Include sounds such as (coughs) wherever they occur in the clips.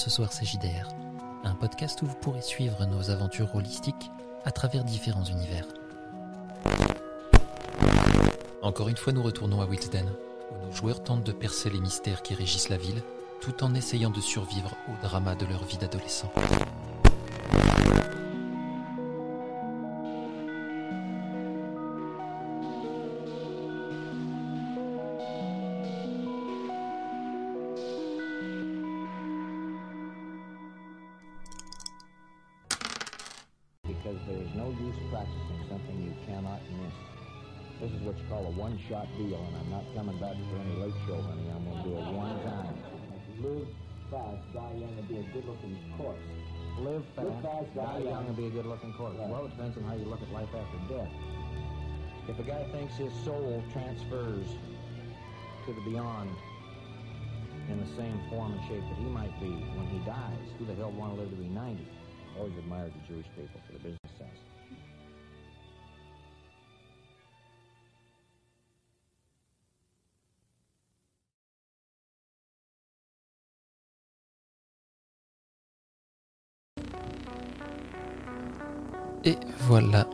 Ce Soir CJDR, un podcast où vous pourrez suivre nos aventures holistiques à travers différents univers. Encore une fois, nous retournons à Wilsden, où nos joueurs tentent de percer les mystères qui régissent la ville, tout en essayant de survivre au drama de leur vie d'adolescent. Life after death. If a guy thinks his soul transfers to the beyond in the same form and shape that he might be when he dies, who the hell would want to live to be 90? I Always admired the Jewish people for the business sense. Et voilà,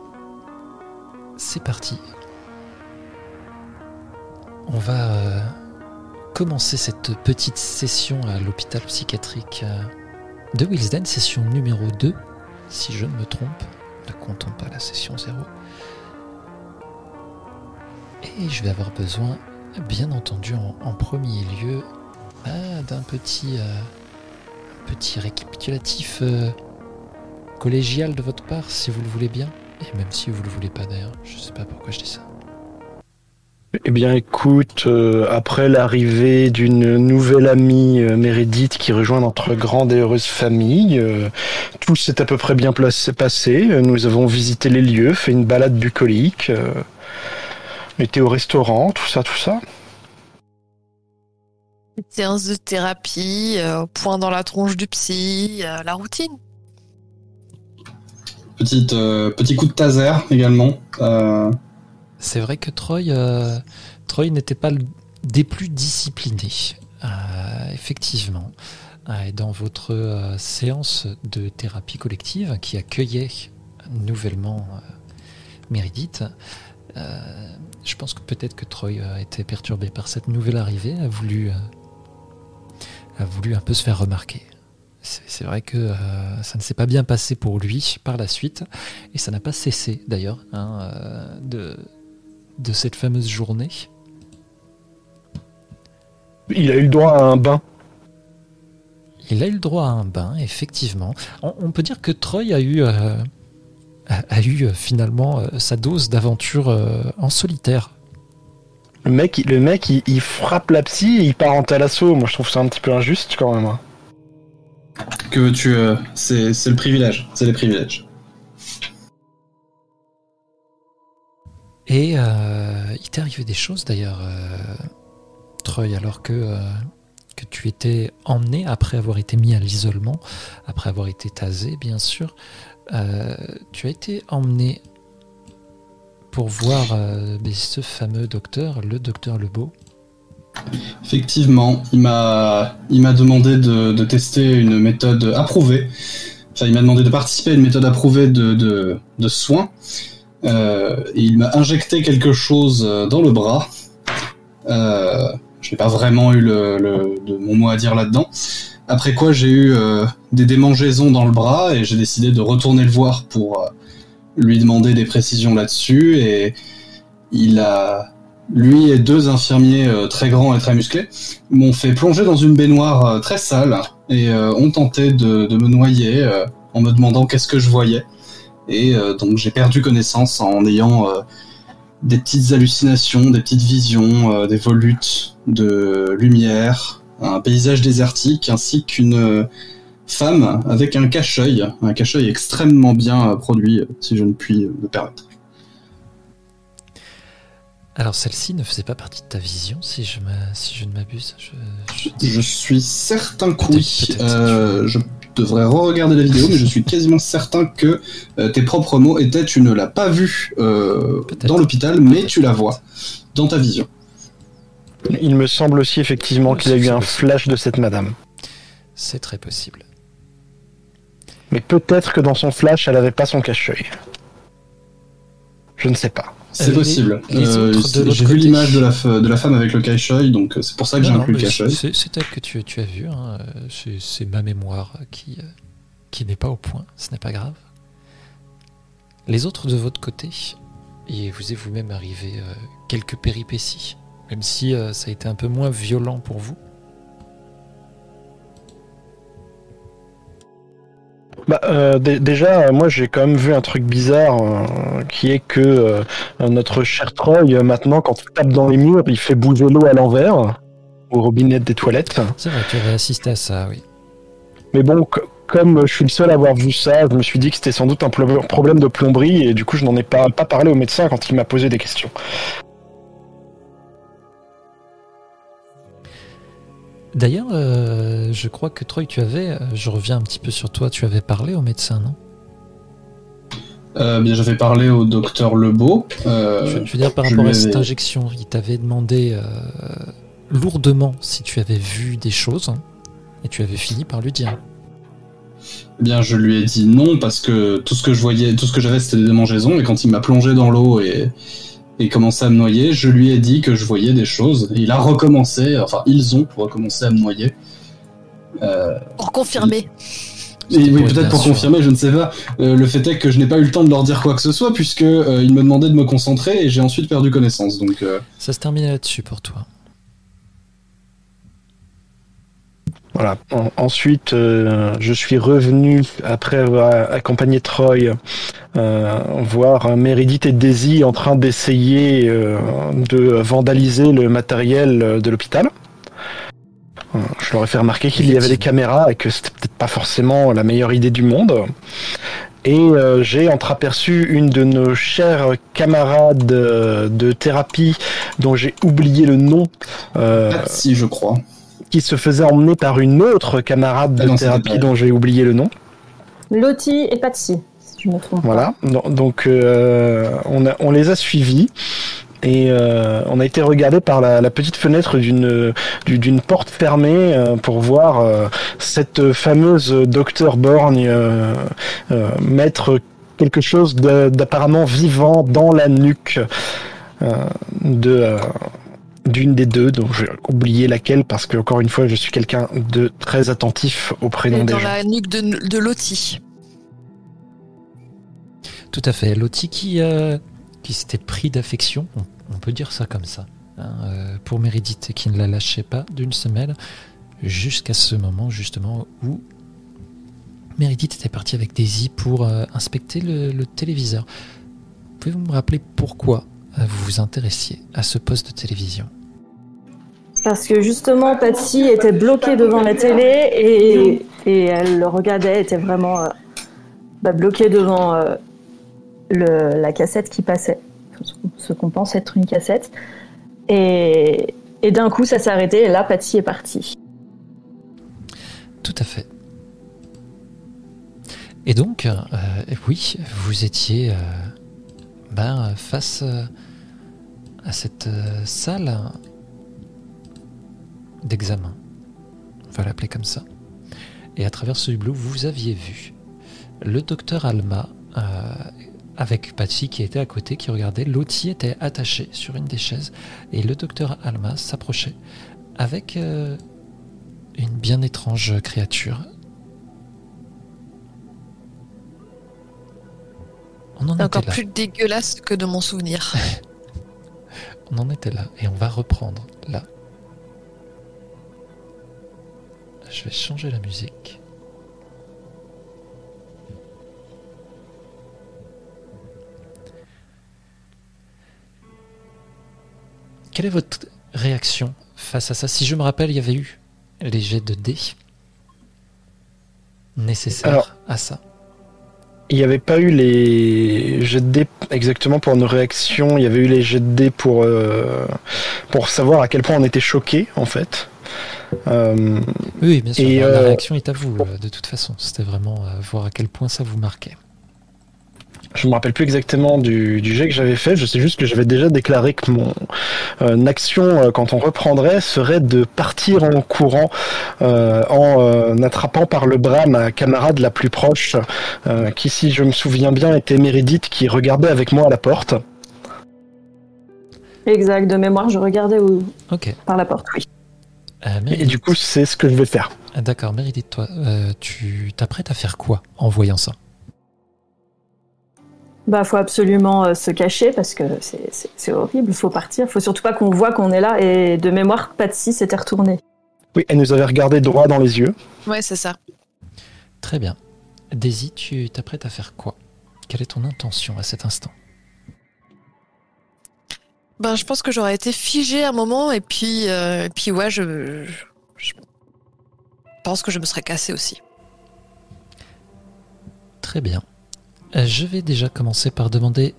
c'est parti. On va euh, commencer cette petite session à l'hôpital psychiatrique euh, de Wilsden, session numéro 2, si je ne me trompe. Ne comptons pas la session 0. Et je vais avoir besoin, bien entendu, en, premier lieu, ah, d'un petit, euh, récapitulatif collégial de votre part, si vous le voulez bien. Et même si vous le voulez pas d'ailleurs, je sais pas pourquoi je dis ça. Eh bien, écoute, euh, après l'arrivée d'une nouvelle amie euh, Meredith qui rejoint notre grande et heureuse famille, euh, tout s'est à peu près bien placé- passé. Euh, Nous avons visité les lieux, fait une balade bucolique, euh, été au restaurant, tout ça, tout ça. Séance de thérapie, euh, point dans la tronche du psy, euh, la routine. Petite, euh, petit coup de taser également. Euh, C'est vrai que Troy, euh, Troy n'était pas des plus disciplinés, effectivement. Dans votre séance de thérapie collective qui accueillait nouvellement Meredith, euh, je pense que peut-être que Troy a été perturbé par cette nouvelle arrivée, a voulu un peu se faire remarquer. C'est vrai que euh, ça ne s'est pas bien passé pour lui par la suite, et ça n'a pas cessé d'ailleurs hein, euh, de, de cette fameuse journée. Il a eu le droit à un bain. Il a eu le droit à un bain, effectivement. On, on peut dire que Troy a eu, euh, a, a eu finalement sa dose d'aventure en solitaire. Le mec, il- le mec il, il frappe la psy et il part en tel assaut. Moi, je trouve ça un petit peu injuste quand même. Que tu, euh, c'est, le privilège. C'est les privilèges. Et euh, il t'est arrivé des choses d'ailleurs, euh, Troy, alors que, que tu étais emmené après avoir été mis à l'isolement, après avoir été tasé, bien sûr. tu as été emmené pour voir ce fameux docteur, le docteur Lebeau. Effectivement, il m'a, demandé de, tester une méthode approuvée. Enfin, il m'a demandé de participer à une méthode approuvée de, de, soins. Euh, il m'a injecté quelque chose euh, dans le bras. Euh, je n'ai pas vraiment eu le, le- de mon mot à dire là-dedans. Après quoi, j'ai eu des démangeaisons dans le bras et j'ai décidé de retourner le voir pour lui demander des précisions là-dessus. Et il a, lui et deux infirmiers euh, très grands et très musclés m'ont fait plonger dans une baignoire euh, très sale et euh, ont tenté de, me noyer en me demandant qu'est-ce que je voyais. Et donc j'ai perdu connaissance en ayant des petites hallucinations, des petites visions, des volutes de lumière, un paysage désertique ainsi qu'une femme avec un cache-œil, un cache-œil extrêmement bien produit, si je ne puis me permettre. Alors celle-ci ne faisait pas partie de ta vision, si je, m'a- si je ne m'abuse. Je, je- Je suis certain que oui. Euh, je devrais re-regarder la vidéo, mais je suis quasiment certain que euh, tes propres mots étaient tu ne l'as pas vu euh, dans l'hôpital, mais tu la vois dans ta vision. Il me semble aussi effectivement qu'il a eu un flash de cette madame. c'est très possible. Mais peut-être que dans son flash, elle avait pas son cache-œil. Je ne sais pas. C'est Les- possible. Euh, autres de l'autre J'ai vu côté. l'image de la, f- de la femme avec le cache-œil, donc euh, c'est pour ça que j'ai inclus le cache-œil. c'est c'est elle que tu, tu as vu. hein, euh, C'est ma mémoire qui, qui n'est pas au point. Ce n'est pas grave. Les autres de votre côté, et vous êtes vous-même arrivé euh, quelques péripéties, même si euh, ça a été un peu moins violent pour vous. Bah, euh, dé- déjà, moi j'ai quand même vu un truc bizarre euh, qui est que euh, notre cher Troy, euh, maintenant, quand il tape dans les murs, il fait bouger l'eau à l'envers au robinet des toilettes. C'est vrai, tu avais assisté à ça, oui. Mais bon, comme je suis le seul à avoir vu ça, je me suis dit que c'était sans doute un problème de plomberie et du coup je n'en ai pas, pas parlé au médecin quand il m'a posé des questions. D'ailleurs, euh, je crois que Troy, tu avais, euh, je reviens un petit peu sur toi, tu avais parlé au médecin, non? Euh, bien, j'avais parlé au docteur Lebeau. euh, je, je veux dire, par rapport à cette injection, il t'avait demandé euh, lourdement si tu avais vu des choses, hein, et tu avais fini par lui dire. Eh bien, je lui ai dit non parce que tout ce que je voyais, tout ce que j'avais, c'était des démangeaisons. Et quand il m'a plongé dans l'eau et, et commencé à me noyer, je lui ai dit que je voyais des choses. Et il a recommencé, enfin, ils ont recommencé à me noyer. Euh, Pour confirmer. et oui, peut-être pour sûr. confirmer, je ne sais pas. Euh, le fait est que je n'ai pas eu le temps de leur dire quoi que ce soit puisque euh, ils me demandaient de me concentrer et j'ai ensuite perdu connaissance. Donc, euh, Ça se terminait là-dessus pour toi. Ensuite, euh, je suis revenu après avoir accompagné Troy euh, voir Meredith et Daisy en train d'essayer euh, de vandaliser le matériel de l'hôpital. Je leur ai fait remarquer qu'il y avait des caméras et que c'était peut-être pas forcément la meilleure idée du monde. Et j'ai entreaperçu une de nos chères camarades de thérapie dont j'ai oublié le nom. euh, si je crois. Qui se faisait emmener par une autre camarade de Ah non, c'était thérapie dont j'ai oublié le nom. Lottie et Patsy, si je me trompe. Voilà. Donc- Donc euh, on, a- on les a suivis et euh, on a été regardé par la, la petite fenêtre d'une du- d'une porte fermée euh, pour voir euh, cette fameuse docteur Borgne euh, euh, mettre quelque chose de- d'apparemment vivant dans la nuque euh, de euh, d'une des deux, donc j'ai oublié laquelle parce que encore une fois je suis quelqu'un de très attentif au prénom des dans gens. la nuque de, de Lottie. Tout à fait. Lottie qui, euh, qui s'était pris d'affection, on, peut dire ça comme ça, hein, euh, pour Meredith, et qui ne la lâchait pas d'une semelle, jusqu'à ce moment justement où Meredith était partie avec Daisy pour euh, inspecter le, le téléviseur. Pouvez-vous me rappeler pourquoi vous vous intéressiez à ce poste de télévision? Parce que justement, Patsy était bloquée devant la télé et, elle le regardait, était vraiment euh, bah, bloquée devant euh, le, la cassette qui passait, ce qu'on- pense être une cassette. Et, et d'un coup, ça s'est arrêté et là, Patsy est partie. Tout à fait. Et donc, euh, oui, vous étiez euh, ben, face à cette salle d'examen. On va l'appeler comme ça. Et à travers ce hublot, vous aviez vu le docteur Alma euh, avec Patsy qui était à côté, qui regardait. Lottie était attaché sur une des chaises. Et le docteur Alma s'approchait avec euh, une bien étrange créature. On en encore était là. plus dégueulasse que de mon souvenir. (laughs) On en était là et on va reprendre là. Je vais changer la musique. Quelle est votre réaction face à ça Si je me rappelle, il y avait eu les jets de dés nécessaires Alors, à ça. Il n'y avait pas eu les jets de dés exactement pour nos réactions. Il y avait eu les jets de dés pour, euh, pour savoir à quel point on était choqués, en fait. Euh, Oui, bien sûr. Et, la, la euh, réaction est à vous, euh, de toute façon. C'était vraiment voir à quel point ça vous marquait. je me rappelle plus exactement du, du jet que j'avais fait. Je sais juste que j'avais déjà déclaré que mon euh, action euh, quand on reprendrait serait de partir en courant euh, en euh, attrapant par le bras ma camarade la plus proche, euh, qui si je me souviens bien était Méridith qui regardait avec moi à la porte. Exact, de mémoire, je regardais où- par la porte, oui. Euh, Et, du coup c'est ce que je vais faire. Ah, D'accord, Meredith, toi, euh, tu t'apprêtes à faire quoi en voyant ça? Bah, faut absolument euh, se cacher parce que c'est horrible, faut partir. Faut surtout pas qu'on voit qu'on est là. Et de mémoire, Patsy s'était retournée. Oui, elle nous avait regardé droit dans les yeux. Ouais, c'est ça. Très bien. Daisy, tu t'apprêtes à faire quoi? Quelle est ton intention à cet instant? Ben, je pense que j'aurais été figée un moment et puis, euh, et puis ouais, je, je, je pense que je me serais cassée aussi. Très bien. Euh, Je vais déjà commencer par demander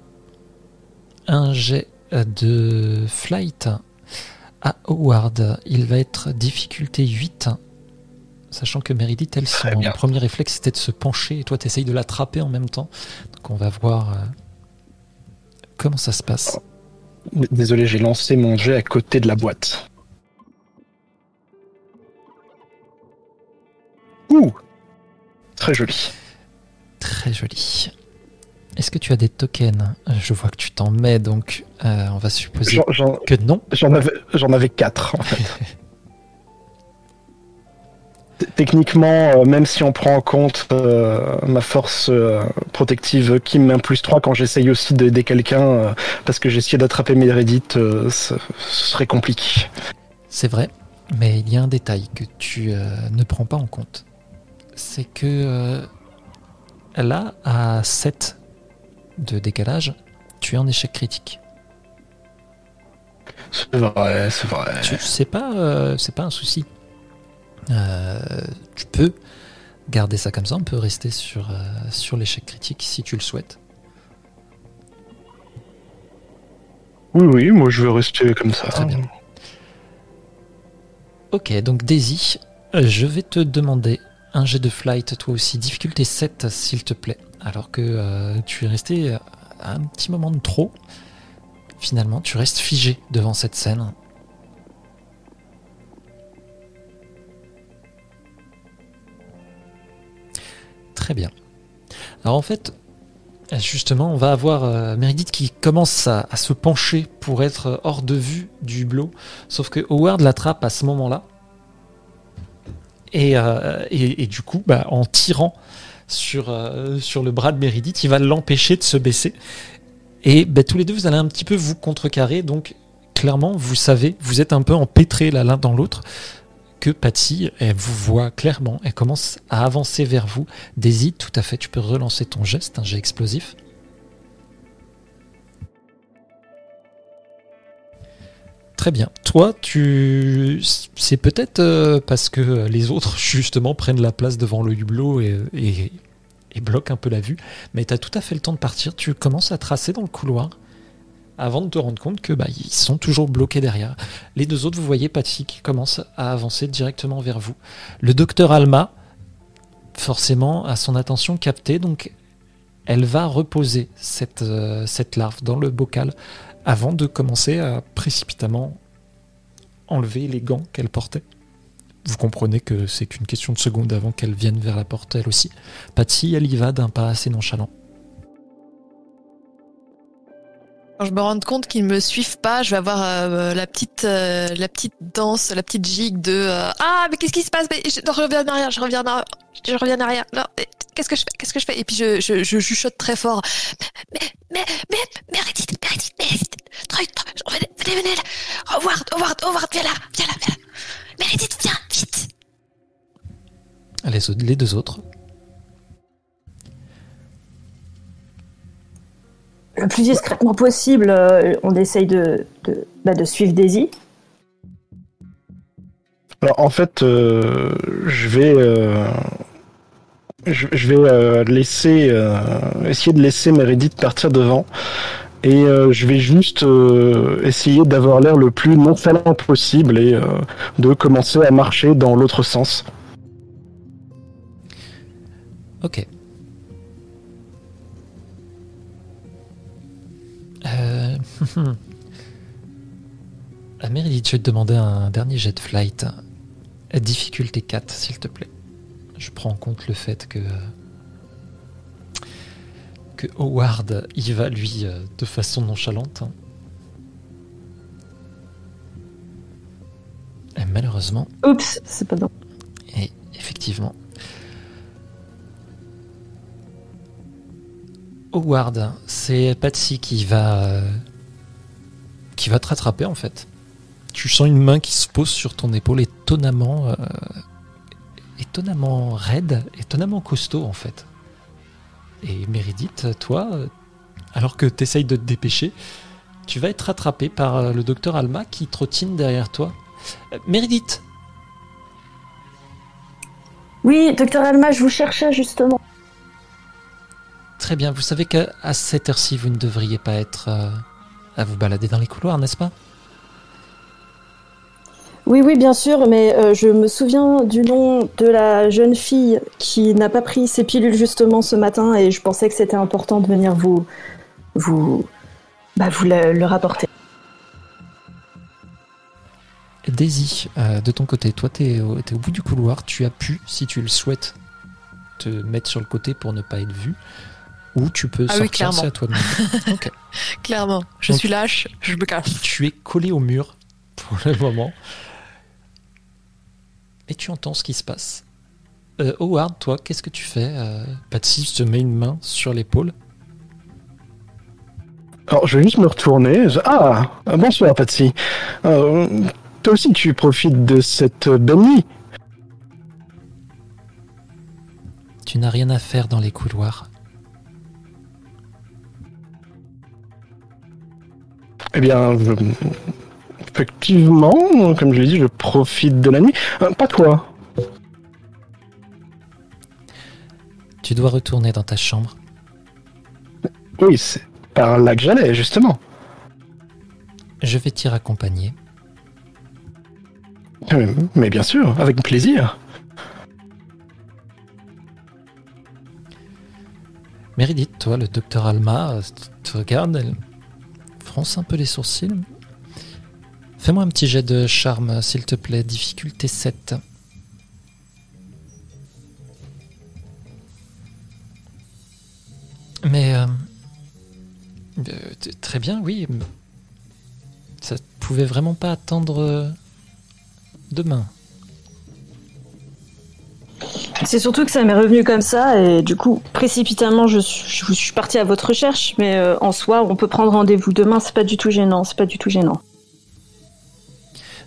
un jet de flight à Howard. Il va être difficulté 8. Sachant que Meredith, elle, son premier réflexe, c'était de se pencher et toi, tu essayes de l'attraper en même temps. Donc, on va voir euh, comment ça se passe. Désolé, j'ai lancé mon jet à côté de la boîte. Ouh Très joli. Très joli. Est-ce que tu as des tokens Je vois que tu t'en mets, donc euh, on va supposer que non. j'en avais, j'en avais quatre, en fait. (laughs) Techniquement, euh, même si on prend en compte euh, ma force euh, protective qui me plus 3 quand j'essaye aussi d'aider quelqu'un, parce que j'ai essayé d'attraper Meredith, euh, ce serait compliqué. C'est vrai, mais il y a un détail que tu ne prends pas en compte. C'est que là, à 7 de décalage, tu es en échec critique. C'est vrai, c'est vrai. C'est pas, euh, c'est pas un souci. Euh, tu peux garder ça comme ça, on peut rester sur, euh, sur l'échec critique si tu le souhaites. Oui, oui, moi je veux rester comme ça. Très bien. Ok, donc Daisy, je vais te demander un jet de flight, toi aussi, difficulté 7 s'il te plaît. Alors que euh, tu es resté un petit moment de trop. Finalement, tu restes figé devant cette scène. Très bien. Alors en fait, justement, on va avoir euh, Meredith qui commence à, se pencher pour être hors de vue du hublot. Sauf que Howard l'attrape à ce moment-là. Et, euh, du coup, bah, en tirant sur, euh, sur le bras de Meredith, il va l'empêcher de se baisser. Et bah, tous les deux, vous allez un petit peu vous contrecarrer. Donc, clairement, vous savez, vous êtes un peu empêtrés l'un dans l'autre. Que Patsy, elle vous voit clairement, elle commence à avancer vers vous. Daisy, tout à fait, tu peux relancer ton geste, un jet explosif. Très bien. Toi, tu, c'est peut-être euh, parce que les autres (laughs) justement prennent la place devant le hublot et, et, et bloquent un peu la vue, mais tu as tout à fait le temps de partir. Tu commences à tracer dans le couloir avant de te rendre compte que bah, ils sont toujours bloqués derrière. Les deux autres, vous voyez Patsy qui commence à avancer directement vers vous. Le docteur Alma, forcément, a son attention captée, donc elle va reposer cette, euh, cette larve dans le bocal avant de commencer à précipitamment enlever les gants qu'elle portait. Vous comprenez que c'est qu'une question de seconde avant qu'elle vienne vers la porte elle aussi. Patsy, elle y va d'un pas assez nonchalant. Quand je me rends compte qu'ils me suivent pas, je vais avoir euh, la petite euh, la petite danse, la petite gigue de euh, ah mais qu'est-ce qui se passe? Mais je, non, je reviens en arrière, je reviens en arrière, je reviens en arrière. Non, qu'est-ce que je fais? Qu'est-ce que je fais? Et puis je, je, je chuchote très fort. Mais mais mais Meredith, Meredith, Meredith, Troy, Troy, venez, venez, là. Howard, Howard, Howard, viens là, viens là, viens là. Meredith, viens, vite. Les deux autres. Le plus discrètement possible, euh, on essaye de, de, bah, de suivre Daisy. Alors en fait, euh, je vais, euh, je, je vais euh, laisser, euh, essayer de laisser Meredith partir devant, et euh, je vais juste euh, essayer d'avoir l'air le plus nonchalant possible et euh, de commencer à marcher dans l'autre sens. Ok. Euh... Meredith, je vais te demander un dernier jet de flight. Difficulté 4, s'il te plaît. Je prends en compte le fait que. que Howard y va, lui, euh, de façon nonchalante. Et malheureusement, Oups, c'est pas bon. et effectivement. Howard, c'est Patsy qui va. qui va te rattraper en fait. Tu sens une main qui se pose sur ton épaule étonnamment. euh, étonnamment raide, étonnamment costaud en fait. Et Meredith, toi, alors que tu essayes de te dépêcher, tu vas être rattrapé par euh, le docteur Alma qui trottine derrière toi. Euh, Oui, docteur Alma, je vous cherchais justement. Très bien, vous savez qu'à à cette heure-ci, vous ne devriez pas être euh, à vous balader dans les couloirs, n'est-ce pas? Oui, oui, bien sûr, mais euh, je me souviens du nom de la jeune fille qui n'a pas pris ses pilules justement ce matin et je pensais que c'était important de venir vous, vous, bah, vous le, le rapporter. Daisy, euh, de ton côté, toi, tu es, au bout du couloir, tu as pu, si tu le souhaites, te mettre sur le côté pour ne pas être vu, ou tu peux Ah oui, sortir, clairement. c'est à toi de demander. (laughs) Ok. Clairement, je Donc- suis lâche, je me casse. Tu es collé au mur (laughs) pour le moment. Et tu entends ce qui se passe. Euh, Howard, toi, qu'est-ce que tu fais euh, Patsy? Se met une main sur l'épaule. Alors, je vais juste me retourner. Je- Ah, bonsoir, Patsy. Euh, toi aussi, tu profites de cette belle nuit. Tu n'as rien à faire dans les couloirs. Eh bien, je- effectivement, comme je l'ai dit, je profite de la nuit. Euh, pas toi. Tu dois retourner dans ta chambre. Oui, c'est par là que j'allais, justement. Je vais t'y raccompagner. Euh, Mais bien sûr, avec plaisir. Meredith, toi, le docteur Alma, euh, te regarde, elle fronce un peu les sourcils. Fais-moi un petit jet de charme, s'il te plaît, difficulté 7. Mais... euh, euh, très bien, oui. Ça pouvait vraiment pas attendre euh, demain. C'est surtout que ça m'est revenu comme ça et du coup, précipitamment, je suis, je suis partie à votre recherche, mais euh, en soi, on peut prendre rendez-vous demain, c'est pas du tout gênant, c'est pas du tout gênant.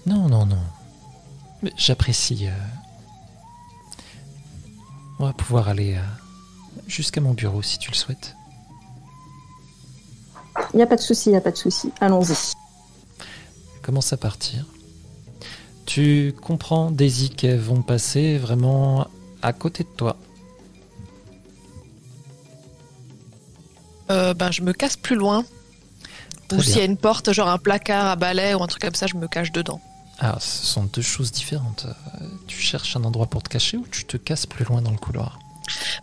Non, non, non. Mais J'apprécie. euh, On va pouvoir aller euh, jusqu'à mon bureau si tu le souhaites. Y a pas de souci, y a pas de souci. Allons-y. Commence à partir? Tu comprends, Daisy, qu'elles vont passer vraiment à côté de toi. Euh, ben, je me casse plus loin. Très ou s'il y a une porte, genre un placard à balai ou un truc comme ça, je me cache dedans. Ah, ce sont deux choses différentes. Euh, Tu cherches un endroit pour te cacher ou tu te casses plus loin dans le couloir?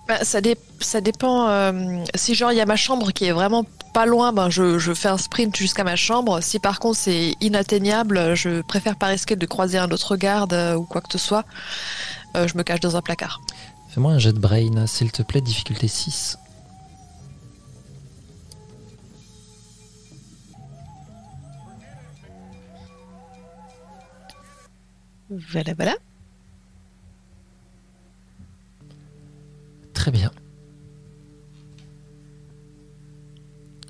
Ben, ça, dé- ça dépend. euh, si genre il y a ma chambre qui est vraiment pas loin, ben je, je fais un sprint jusqu'à ma chambre. Si par contre c'est inatteignable, je préfère pas risquer de croiser un autre garde euh, ou quoi que ce soit. Euh, je me cache dans un placard. Fais-moi un jet de brain, s'il te plaît, difficulté 6. Voilà, voilà. Très bien.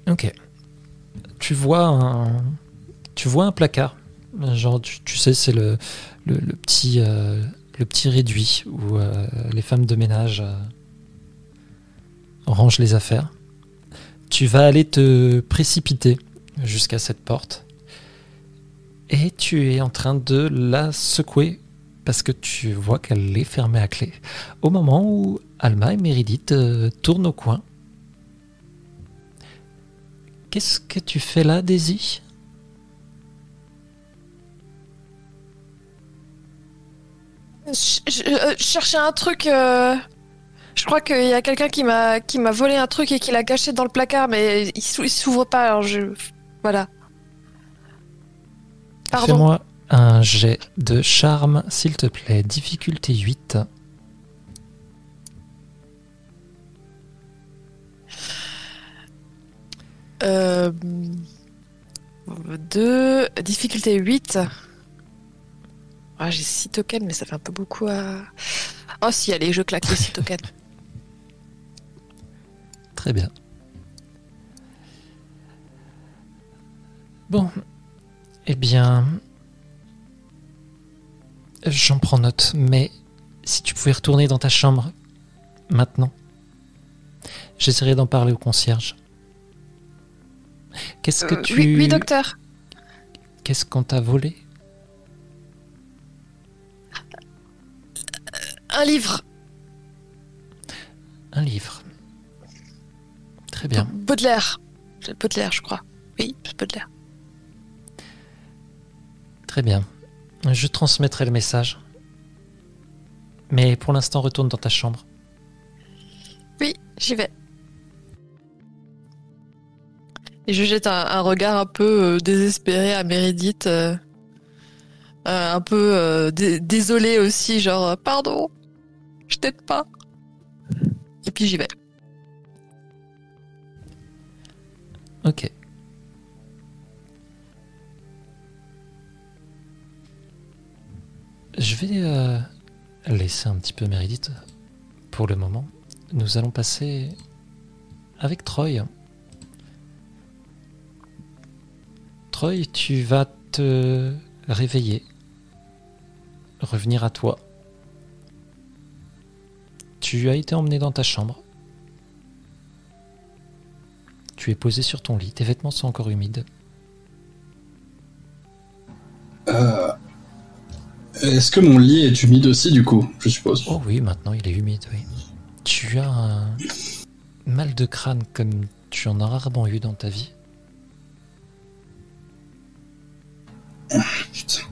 Ok. Tu vois un, tu vois un placard. Genre, tu, tu sais, c'est le, le, le petit, euh, le petit réduit où euh, les femmes de ménage euh, rangent les affaires. Tu vas aller te précipiter jusqu'à cette porte. Et tu es en train de la secouer parce que tu vois qu'elle est fermée à clé. Au moment où Alma et Meredith euh, tournent au coin. Qu'est-ce que tu fais là, Daisy? Je, je- euh, je cherchais un truc. euh, Je crois qu'il y a quelqu'un qui m'a qui m'a volé un truc et qui l'a caché dans le placard, mais il s'ou- il s'ouvre pas. Alors je voilà. Pardon. Fais-moi un jet de charme, s'il te plaît. Difficulté 8. Euh, 2, difficulté 8. Ah, j'ai 6 tokens, mais ça fait un peu beaucoup à. Oh, si, allez, je claque les 6 tokens. (laughs) Très bien. Bon. Eh bien. J'en prends note, mais si tu pouvais retourner dans ta chambre maintenant, j'essaierai d'en parler au concierge. Qu'est-ce que Euh, tu. oui, oui, docteur. Qu'est-ce qu'on t'a volé? Un livre. Un livre. Très bien. Baudelaire. Baudelaire, je crois. Oui, Baudelaire. Très bien. Je transmettrai le message. Mais pour l'instant, retourne dans ta chambre. Oui, j'y vais. Et je jette un, un regard un peu euh, désespéré à Meredith. euh, euh, un peu dé- désolé aussi, genre, pardon, je t'aide pas. Et puis j'y vais. Ok. Je vais euh, laisser un petit peu Meredith pour le moment. Nous allons passer avec Troy. Troy, tu vas te réveiller, revenir à toi. Tu as été emmené dans ta chambre. Tu es posé sur ton lit, tes vêtements sont encore humides. Euh, Est-ce que mon lit est humide aussi, du coup, je suppose? Oh oui, maintenant il est humide, oui. Tu as un mal de crâne comme tu en as rarement eu dans ta vie. Putain.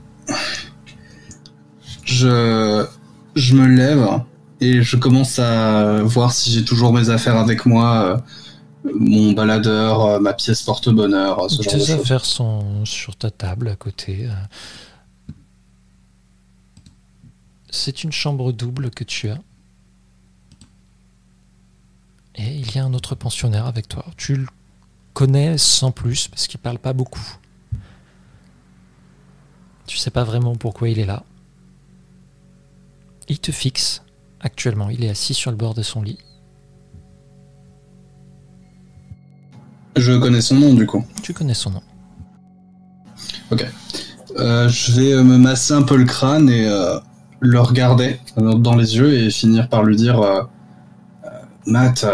Je, je me lève et je commence à voir si j'ai toujours mes affaires avec moi, euh, mon baladeur, euh, ma pièce porte-bonheur, euh, ce genre de Tes choses. affaires sont sur ta table à côté. C'est une chambre double que tu as. Et il y a un autre pensionnaire avec toi. Tu le connais sans plus parce qu'il parle pas beaucoup. Tu sais pas vraiment pourquoi il est là. Il te fixe actuellement. Il est assis sur le bord de son lit. Je connais son nom, du coup. Tu connais son nom. Euh, je vais euh, me masser un peu le crâne et euh, le regarder dans les yeux et finir par lui dire euh, Matt,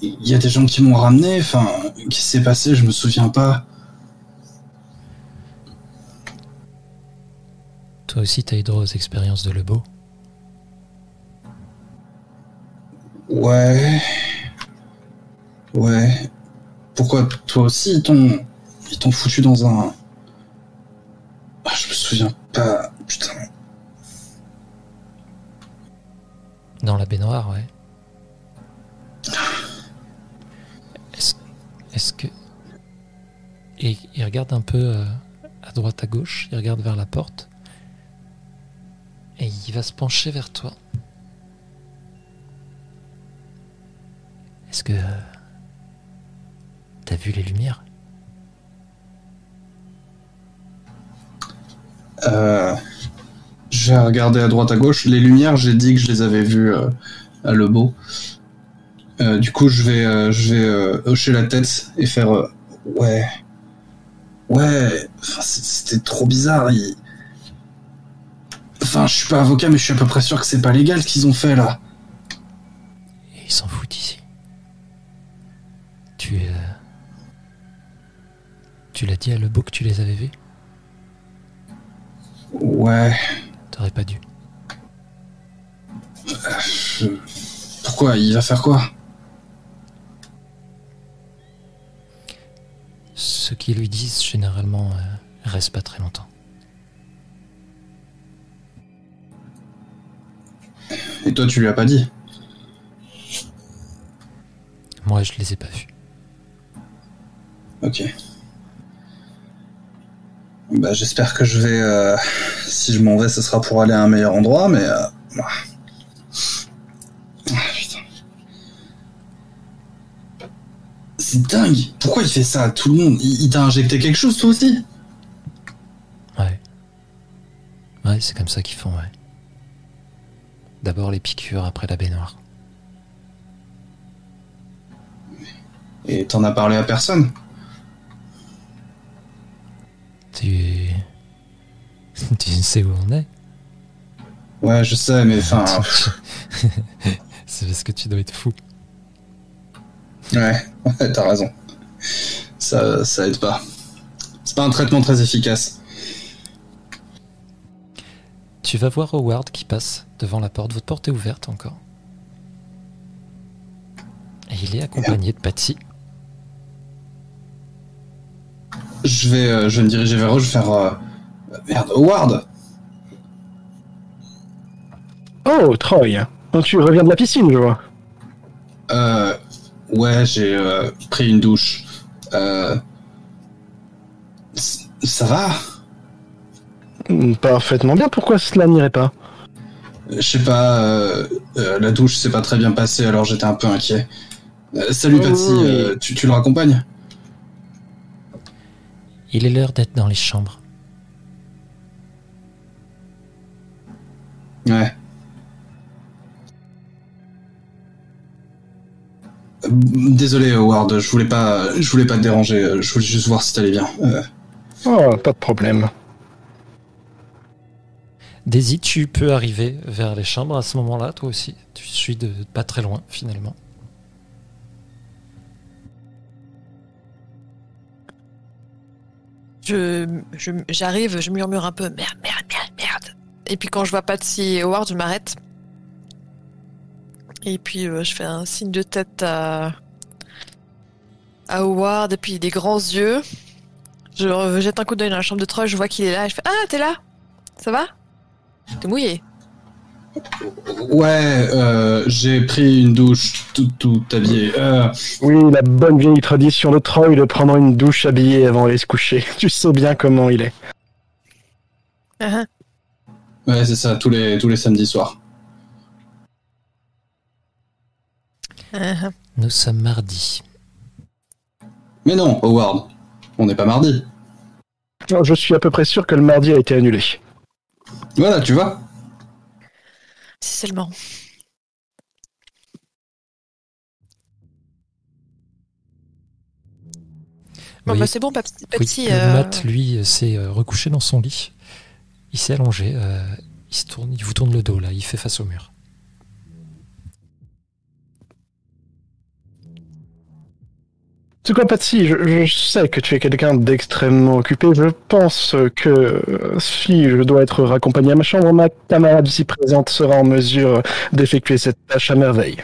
il y a des gens qui m'ont ramené, enfin, qu'est-ce qui s'est passé? Je me souviens pas. Toi aussi, t'as eu droit aux expériences de Lebeau. Ouais. Ouais. Pourquoi toi aussi ils t'ont ils t'ont foutu dans un ah, je me souviens pas. Putain. Dans la baignoire, ouais. Est-ce est-ce que. Et il regarde un peu euh, à droite, à gauche, il regarde vers la porte. Et il va se pencher vers toi. Est-ce que. euh, T'as vu les lumières? Euh, je vais regarder à droite à gauche. Les lumières, j'ai dit que je les avais vues euh, à Lebeau. Euh, du coup, je vais, je vais hocher la tête et faire ouais, ouais. C'était trop bizarre. Enfin, je suis pas avocat, mais je suis à peu près sûr que c'est pas légal ce qu'ils ont fait là. Et il s'en fout ici. Tu. euh, Tu l'as dit à Lebeau que tu les avais vus? Ouais. T'aurais pas dû. je- Pourquoi? Il va faire quoi? Ceux qui lui disent généralement euh, restent pas très longtemps. Et toi, tu lui as pas dit Moi, je les ai pas vus. Ok. Bah, j'espère que je vais. euh, si je m'en vais, ce sera pour aller à un meilleur endroit, mais. euh, ah. Putain. C'est dingue. Pourquoi il fait ça à tout le monde? Il, il t'a injecté quelque chose, toi aussi? Ouais. Ouais, c'est comme ça qu'ils font, ouais. D'abord les piqûres, après la baignoire. Et t'en as parlé à personne? Tu. (laughs) tu sais où on est Ouais, je sais, mais enfin. (laughs) C'est parce que tu dois être fou. Ouais, (laughs) ouais, t'as raison. Ça, ça aide pas. C'est pas un traitement très efficace. Tu vas voir Howard qui passe devant la porte. Votre porte est ouverte encore. Et il est accompagné de Patsy. Je vais, euh, je vais me diriger vers eux, je vais faire. euh, Merde, Howard Oh, Troy. Tu reviens de la piscine, je vois. Euh. Ouais, j'ai euh, pris une douche. Euh. Ça va? Parfaitement bien, pourquoi cela n'irait pas Je sais pas, euh, euh, la douche s'est pas très bien passée, alors j'étais un peu inquiet. Euh, salut Oh, Patsy, euh, tu, tu le raccompagnes Il est l'heure d'être dans les chambres. Ouais. Désolé Howard, je voulais pas, je voulais pas te déranger, je voulais juste voir si t'allais bien. Euh, Oh, pas de problème. Daisy, tu peux arriver vers les chambres à ce moment-là, toi aussi. Tu suis pas très loin, finalement. Je, j'arrive, je murmure un peu merde, merde, merde, merde. Et puis quand je vois Patsy et Howard, je m'arrête. Et puis euh, je fais un signe de tête à, Howard et puis des grands yeux. Je jette un coup d'œil dans la chambre de Troy, je vois qu'il est là et je fais Ah, t'es là Ça va? T'es mouillé Ouais, euh, j'ai pris une douche tout, tout habillé. Euh, Oui, la bonne vieille tradition de Troy de prendre une douche habillée avant d'aller se coucher. (laughs) Tu sais bien comment il est. Ah, ah. ouais, c'est ça, tous les, tous les samedis soirs. Ah, ah. Nous sommes mardi. Mais non, Howard, on n'est pas mardi. Je suis à peu près sûr que le mardi a été annulé. Voilà, tu vois. Si seulement. Bon, bah c'est bon, Patsy. Oui, euh, Matt, lui, s'est euh, recouché dans son lit. Il s'est allongé. euh, il, se tourne, il vous tourne le dos, là. Il fait face au mur. Patsy je, je sais que tu es quelqu'un d'extrêmement occupé. Je pense que euh, si je dois être raccompagné à ma chambre, ma camarade ici présente sera en mesure d'effectuer cette tâche à merveille.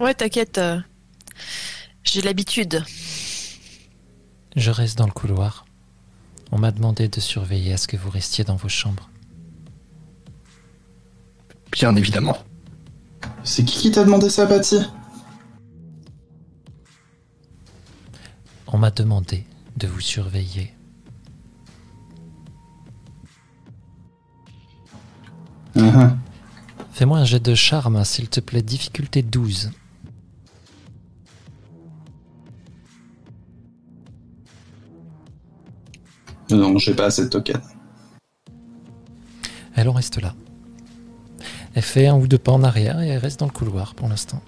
Ouais, t'inquiète. euh, J'ai l'habitude. Je reste dans le couloir. On m'a demandé de surveiller à ce que vous restiez dans vos chambres. Bien évidemment. C'est qui qui t'a demandé ça, Patsy On m'a demandé de vous surveiller. Mhm. Fais-moi un jet de charme, s'il te plaît. Difficulté 12. Non, j'ai pas assez de tokens. Elle en reste là. Elle fait un ou deux pas en arrière et elle reste dans le couloir pour l'instant.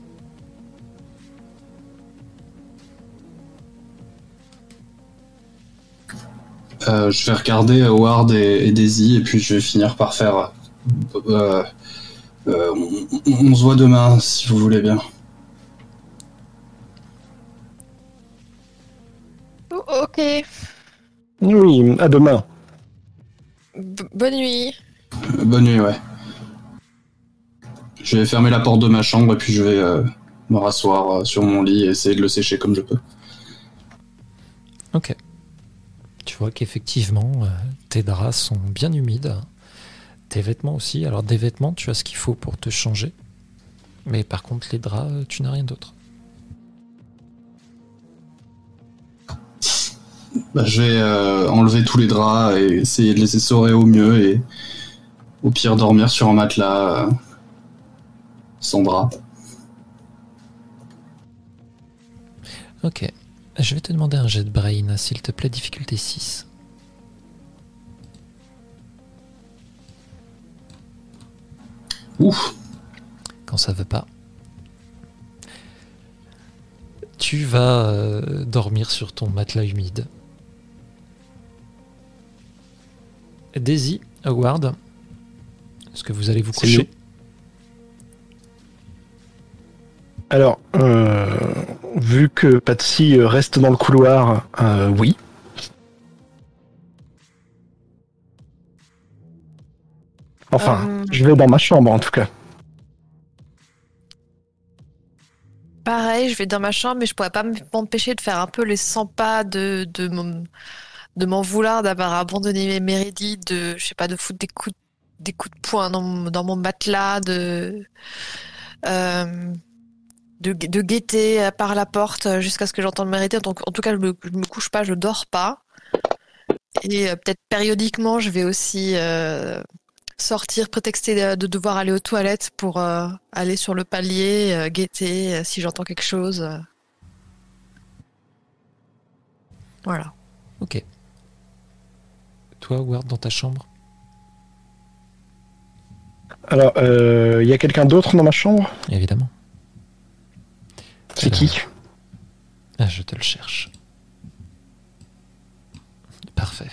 Euh, je vais regarder Howard et, et Daisy, et puis je vais finir par faire. euh, euh, on, se voit demain, si vous voulez bien. Oh, ok. Oui, à demain. B- bonne nuit. Bonne nuit, ouais. Je vais fermer la porte de ma chambre, et puis je vais euh, me rasseoir sur mon lit et essayer de le sécher comme je peux. Ok. Qu'effectivement, euh, tes draps sont bien humides. tes vêtements aussi. Alors des vêtements, tu as ce qu'il faut pour te changer. Mais par contre, les draps, euh, tu n'as rien d'autre. Bah, je vais euh, enlever tous les draps et essayer de les essorer au mieux et au pire dormir sur un matelas euh, sans drap. Ok. Je vais te demander un jet de brain, s'il te plaît, difficulté 6. Ouf Quand ça veut pas. Tu vas euh, dormir sur ton matelas humide. Daisy, Howard, est-ce que vous allez vous coucher? Alors, euh, vu que Patsy euh, reste dans le couloir, euh, oui. Enfin, Euh. je vais dans ma chambre en tout cas. Pareil, je vais dans ma chambre, mais je pourrais pas m'empêcher de faire un peu les 100 pas de, de de m'en vouloir d'avoir abandonné Meredith, de, je sais pas, de foutre des coups, des coups de poing dans, mon- dans mon matelas, de, euh, de, de guetter par la porte jusqu'à ce que j'entende. Donc, en tout cas, je me, je me couche pas, je dors pas. Et euh, peut-être périodiquement, je vais aussi euh, sortir, prétexter de, de devoir aller aux toilettes pour euh, aller sur le palier, euh, guetter euh, si j'entends quelque chose. euh. Voilà. Ok. Toi, Howard, dans ta chambre? Alors, euh, il y a quelqu'un d'autre dans ma chambre? Évidemment. C'est qui Ah, je te le cherche. Parfait.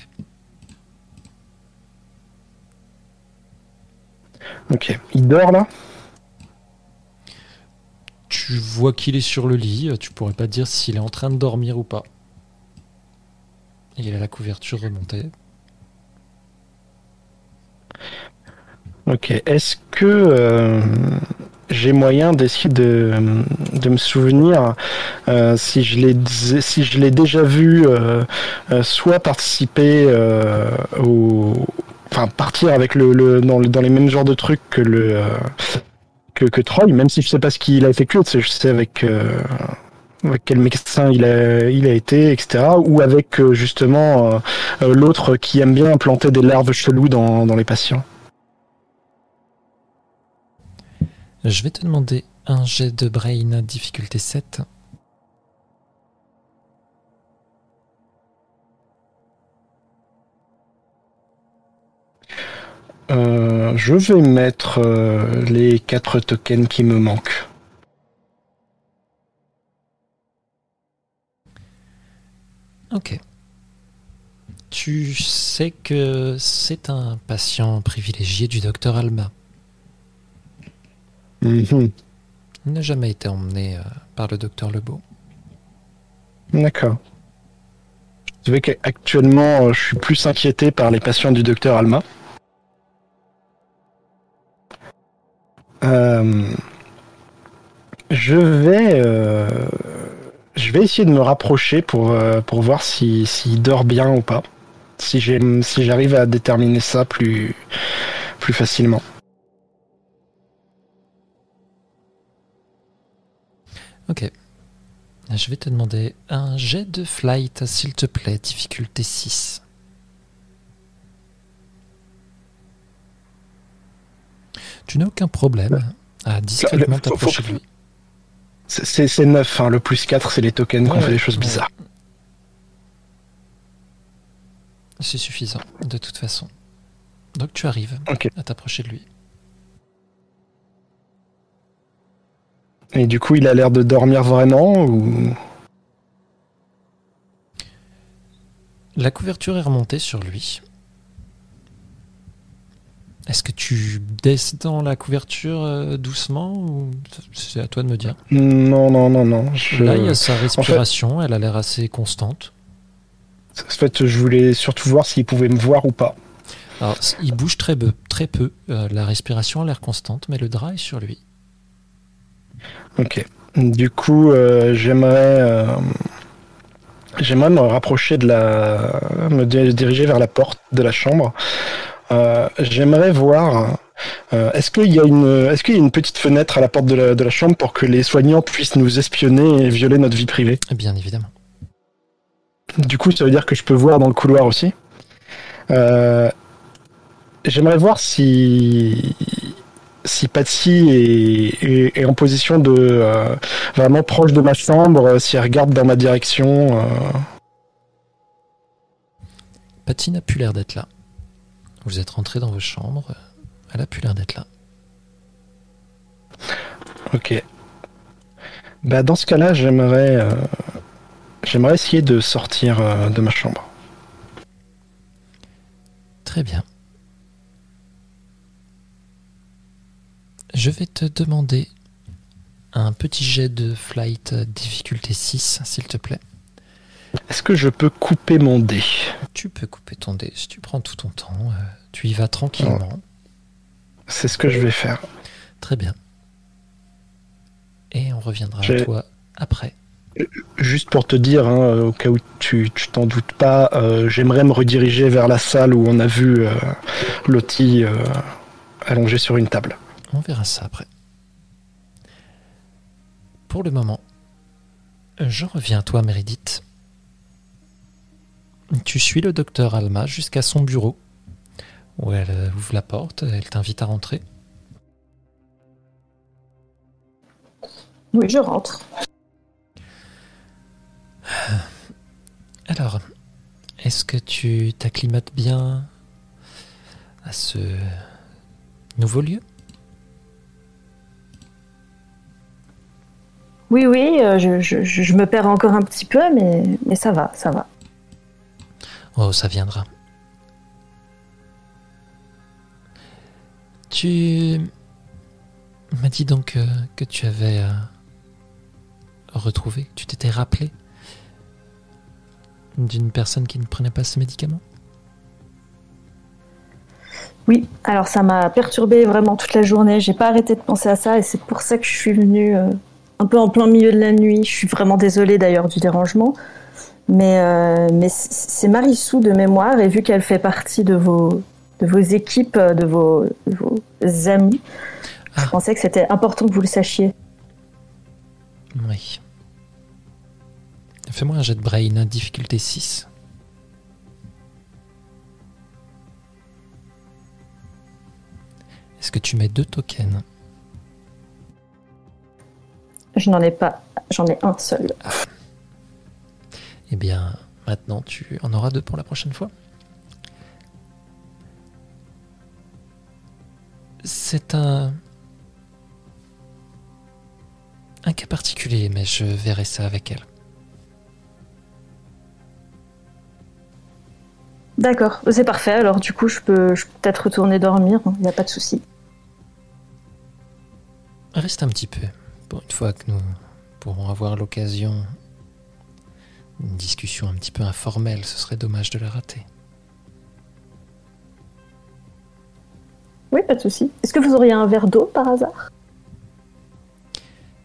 Ok. Il dort là Tu vois qu'il est sur le lit, euh, tu pourrais pas dire s'il est en train de dormir ou pas. Il a la couverture remontée. Ok. Est-ce que euh, j'ai moyen d'essayer de, de me souvenir euh, si je l'ai si je l'ai déjà vu euh, euh, soit participer euh, au enfin partir avec le, le dans, dans les mêmes genres de trucs que le euh, que, que Troy, même si je sais pas ce qu'il a effectué, je sais avec euh, avec quel médecin il a, il a été, etc. Ou avec justement l'autre qui aime bien implanter des larves cheloues dans, dans les patients. Je vais te demander un jet de brain difficulté 7. Euh, je vais mettre euh, les quatre tokens qui me manquent. Ok. Tu sais que c'est un patient privilégié du docteur Alma. Mhm. Il n'a jamais été emmené euh, par le docteur Lebeau. D'accord. Je sais qu'actuellement, euh, je suis plus inquiété par les patients du docteur Alma. Euh, je vais, je vais essayer de me rapprocher pour pour voir si s'il dort bien ou pas. Si j'ai, si j'arrive à déterminer ça plus plus facilement. Ok. Je vais te demander un jet de flight, s'il te plaît, difficulté 6. Tu n'as aucun problème à discrètement t'approcher de lui. C'est- C'est c'est neuf, hein, le plus 4, c'est les tokens qui ont Ouais, fait des choses ouais. bizarres. C'est suffisant, de toute façon. Donc tu arrives à t'approcher de lui. Et du coup, il a l'air de dormir vraiment ou? La couverture est remontée sur lui. Est-ce que tu descends la couverture euh, doucement ou c'est à toi de me dire? Non, non, non, non. Je... Là, il y a sa respiration, elle a l'air assez constante. En fait, je voulais surtout voir s'il pouvait me voir ou pas. Alors, il bouge très peu, très peu. Euh, la respiration a l'air constante, mais le drap est sur lui. Ok. Du coup, euh, j'aimerais, euh, j'aimerais me rapprocher de la, me di- diriger vers la porte de la chambre euh, j'aimerais voir. est-ce qu'il y a une, est-ce qu'il y a une petite fenêtre à la porte de la, de la chambre pour que les soignants puissent nous espionner et violer notre vie privée? Bien évidemment. Du coup, ça veut dire que je peux voir dans le couloir aussi? J'aimerais voir si si Patsy est, est, est en position de euh, vraiment proche de ma chambre, euh, si elle regarde dans ma direction. euh. Patty n'a plus l'air d'être là. Vous êtes rentré dans vos chambres. Elle a plus l'air d'être là. Ok. Bah dans ce cas-là, j'aimerais euh, j'aimerais essayer de sortir de ma chambre. Très bien. Je vais te demander un petit jet de flight euh, difficulté 6, s'il te plaît. Est-ce que je peux couper mon dé? Tu peux couper ton dé si tu prends tout ton temps. euh, tu y vas tranquillement. C'est ce que je vais faire. Très bien. Et on reviendra à toi après. Juste pour te dire, hein, au cas où tu t'en doutes pas, euh, j'aimerais me rediriger vers la salle où on a vu euh, Lottie euh, allongée sur une table. On verra ça après. Pour le moment, j'en reviens à toi, Meredith. Tu suis le docteur Alma jusqu'à son bureau, où elle euh, ouvre la porte, elle t'invite à rentrer. Oui, je rentre. Alors, est-ce que tu t'acclimates bien à ce nouveau lieu? Oui, oui, euh, je, je- je- je me perds encore un petit peu, mais, mais ça va, ça va. Oh, ça viendra. Tu m'as dit donc euh, que tu avais euh, retrouvé, tu t'étais rappelé d'une personne qui ne prenait pas ce médicament Oui, alors ça m'a perturbé vraiment toute la journée. J'ai pas arrêté de penser à ça et c'est pour ça que je suis venue euh, un peu en plein milieu de la nuit. Je suis vraiment désolée d'ailleurs du dérangement. Mais, euh, mais c'est Marissou de mémoire et vu qu'elle fait partie de vos, de vos équipes, euh, de vos, de vos amis, Ah. je pensais que c'était important que vous le sachiez. Oui. Fais-moi un jet de brain, hein, difficulté 6. Est-ce que tu mets deux tokens? Je n'en ai pas, j'en ai un seul. Eh bien, maintenant, tu en auras deux pour la prochaine fois. C'est un... Un cas particulier, mais je verrai ça avec elle. D'accord, c'est parfait. Alors du coup, je peux, je peux peut-être retourner dormir. Il n'y a pas de souci. Reste un petit peu, une fois que nous pourrons avoir l'occasion d'une discussion un petit peu informelle, ce serait dommage de la rater. Oui, pas de souci. Est-ce que vous auriez un verre d'eau par hasard?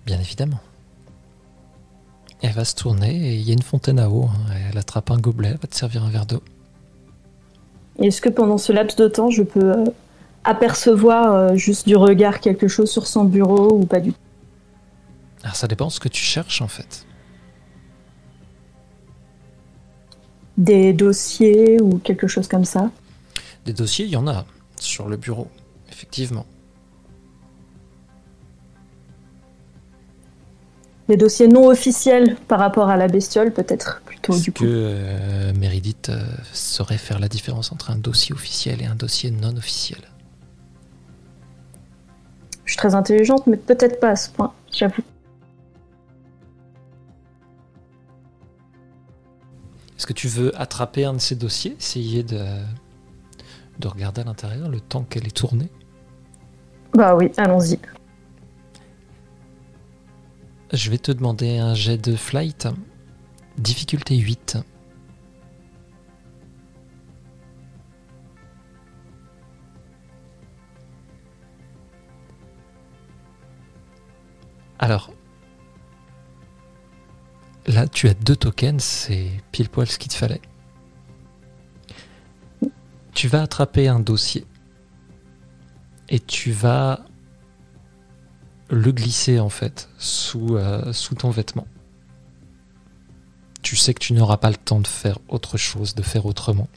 Bien évidemment. Elle va se tourner et il y a une fontaine à eau. hein. Elle attrape un gobelet, elle va te servir un verre d'eau. Est-ce que pendant ce laps de temps, je peux euh, apercevoir euh, juste du regard quelque chose sur son bureau ou pas du tout? Alors ça dépend de ce que tu cherches en fait. Des dossiers ou quelque chose comme ça? Des dossiers, il y en a sur le bureau, effectivement. Des dossiers non officiels par rapport à la bestiole, peut-être plutôt Est-ce du que coup. euh, Meredith euh, saurait faire la différence entre un dossier officiel et un dossier non officiel? Je suis très intelligente, mais peut-être pas à ce point, j'avoue. Est-ce que tu veux attraper un de ces dossiers, essayer de, de regarder à l'intérieur le temps qu'elle est tournée? Bah oui, allons-y. Je vais te demander un jet de flight. Difficulté 8. Alors, là, tu as deux tokens, c'est pile poil ce qu'il te fallait. Tu vas attraper un dossier et tu vas le glisser en fait sous, euh, sous ton vêtement. Tu sais que tu n'auras pas le temps de faire autre chose, de faire autrement.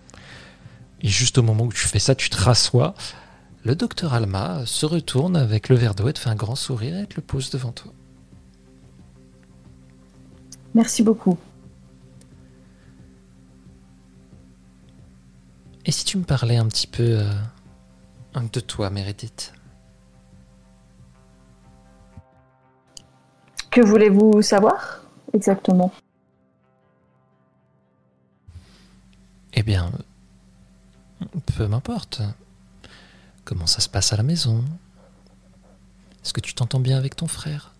Et juste au moment où tu fais ça, tu te rassois. Le docteur Alma se retourne avec le verre d'eau et te fait un grand sourire et te le pose devant toi. Merci beaucoup. Et si tu me parlais un petit peu euh, de toi, Meredith? Que voulez-vous savoir exactement? Eh bien, peu m'importe. Comment ça se passe à la maison? Est-ce que tu t'entends bien avec ton frère?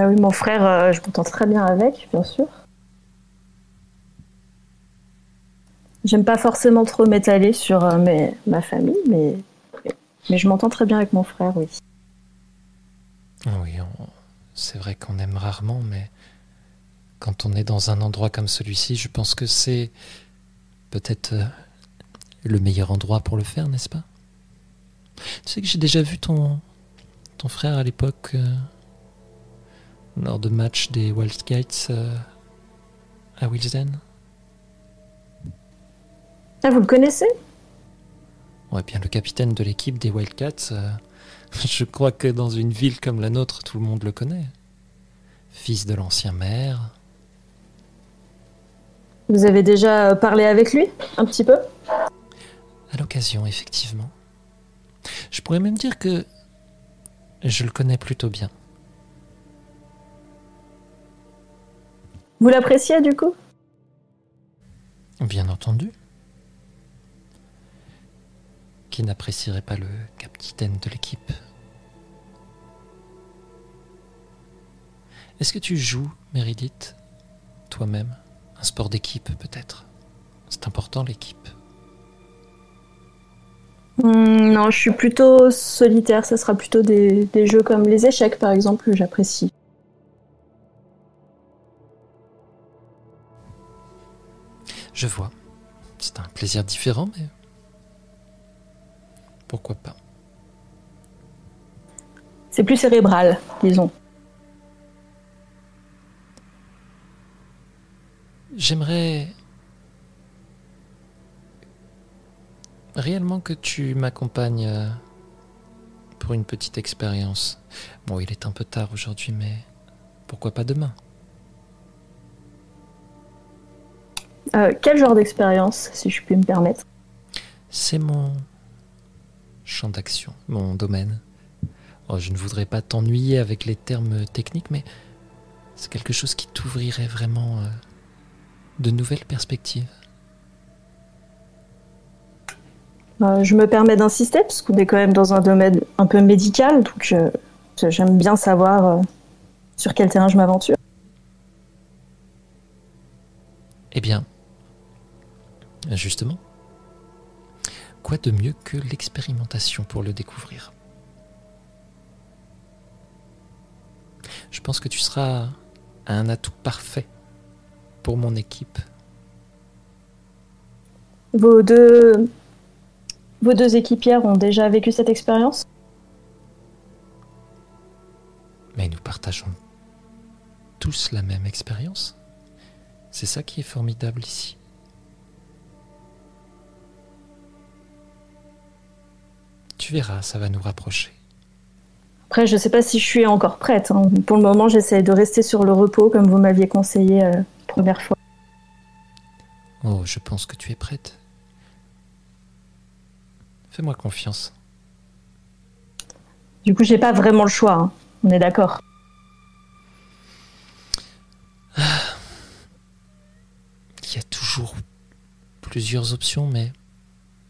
Ah oui, mon frère, euh, je m'entends très bien avec, bien sûr. J'aime pas forcément trop m'étaler sur euh, ma famille, mais, mais je m'entends très bien avec mon frère, oui. Oui, on- c'est vrai qu'on aime rarement, mais quand on est dans un endroit comme celui-ci, je pense que c'est peut-être euh, le meilleur endroit pour le faire, n'est-ce pas? Tu sais que j'ai déjà vu ton, ton frère à l'époque lors de matchs des Wildcats euh, à Wilsden. Ah, vous le connaissez? Ouais, bien le capitaine de l'équipe des Wildcats, euh, (laughs) je crois que dans une ville comme la nôtre, tout le monde le connaît. Fils de l'ancien maire. Vous avez déjà euh, parlé avec lui, un petit peu? À l'occasion, effectivement. Je pourrais même dire que je le connais plutôt bien. Vous l'appréciez, du coup? Bien entendu. Qui n'apprécierait pas le capitaine de l'équipe? Est-ce que tu joues, Meredith Toi-même? Un sport d'équipe, peut-être? C'est important, l'équipe. Hmm, Non, je suis plutôt solitaire. Ça sera plutôt des, des jeux comme les échecs, par exemple, que j'apprécie. Je vois. C'est un plaisir différent, mais. Pourquoi pas? C'est plus cérébral, disons. J'aimerais réellement que tu m'accompagnes euh, pour une petite expérience. Bon, il est un peu tard aujourd'hui, mais pourquoi pas demain? Euh, quel genre d'expérience, si je puis me permettre C'est mon champ d'action, mon domaine. Oh, je ne voudrais pas t'ennuyer avec les termes techniques, mais c'est quelque chose qui t'ouvrirait vraiment euh, de nouvelles perspectives. Euh, Je me permets d'insister, parce qu'on est quand même dans un domaine un peu médical, donc j'aime bien savoir sur quel terrain je m'aventure. Eh bien, justement, quoi de mieux que l'expérimentation pour le découvrir? Je pense que tu seras un atout parfait pour mon équipe. Vos deux, vos deux équipières ont déjà vécu cette expérience? Mais nous partageons tous la même expérience. C'est ça qui est formidable ici. Tu verras, ça va nous rapprocher. Après, je sais pas si je suis encore prête. hein. Pour le moment, j'essaie de rester sur le repos, comme vous m'aviez conseillé euh, la première fois. Oh, je pense que tu es prête. Fais-moi confiance. Du coup, j'ai pas vraiment le choix. hein. On est d'accord. Il y a toujours plusieurs options, mais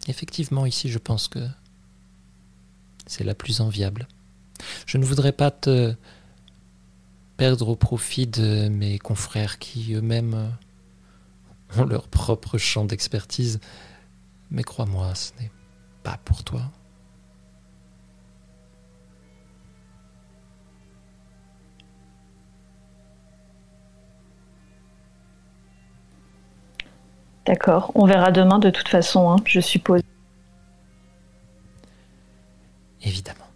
effectivement, ici, je pense que c'est la plus enviable. Je ne voudrais pas te perdre au profit de mes confrères qui eux-mêmes ont leur propre champ d'expertise, mais crois-moi, ce n'est pas pour toi. D'accord. On verra demain de toute façon, hein, je suppose. Évidemment.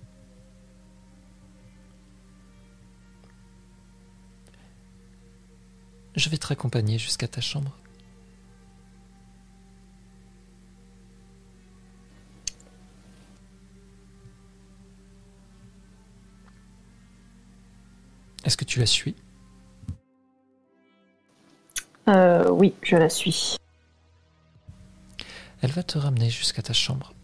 Je vais te raccompagner jusqu'à ta chambre. Est-ce que tu la suis? Euh, oui, je la suis. Elle va te ramener jusqu'à ta chambre.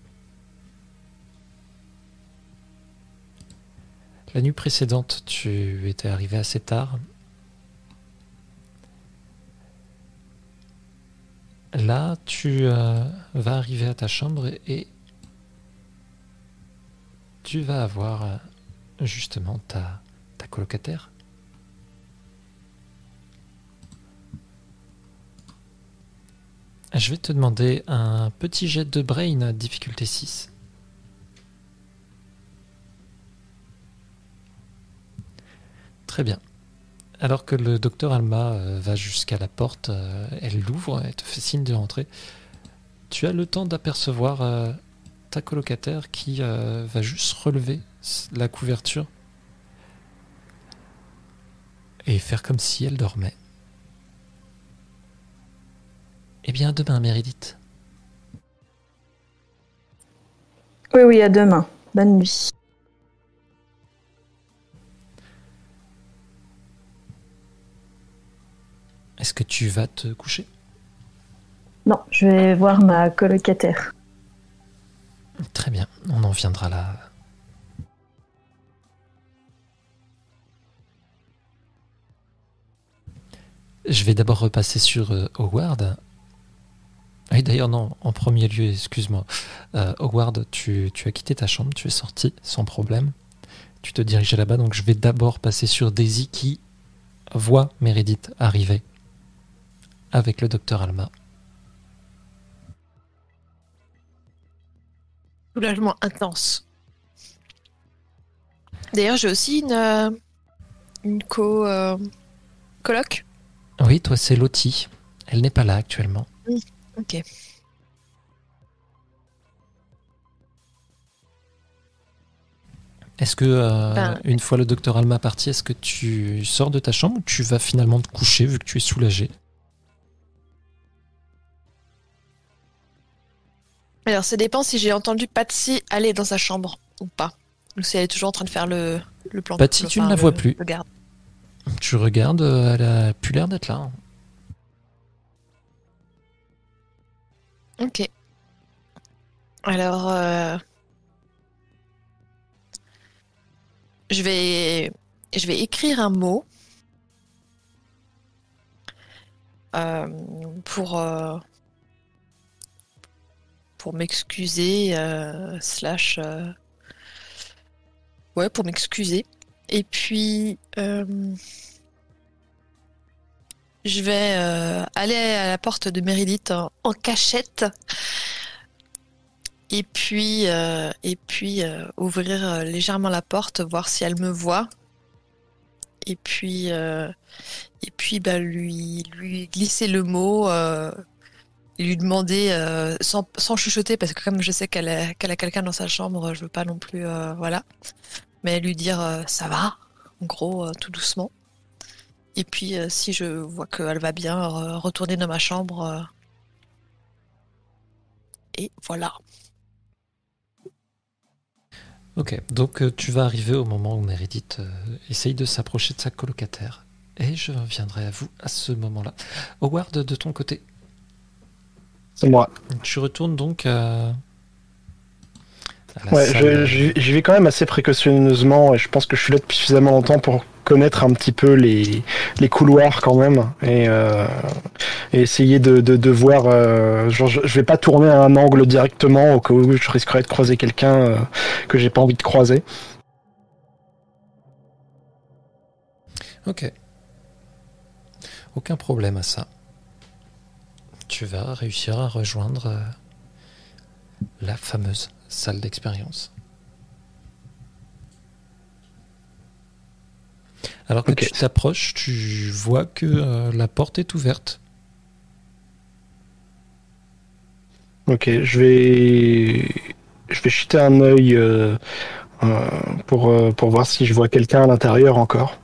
La nuit précédente, tu étais arrivé assez tard. Là, tu euh, vas arriver à ta chambre et tu vas avoir euh, justement ta, ta colocataire. Je vais te demander un petit jet de brain à difficulté 6. Très bien. Alors que le docteur Alma euh, va jusqu'à la porte, euh, elle l'ouvre et te fait signe de rentrer. Tu as le temps d'apercevoir euh, ta colocataire qui va juste relever la couverture et faire comme si elle dormait. Eh bien, à demain, Méridith. Oui, oui, à demain. Bonne nuit. Est-ce que tu vas te coucher? Non, je vais voir ma colocataire. Très bien, on en viendra là. Je vais d'abord repasser sur euh, Howard. Oui, d'ailleurs, non, en premier lieu, excuse-moi. Euh, Howard, tu, tu as quitté ta chambre, tu es sorti sans problème. Tu te dirigeais là-bas, donc je vais d'abord passer sur Daisy qui voit Meredith arriver avec le docteur Alma. Soulagement intense. D'ailleurs, j'ai aussi une, euh, une co, euh, coloc. Oui, toi, c'est Lottie. Elle n'est pas là actuellement. Ok. Est-ce que, euh, Ben- une fois le docteur Alma parti, est-ce que tu sors de ta chambre ou tu vas finalement te coucher vu que tu es soulagé Alors, ça dépend si j'ai entendu Patsy aller dans sa chambre ou pas. Ou si elle est toujours en train de faire le, le plan. Patsy, tu ne la vois plus. le garde. Tu regardes, euh, elle a plus l'air d'être là. Ok. Alors, euh, je vais, je vais écrire un mot euh, pour euh, pour m'excuser euh, slash euh, ouais pour m'excuser et puis euh, je vais aller à la porte de Meredith en, cachette et puis et puis ouvrir légèrement la porte, voir si elle me voit. Et puis et puis bah lui lui glisser le mot, lui demander euh, sans, sans chuchoter parce que comme je sais qu'elle a, quelqu'un dans sa chambre, je veux pas non plus euh, voilà. Mais lui dire euh, ça va, en gros tout doucement. Et puis si je vois qu'elle va bien, re- retourner dans ma chambre. et voilà. Ok, donc tu vas arriver au moment où Meredith essaye de s'approcher de sa colocataire. Et je reviendrai à vous à ce moment-là. Howard, de ton côté, C'est moi. tu retournes donc à, à la Ouais, salle. je- vais quand même assez précautionneusement et je pense que je suis là depuis suffisamment longtemps pour connaître un petit peu les, les couloirs quand même et, euh, et essayer de, de, de voir. euh, genre, je, je vais pas tourner à un angle directement au cas où je risquerais de croiser quelqu'un euh, que j'ai pas envie de croiser. Ok. Aucun problème à ça. Tu vas réussir à rejoindre euh, la fameuse salle d'expérience. Alors que tu t'approches, tu vois que euh, la porte est ouverte. Ok, je vais, je vais jeter un œil euh, euh, pour, euh, pour voir si je vois quelqu'un à l'intérieur encore.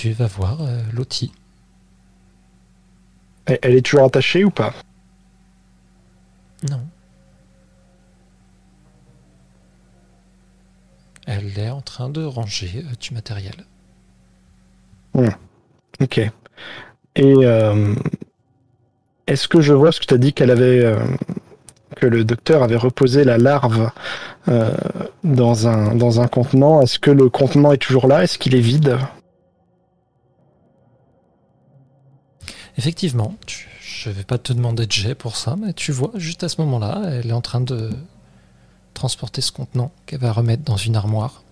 Tu vas voir euh, Lottie. Elle, elle est toujours attachée ou pas? Non. Elle est en train de ranger euh, du matériel. Ok. Et euh, est-ce que je vois ce que tu as dit qu'elle avait euh, que le docteur avait reposé la larve dans un dans un contenant? Est-ce que le contenant est toujours là? Est-ce qu'il est vide? Effectivement, tu- je vais pas te demander de jet pour ça, mais tu vois, juste à ce moment-là, elle est en train de transporter ce contenant qu'elle va remettre dans une armoire.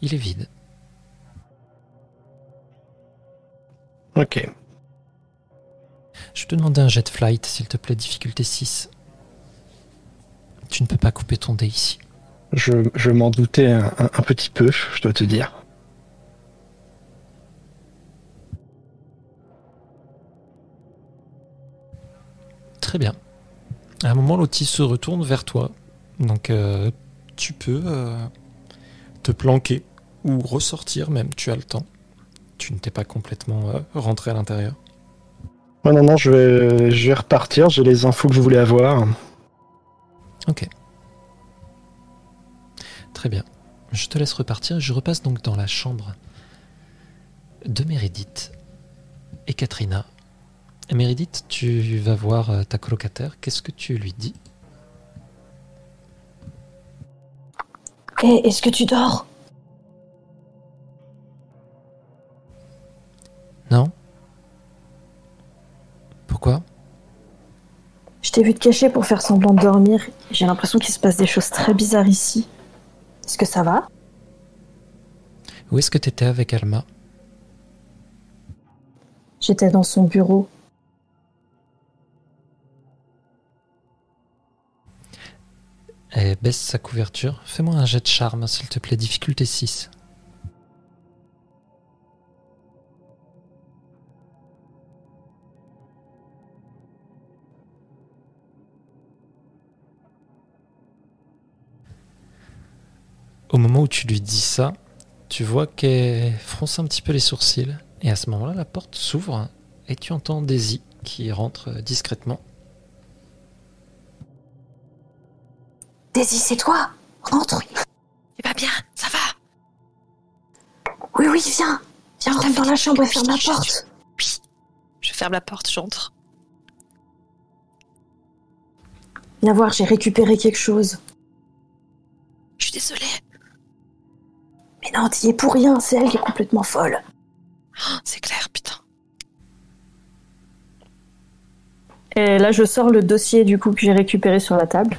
Il est vide. Ok. Je te demandais un jet de flight, s'il te plaît, difficulté 6. Tu ne peux pas couper ton dé ici. Je, je m'en doutais un, un- un petit peu, je dois te dire. Très bien. À un moment, Lottie se retourne vers toi. Donc, euh, tu peux euh, te planquer ou ressortir même. Tu as le temps. Tu ne t'es pas complètement euh, rentré à l'intérieur. Ouais, non, non, je vais, je vais repartir. J'ai les infos que je voulais avoir. Ok. Très bien. Je te laisse repartir. Je repasse donc dans la chambre de Meredith et Katrina. Et Meredith, tu vas voir euh, ta colocataire. Qu'est-ce que tu lui dis? Eh, est-ce que tu dors? Non Pourquoi? Je t'ai vu te cacher pour faire semblant de dormir. J'ai l'impression qu'il se passe des choses très bizarres ici. Est-ce que ça va? Où est-ce que tu étais avec Alma? J'étais dans son bureau. Elle baisse sa couverture. Fais-moi un jet de charme, s'il te plaît. Difficulté 6. Au moment où tu lui dis ça, tu vois qu'elle fronce un petit peu les sourcils. Et à ce moment-là, la porte s'ouvre et tu entends Daisy qui rentre discrètement. Daisy, c'est toi Rentre Tu vas bien Ça va Oui, oui, viens Viens, rentre dans la chambre et ferme la porte Oui. Je ferme la porte, j'entre. Viens voir, j'ai récupéré quelque chose. Je suis désolée. Mais non, t'y es pour rien, c'est elle qui est complètement folle. Oh, c'est clair, putain. Et là, je sors le dossier du coup que j'ai récupéré sur la table.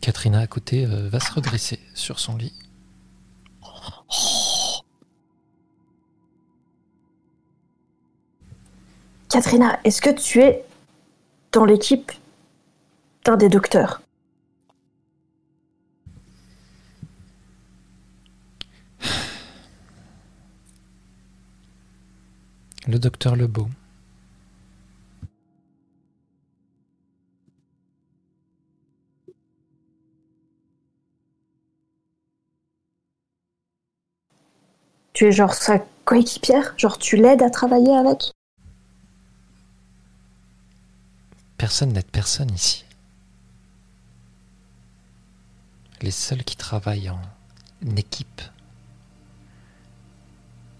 Katrina à côté euh, va se redresser sur son lit. Katrina, est-ce que tu es dans l'équipe d'un des docteurs? Le docteur Lebeau. Tu es genre sa coéquipière? Genre tu l'aides à travailler avec? Personne n'aide personne ici. Les seuls qui travaillent en équipe,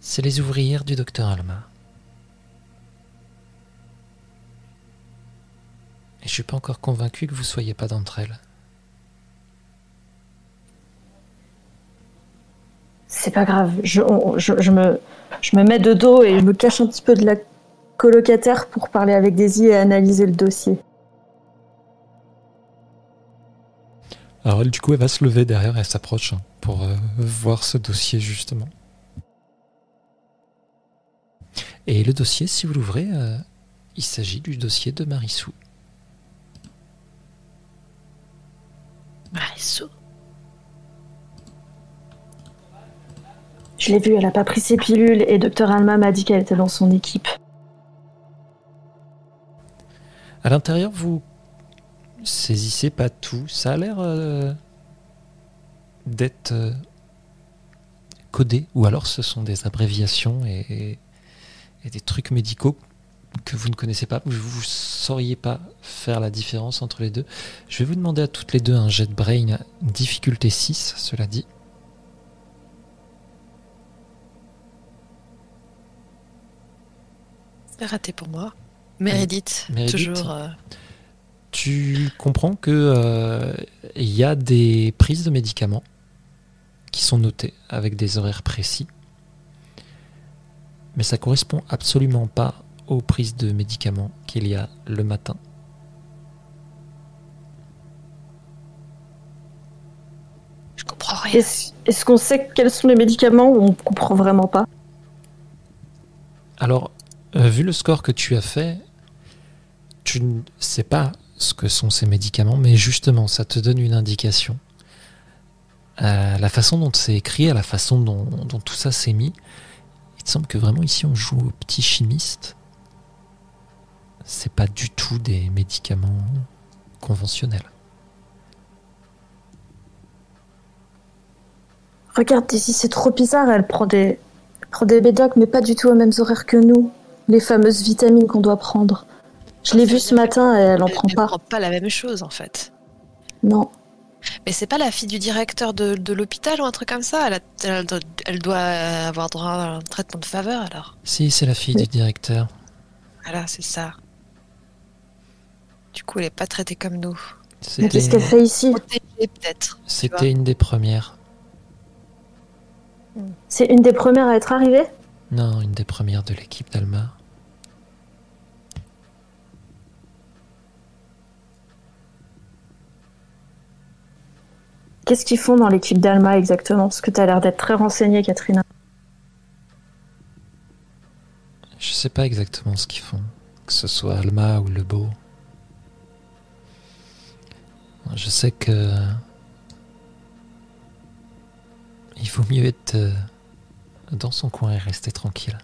c'est les ouvrières du docteur Alma. Et je suis pas encore convaincu que vous soyez pas d'entre elles. C'est pas grave, je, on- je, je me, je me mets de dos et je me cache un petit peu de la colocataire pour parler avec Daisy et analyser le dossier. Alors elle, du coup, elle va se lever derrière, elle s'approche hein, pour euh, voir ce dossier justement. Et le dossier, si vous l'ouvrez, euh, il s'agit du dossier de Marissou. Marissou? Je l'ai vue, elle a pas pris ses pilules et Dr Alma m'a dit qu'elle était dans son équipe. À l'intérieur, vous saisissez pas tout. Ça a l'air euh, d'être euh, codé, ou alors ce sont des abréviations et, des trucs médicaux que vous ne connaissez pas. Vous ne sauriez pas faire la différence entre les deux. Je vais vous demander à toutes les deux un jet brain difficulté 6, cela dit. C'est raté pour moi. Meredith, Meredith. toujours. euh, Tu comprends que euh, il y a des prises de médicaments qui sont notées avec des horaires précis, mais ça correspond absolument pas aux prises de médicaments qu'il y a le matin. Je comprends rien. Est-ce est-ce qu'on sait quels sont les médicaments ou on comprend vraiment pas? Alors, euh, vu le score que tu as fait, tu ne sais pas ce que sont ces médicaments, mais justement, ça te donne une indication. À la façon dont c'est écrit, à la façon dont, dont tout ça s'est mis, il te semble que vraiment ici on joue au petit chimiste. C'est pas du tout des médicaments conventionnels. Regarde ici, c'est trop bizarre. Elle prend des, elle prend des médocs, mais pas du tout aux mêmes horaires que nous. Les fameuses vitamines qu'on doit prendre. Je l'ai vue ce matin et elle en prend Elle pas. prend pas la même chose en fait. Non. Mais c'est pas la fille du directeur de, de l'hôpital ou un truc comme ça? Elle, a- elle doit, elle doit avoir droit à un traitement de faveur alors. Si, c'est la fille du directeur. Voilà, c'est ça. Du coup, elle est pas traitée comme nous. Mais qu'est-ce qu'elle fait ici? C'était une des premières. C'est une des premières à être arrivée? Non, une des premières de l'équipe d'Alma. Qu'est-ce qu'ils font dans l'équipe d'Alma exactement? Parce que t'as l'air d'être très renseignée, Katrina. Je sais pas exactement ce qu'ils font, que ce soit Alma ou Le Beau. Je sais que. Il vaut mieux être euh, dans son coin et rester tranquille.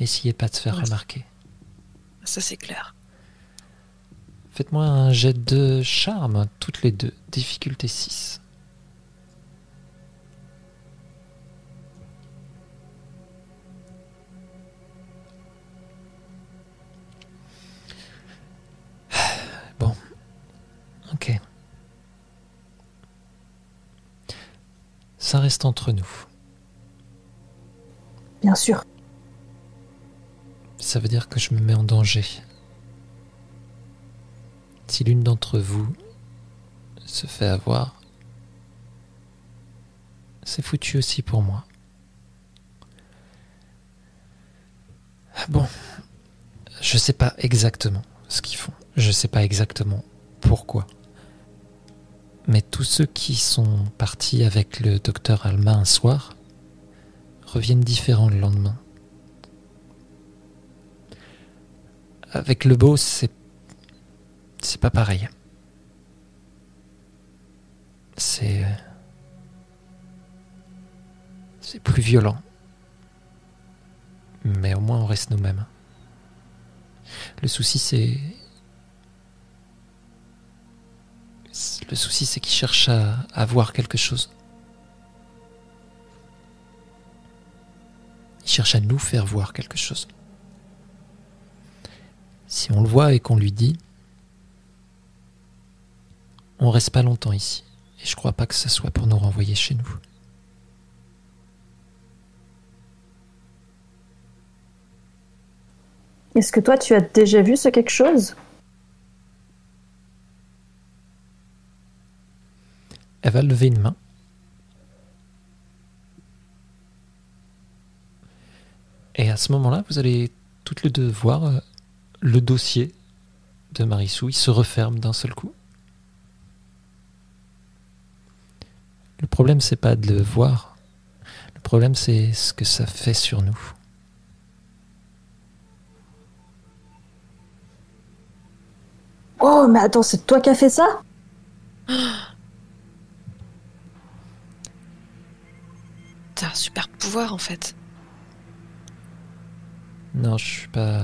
Essayez pas de se faire Ouais. remarquer. Ça, c'est clair. Faites-moi un jet de charme, toutes les deux. Difficulté 6. (sighs) Bon. Ok. Ça reste entre nous. Bien sûr. Ça veut dire que je me mets en danger. Si l'une d'entre vous se fait avoir, c'est foutu aussi pour moi. Bon, je sais pas exactement ce qu'ils font. Je sais pas exactement pourquoi. Mais tous ceux qui sont partis avec le docteur Alma un soir reviennent différents le lendemain. Avec le beau, c'est. C'est pas pareil. C'est. C'est plus violent. Mais au moins on reste nous-mêmes. Le souci c'est. Le souci c'est qu'ils cherchent à, voir quelque chose. Ils cherchent à nous faire voir quelque chose. Si on le voit et qu'on lui dit, on reste pas longtemps ici. Et je crois pas que ce soit pour nous renvoyer chez nous. Est-ce que toi, tu as déjà vu ce quelque chose? Elle va lever une main. Et à ce moment-là, vous allez toutes les deux voir euh, le dossier de Marissou. Il se referme d'un seul coup. Le problème, c'est pas de le voir. Le problème, c'est ce que ça fait sur nous. Oh, mais attends, c'est toi qui as fait ça? (gasps) T'as un super pouvoir en fait. Non, je suis pas.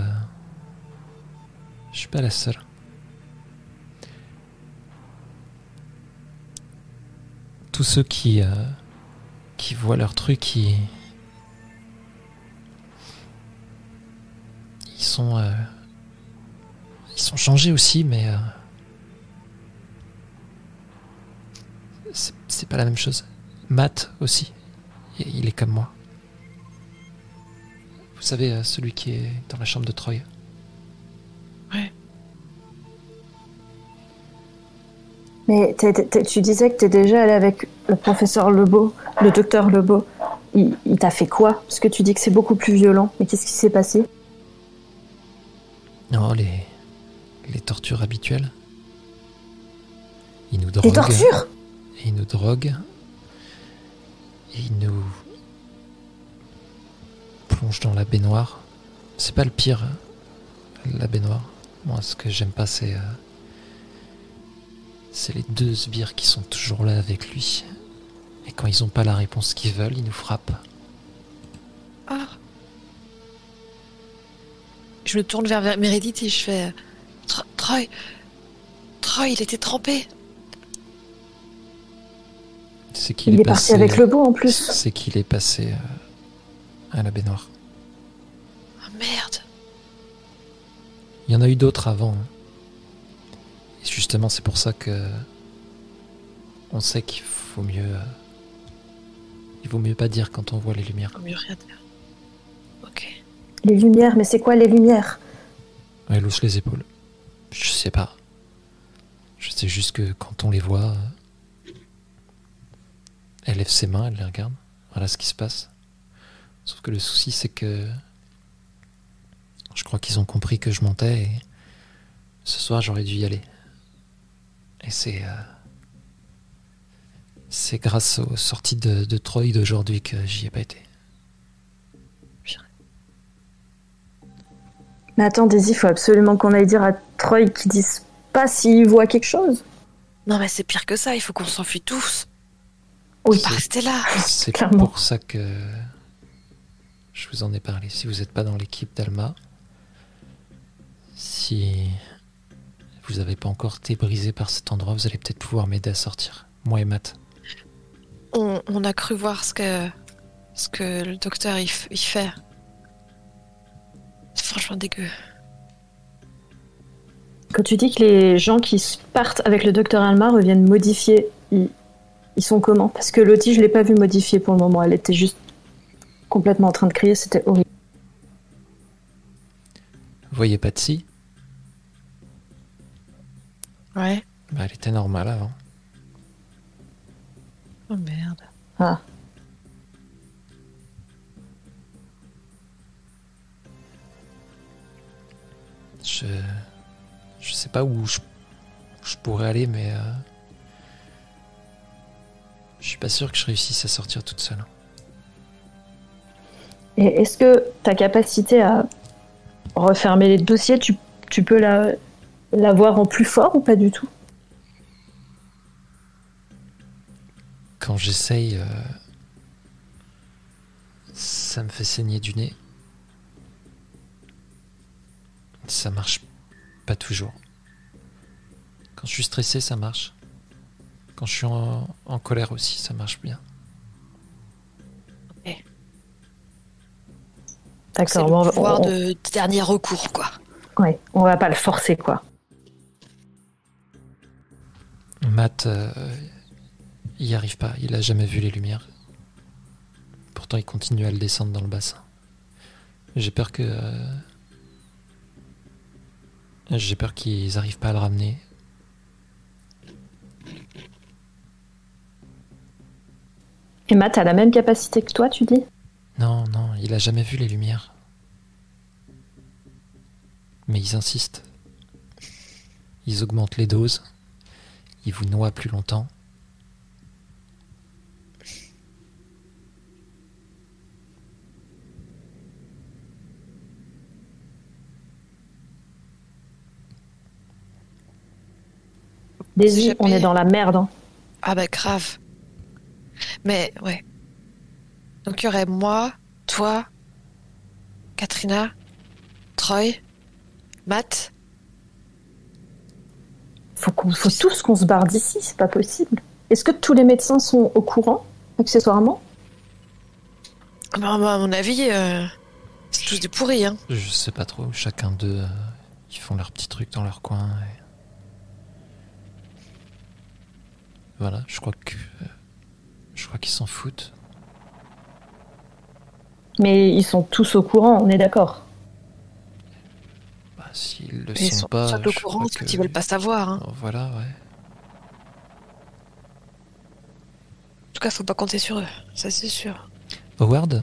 Je suis pas la seule. Tous ceux qui. euh, qui voient leur truc, ils. Ils sont. euh, ils sont changés aussi, mais. euh, c'est pas la même chose. Matt aussi. Il est comme moi. Vous savez, celui qui est dans la chambre de Troy. Mais tu disais que t'es déjà allé avec le professeur Lebeau, le docteur Lebeau. Il, il t'a fait quoi? Parce que tu dis que c'est beaucoup plus violent. Mais qu'est-ce qui s'est passé? Non, les, les tortures habituelles. Ils nous Des droguent. tortures? Ils nous droguent. Et ils nous plongent dans la baignoire. C'est pas le pire, hein, la baignoire. Moi, ce que j'aime pas, c'est. C'est les deux sbires qui sont toujours là avec lui. Et quand ils ont pas la réponse qu'ils veulent, ils nous frappent. Ah. Je me tourne vers Meredith et je fais Tro- Troy. Troy, il était trempé. C'est qu'il Il est, est parti passé- avec Lebeau en plus. C'est qu'il est passé euh, à la baignoire. Ah merde. Il y en a eu d'autres avant. hein. Et justement, c'est pour ça que on sait qu'il faut mieux. euh, il vaut mieux pas dire quand on voit les lumières. Faut mieux rien dire. Ok. Les lumières, mais c'est quoi les lumières? Elle hausse les épaules. Je sais pas. Je sais juste que quand on les voit, euh, elle lève ses mains, elle les regarde. Voilà ce qui se passe. Sauf que le souci, c'est que je crois qu'ils ont compris que je montais et ce soir, j'aurais dû y aller. Et c'est euh, c'est grâce aux sorties de, de Troy d'aujourd'hui que j'y ai pas été. Mais attends, Daisy, il faut absolument qu'on aille dire à Troy qu'il dise pas s'il voit quelque chose. Non mais c'est pire que ça, il faut qu'on s'enfuit tous. Oui. Pas rester là. C'est Clairement. pour ça que je vous en ai parlé. Si vous n'êtes pas dans l'équipe d'Alma, si vous n'avez pas encore été brisé par cet endroit, vous allez peut-être pouvoir m'aider à sortir. Moi et Matt. On, on a cru voir ce que ce que le docteur il, il fait. C'est franchement dégueu. Quand tu dis que les gens qui partent avec le docteur Alma reviennent modifiés, ils, ils sont comment? Parce que Lottie, je l'ai pas vue modifiée pour le moment. Elle était juste complètement en train de crier, c'était horrible. Vous voyez Patsy? Ouais. Bah, Elle était normale avant. Oh merde. Ah. Je, je sais pas où je, je pourrais aller, mais euh, je suis pas sûr que je réussisse à sortir toute seule. Et est-ce que ta capacité à refermer les dossiers, tu, tu peux la, la voir en plus fort ou pas du tout? Quand j'essaye, euh, ça me fait saigner du nez. Ça marche pas toujours. Quand je suis stressé, ça marche. Quand je suis en, en colère aussi, ça marche bien. C'est D'accord, le bon, on va- pouvoir on- de dernier recours quoi. ouais, on va pas le forcer quoi. Matt, euh, il y arrive pas. Il a jamais vu les lumières. Pourtant, il continue à le descendre dans le bassin. J'ai peur que. euh, J'ai peur qu'ils arrivent pas à le ramener. Et Matt a la même capacité que toi, tu dis? Non, non, il a jamais vu les lumières. Mais ils insistent. Ils augmentent les doses. Ils vous noient plus longtemps. S'échapper. on est dans la merde. hein. Ah bah grave. Mais ouais. Donc il y aurait moi, toi, Katrina, Troy, Matt. Faut, qu'on, faut tous qu'on se barre d'ici, c'est pas possible. Est-ce que tous les médecins sont au courant, accessoirement? Bah, bah, à mon avis, euh, c'est tous des pourris. Hein. Je sais pas trop. Chacun d'eux, euh, ils font leur petit truc dans leur coin. et- Voilà, je crois que. euh, je crois qu'ils s'en foutent. Mais ils sont tous au courant, on est d'accord. S'ils le Mais sont, sont pas. au courant, veulent pas savoir. Hein. Oh, Voilà, ouais. En tout cas, faut pas compter sur eux, ça c'est sûr. Howard,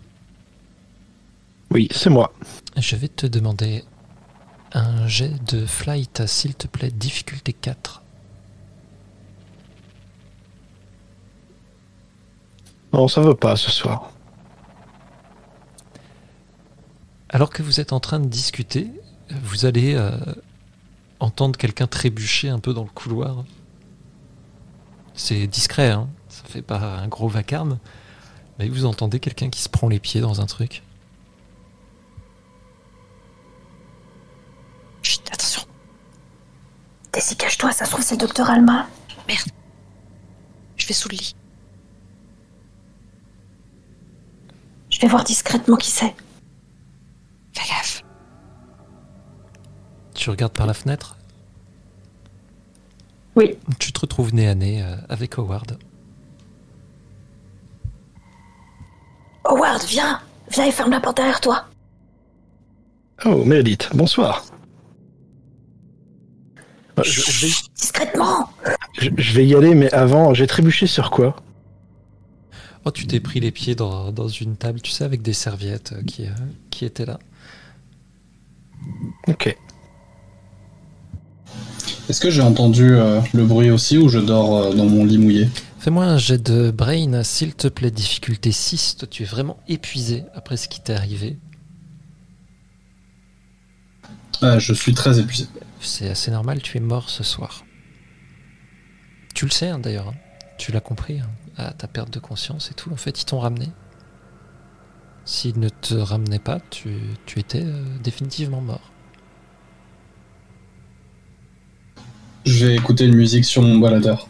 Oui, c'est moi. je vais te demander un jet de flight, s'il te plaît, difficulté 4. Non, ça veut pas ce soir. Alors que vous êtes en train de discuter, vous allez euh, entendre quelqu'un trébucher un peu dans le couloir. C'est discret, hein ça fait pas un gros vacarme, mais vous entendez quelqu'un qui se prend les pieds dans un truc. Chut, attention. Tessie, cache-toi, ça se trouve c'est docteur Alma. Je vais sous le lit. Je vais voir discrètement qui c'est. Fais gaffe. Tu regardes par la fenêtre, Oui, tu te retrouves nez à nez euh, avec Howard. Howard, viens Viens et ferme la porte derrière toi. Oh, Meredith, bonsoir. Euh, Je, je vais, Discrètement je- je vais y aller, mais avant, j'ai trébuché sur quoi? Oh, tu t'es pris les pieds dans, dans une table, tu sais, avec des serviettes euh, qui, euh, qui étaient là. Ok. Est-ce que j'ai entendu euh, le bruit aussi ou je dors euh, dans mon lit mouillé Fais-moi un jet de brain, s'il te plaît, difficulté 6. Toi, tu es vraiment épuisé après ce qui t'est arrivé. Ouais, Je suis très épuisé. C'est assez normal, tu es mort ce soir. Tu le sais hein, d'ailleurs, hein. tu l'as compris, hein, à ta perte de conscience et tout. En fait, ils t'ont ramené. S'ils ne te ramenaient pas, tu, tu étais euh, définitivement mort. Je vais écouter une musique sur mon baladeur.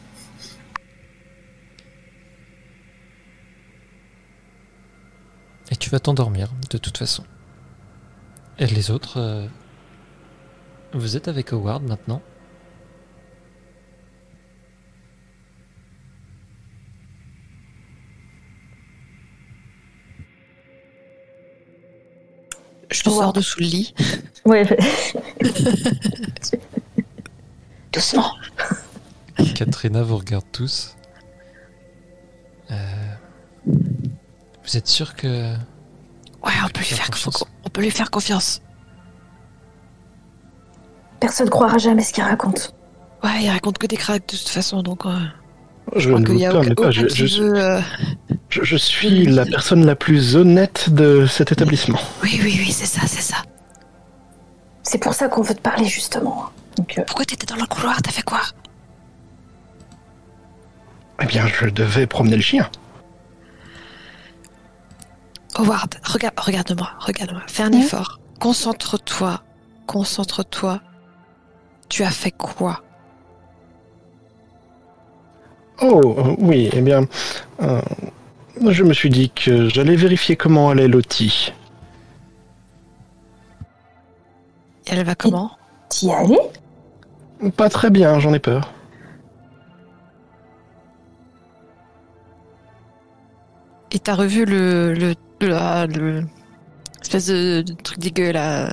Et tu vas t'endormir, de toute façon. Et les autres, euh, vous êtes avec Howard maintenant. Je me sors de sous le lit. Ouais. (laughs) (laughs) Doucement. Katrina vous regarde tous. Euh, vous êtes sûr que Ouais, on peut lui faire, confiance. on peut lui faire confiance. Personne croira jamais ce qu'il raconte. Ouais, il raconte que des cracks de toute façon, donc euh, Je je crois ne qu'il y a vous permets aucun, pas, je, aucun qui je- veut, euh, je- je suis la personne la plus honnête de cet établissement. Oui, oui, oui, c'est ça, c'est ça. C'est pour ça qu'on veut te parler justement. Donc, euh, Pourquoi t'étais dans le couloir? T'as fait quoi? Eh bien, je devais promener le chien. Howard, regarde, regarde-moi, regarde-moi. Fais un effort. Concentre-toi, concentre-toi. Tu as fait quoi? Oh, euh, oui, eh bien, euh, je me suis dit que j'allais vérifier comment allait Lottie. Elle va comment? T'y allé Pas très bien, j'en ai peur. Et t'as revu le, le, le, la- le- espèce de, de truc dégueu là?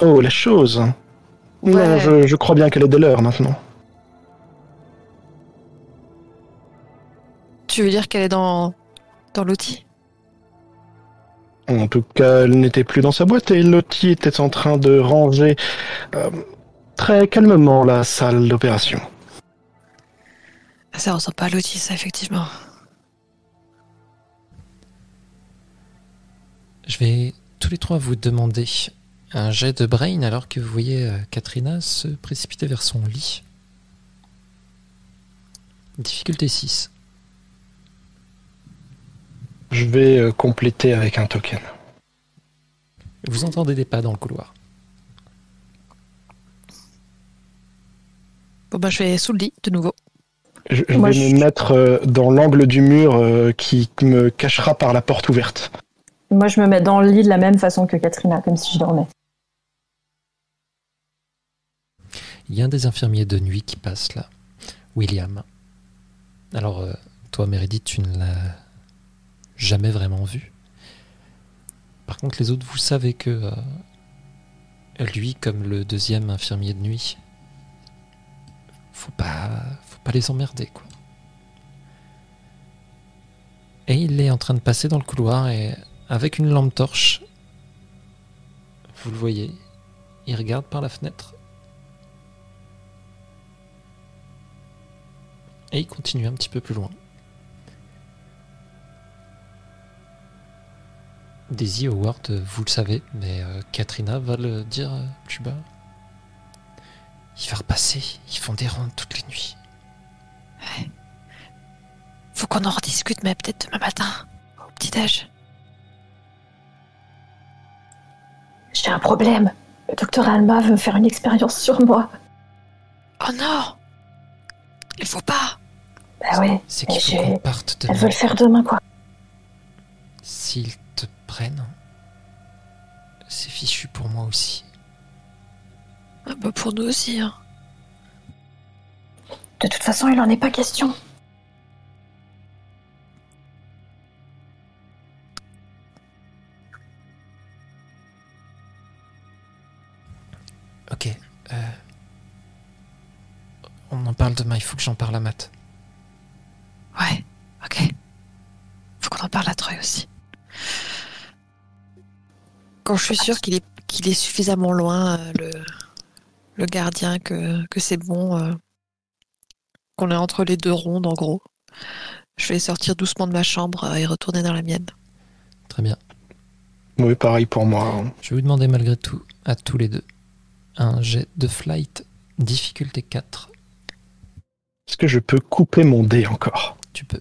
Oh, la chose. Non, je, je crois bien qu'elle est de l'heure maintenant. Tu veux dire qu'elle est dans dans l'outil? En tout cas, elle n'était plus dans sa boîte et Lottie était en train de ranger euh, très calmement la salle d'opération. Ah, Ça ressemble pas à l'outil, ça effectivement. Je vais tous les trois vous demander un jet de brain alors que vous voyez euh, Katrina se précipiter vers son lit. Difficulté 6. Je vais euh, compléter avec un token. Vous entendez des pas dans le couloir. Bon, bah, je vais sous le lit, de nouveau. Je, je Moi, vais je- me mettre euh, dans l'angle du mur euh, qui me cachera par la porte ouverte. Moi, je me mets dans le lit de la même façon que Katrina, comme si je dormais. Il y a un des infirmiers de nuit qui passe là, William. Alors, toi, Meredith, tu ne l'as jamais vraiment vu. Par contre, les autres, vous savez que euh, lui, comme le deuxième infirmier de nuit, faut pas, faut pas les emmerder, quoi. Et il est en train de passer dans le couloir et avec une lampe torche, vous le voyez, il regarde par la fenêtre. Et il continue un petit peu plus loin. Daisy Howard, vous le savez, mais euh, Katrina va le dire euh, plus bas. Il va repasser, ils font des rondes toutes les nuits. Faut qu'on en rediscute, mais peut-être demain matin, au petit-déj. J'ai un problème. Le docteur Alma veut faire une expérience sur moi. Oh non Il faut pas Bah oui, C'est mais qu'il faut qu'on parte elle veut demain. le faire demain, quoi. S'ils te prennent, c'est fichu pour moi aussi. Ah bah pour nous aussi, hein. De toute façon, il en est pas question. Ok. euh, On en parle demain, il faut que j'en parle à Matt. Ouais, ok. Faut qu'on en parle à Troy aussi. Quand je suis sûre qu'il est, qu'il est suffisamment loin, euh, le, le gardien, que, que c'est bon, euh, qu'on est entre les deux rondes en gros, je vais sortir doucement de ma chambre euh, et retourner dans la mienne. Très bien. Oui, pareil pour moi. hein. Je vais vous demander malgré tout, à tous les deux, un jet de flight, difficulté 4. Est-ce que je peux couper mon dé encore? Tu peux.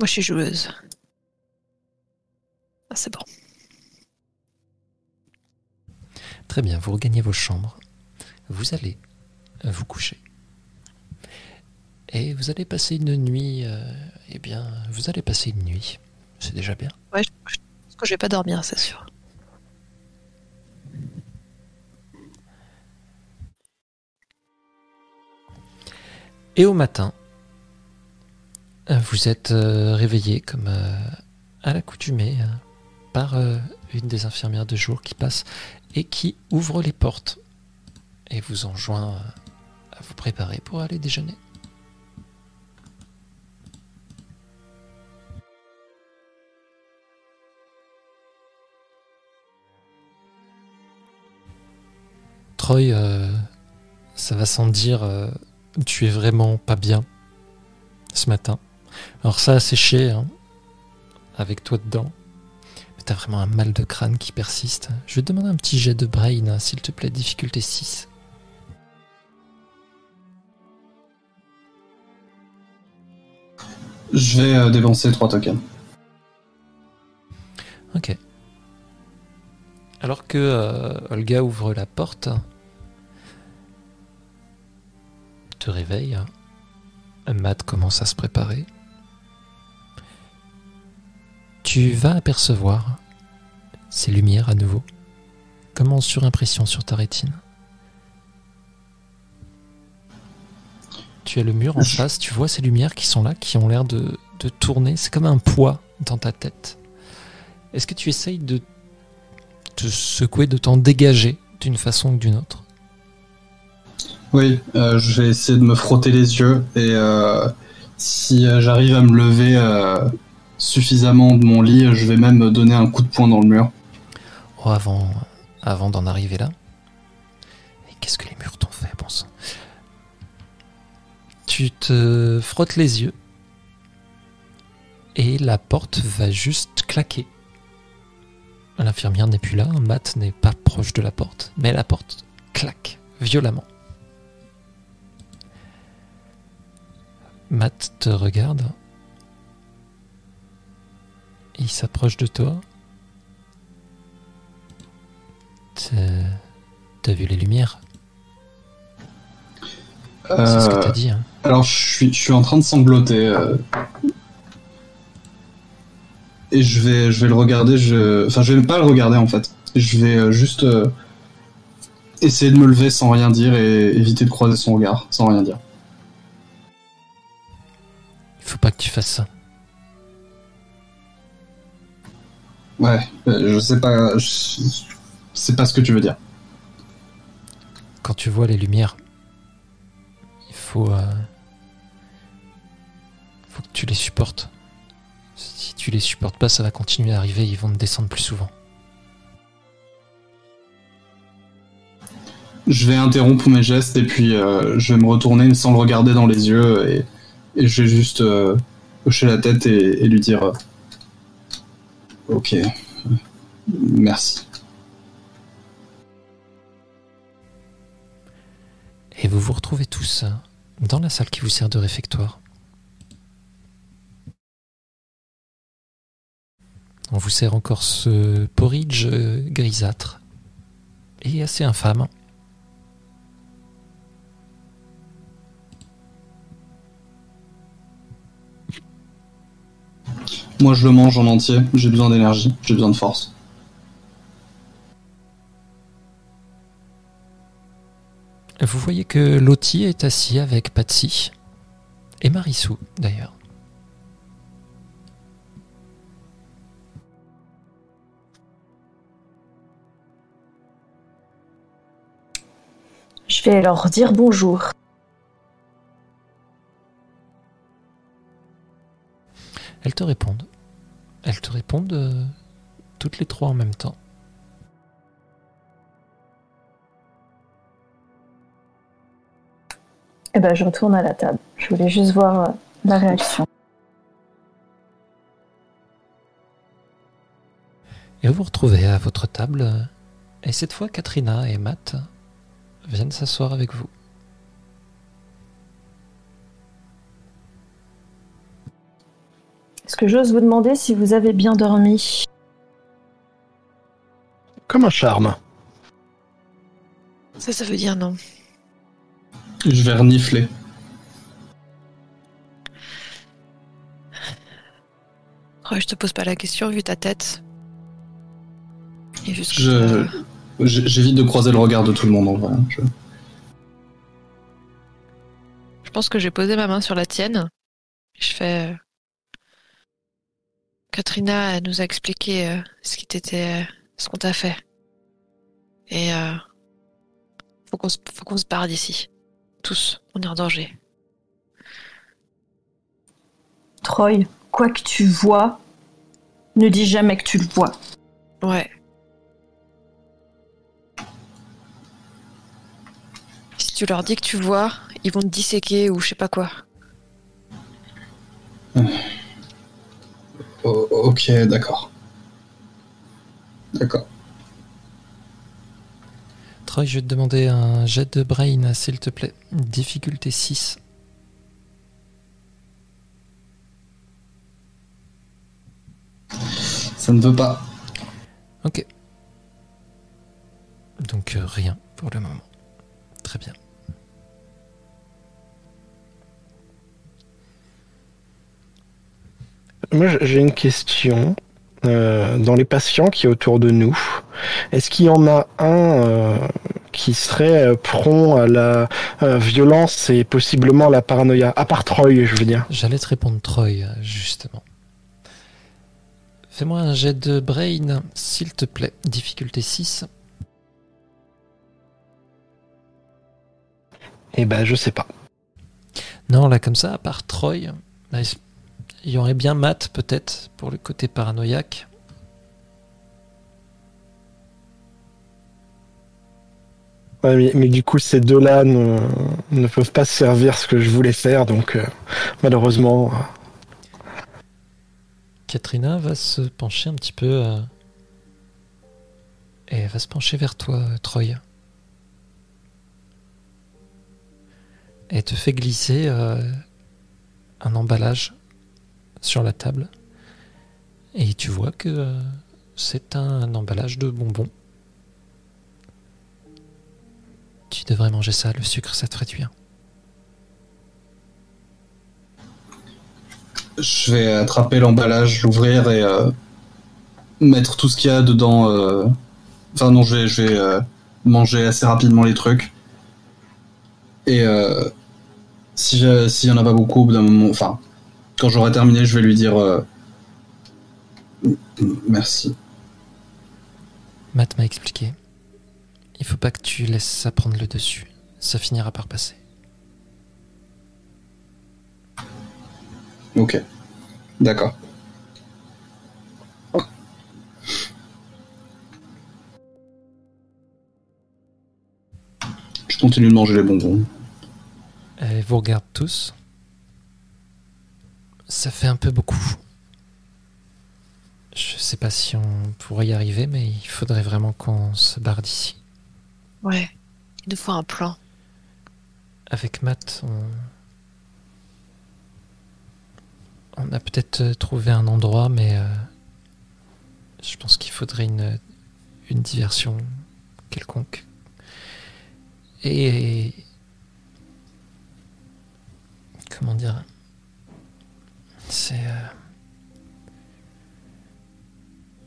Moi je suis joueuse. Ah, c'est bon. Très bien, vous regagnez vos chambres. Vous allez vous coucher. Et vous allez passer une nuit. euh, eh bien, vous allez passer une nuit. C'est déjà bien. Ouais, je, je pense que je vais pas dormir, c'est sûr. Et au matin, euh, vous êtes euh, réveillé comme euh, à l'accoutumée euh, par euh, une des infirmières de jour qui passe et qui ouvre les portes et vous enjoint euh, à vous préparer pour aller déjeuner. Troy, euh, ça va sans dire, euh, tu es vraiment pas bien ce matin. Alors ça a séché, hein, avec toi dedans. T'as vraiment un mal de crâne qui persiste. Je vais te demander un petit jet de brain, s'il te plaît, difficulté 6. Je vais euh, dépenser 3 tokens. Ok. Alors que euh, Olga ouvre la porte, te réveille, Matt commence à se préparer. Tu vas apercevoir ces lumières à nouveau, comme en surimpression sur ta rétine? Tu as le mur en face, tu vois ces lumières qui sont là, qui ont l'air de, de tourner. C'est comme un poids dans ta tête. Est-ce que tu essayes de te secouer, de t'en dégager d'une façon ou d'une autre? Oui, euh, je vais essayer de me frotter les yeux et euh, si euh, j'arrive à me lever euh, suffisamment de mon lit, je vais même me donner un coup de poing dans le mur. Avant, avant d'en arriver là. Et qu'est-ce que les murs t'ont fait, bon sang Tu te frottes les yeux et la porte va juste claquer. L'infirmière n'est plus là, Matt n'est pas proche de la porte, mais la porte claque violemment. Matt te regarde Il s'approche de toi. T'as t'as vu les lumières C'est ce que Euh, t'as dit. Hein. alors, je suis, je suis en train de sangloter. euh, et je vais, je vais le regarder. Je... Enfin, je vais pas le regarder en fait. Je vais euh, juste euh, essayer de me lever sans rien dire et éviter de croiser son regard sans rien dire. Il faut pas que tu fasses ça. Ouais, euh, je sais pas. Je... C'est pas ce que tu veux dire. Quand tu vois les lumières, il faut, euh, faut que tu les supportes. Si tu les supportes pas, ça va continuer à arriver. Ils vont te descendre plus souvent. Je vais interrompre mes gestes et puis euh, je vais me retourner sans le regarder dans les yeux et, et je vais juste euh, hocher la tête et, et lui dire Ok, merci. Et vous vous retrouvez tous dans la salle qui vous sert de réfectoire. On vous sert encore ce porridge euh, grisâtre et assez infâme. Moi je le mange en entier, j'ai besoin d'énergie, j'ai besoin de force. Vous voyez que Lottie est assis avec Patsy et Marissou d'ailleurs. Je vais leur dire bonjour. Elles te répondent. Elles te répondent euh, toutes les trois en même temps. Eh ben, je retourne à la table. Je voulais juste voir euh, la réaction. Et vous vous retrouvez à votre table. euh, Et cette fois, Katrina et Matt viennent s'asseoir avec vous. Est-ce que j'ose vous demander si vous avez bien dormi? Comme un charme. Ça, ça veut dire non. Je vais renifler. Ouais, je te pose pas la question vu ta tête. Et Je- J'évite de croiser le regard de tout le monde en vrai. Je- Je pense que j'ai posé ma main sur la tienne. Je fais. euh, Katrina nous a expliqué euh, ce qui t'était, ce qu'on t'a fait. Et euh, faut qu'on se, faut qu'on se barre d'ici. Tous, on est en danger. Troy, quoi que tu vois, ne dis jamais que tu le vois. Ouais. Si tu leur dis que tu vois, ils vont te disséquer ou je sais pas quoi. O- ok, d'accord. D'accord. Troy, je vais te demander un jet de brain, s'il te plaît. Difficulté 6. Ça ne veut pas. Ok. Donc euh, rien pour le moment. Très bien. Moi, j'ai une question. Euh, dans les patients qui est autour de nous, est-ce qu'il y en a un euh, qui serait euh, prompt à la euh, violence et possiblement à la paranoïa? À part Troy, je veux dire. J'allais te répondre Troy, justement. Fais-moi un jet de brain, s'il te plaît. Difficulté 6. Eh ben, je sais pas. Non, là, comme ça, à part Troy, il y aurait bien Matt, peut-être, pour le côté paranoïaque. Ouais, mais, mais du coup, ces deux-là ne, ne peuvent pas servir ce que je voulais faire, donc euh, malheureusement. euh, Katrina va se pencher un petit peu. euh, et va se pencher vers toi, Troy. Et te fait glisser euh, un emballage sur la table. Et tu vois que euh, c'est un emballage de bonbons. Tu devrais manger ça, le sucre, ça te ferait du bien. Je vais attraper l'emballage, l'ouvrir et euh, mettre tout ce qu'il y a dedans. euh, Enfin non, je vais, manger assez rapidement les trucs. Et si s'il y en a pas beaucoup, au bout moment, enfin, quand j'aurai terminé, je vais lui dire euh, merci. Matt m'a expliqué. Il faut pas que tu laisses ça prendre le dessus. Ça finira par passer. Ok, d'accord. Je continue de manger les bonbons. Et vous regarde tous. Ça fait un peu beaucoup. Je sais pas si on pourrait y arriver, mais il faudrait vraiment qu'on se barre d'ici. Ouais. Il nous faut un plan. Avec Matt, on, on a peut-être euh, trouvé un endroit, mais euh, je pense qu'il faudrait une, une diversion quelconque. Et comment dire? C'est euh,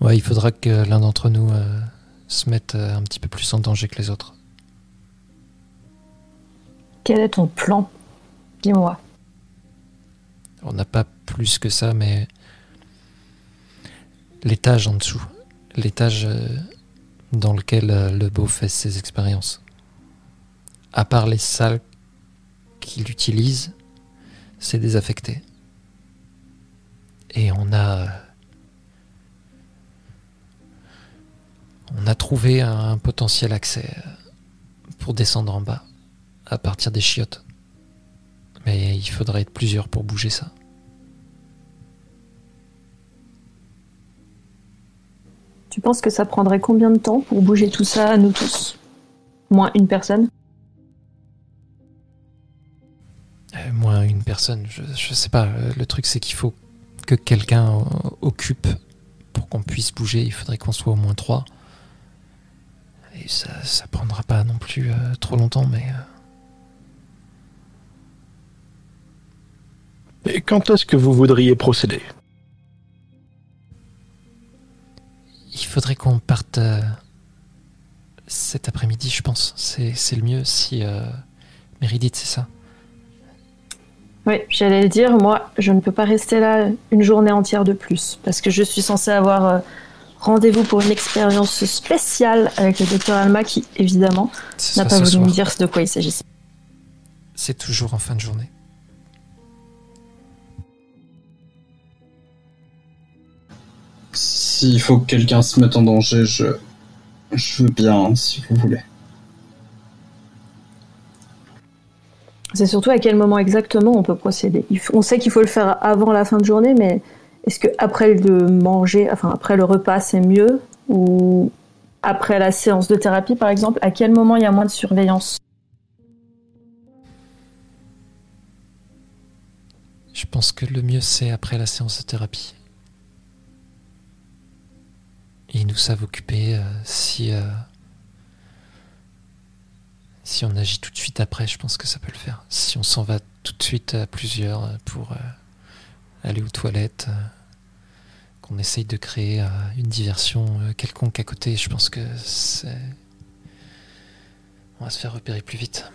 ouais, il faudra que l'un d'entre nous euh, se mette euh, un petit peu plus en danger que les autres. Quel est ton plan? Dis-moi. On n'a pas plus que ça, mais l'étage en dessous, l'étage dans lequel le beau fait ses expériences. À part les salles qu'il utilise, c'est désaffecté. Et on a. On a trouvé un potentiel accès pour descendre en bas, à partir des chiottes. Mais il faudrait être plusieurs pour bouger ça. Tu penses que ça prendrait combien de temps pour bouger tout ça à nous tous? Moins une personne? Euh, moins une personne, je, je sais pas. euh, Le truc, c'est qu'il faut que quelqu'un euh, occupe pour qu'on puisse bouger. Il faudrait qu'on soit au moins trois. Et ça, ça prendra pas non plus euh, trop longtemps, mais euh, Et quand est-ce que vous voudriez procéder? Il faudrait qu'on parte euh, cet après-midi, je pense. C'est le mieux si Méridith, c'est ça? Oui, j'allais le dire, moi, je ne peux pas rester là une journée entière de plus, parce que je suis censée avoir euh, rendez-vous pour une expérience spéciale avec le docteur Alma, qui, évidemment, n'a pas voulu me dire de quoi il s'agissait. C'est toujours en fin de journée. S'il faut que quelqu'un se mette en danger, je, je veux bien, si vous voulez. C'est surtout à quel moment exactement on peut procéder. On sait qu'il faut le faire avant la fin de journée, mais est-ce que après le manger, enfin après le repas, c'est mieux ou après la séance de thérapie, par exemple, à quel moment il y a moins de surveillance? Je pense que le mieux, c'est après la séance de thérapie. Ils nous savent occuper. euh, si, euh, si on agit tout de suite après, je pense que ça peut le faire. Si on s'en va tout de suite à plusieurs euh, pour euh, aller aux toilettes, euh, qu'on essaye de créer une diversion quelconque à côté, je pense que c'est. On va se faire repérer plus vite.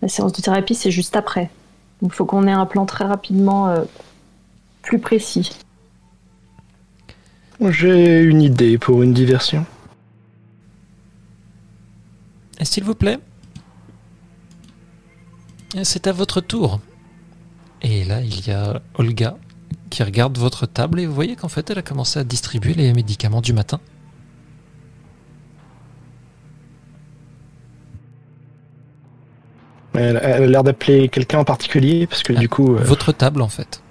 La séance de thérapie, c'est juste après. Il faut qu'on ait un plan très rapidement plus précis. J'ai une idée pour une diversion. S'il vous plaît, c'est à votre tour. Et là, il y a Olga qui regarde votre table et vous voyez qu'en fait, elle a commencé à distribuer les médicaments du matin. Elle, a l'air d'appeler quelqu'un en particulier parce que Ah, du coup, euh, Votre table, en fait.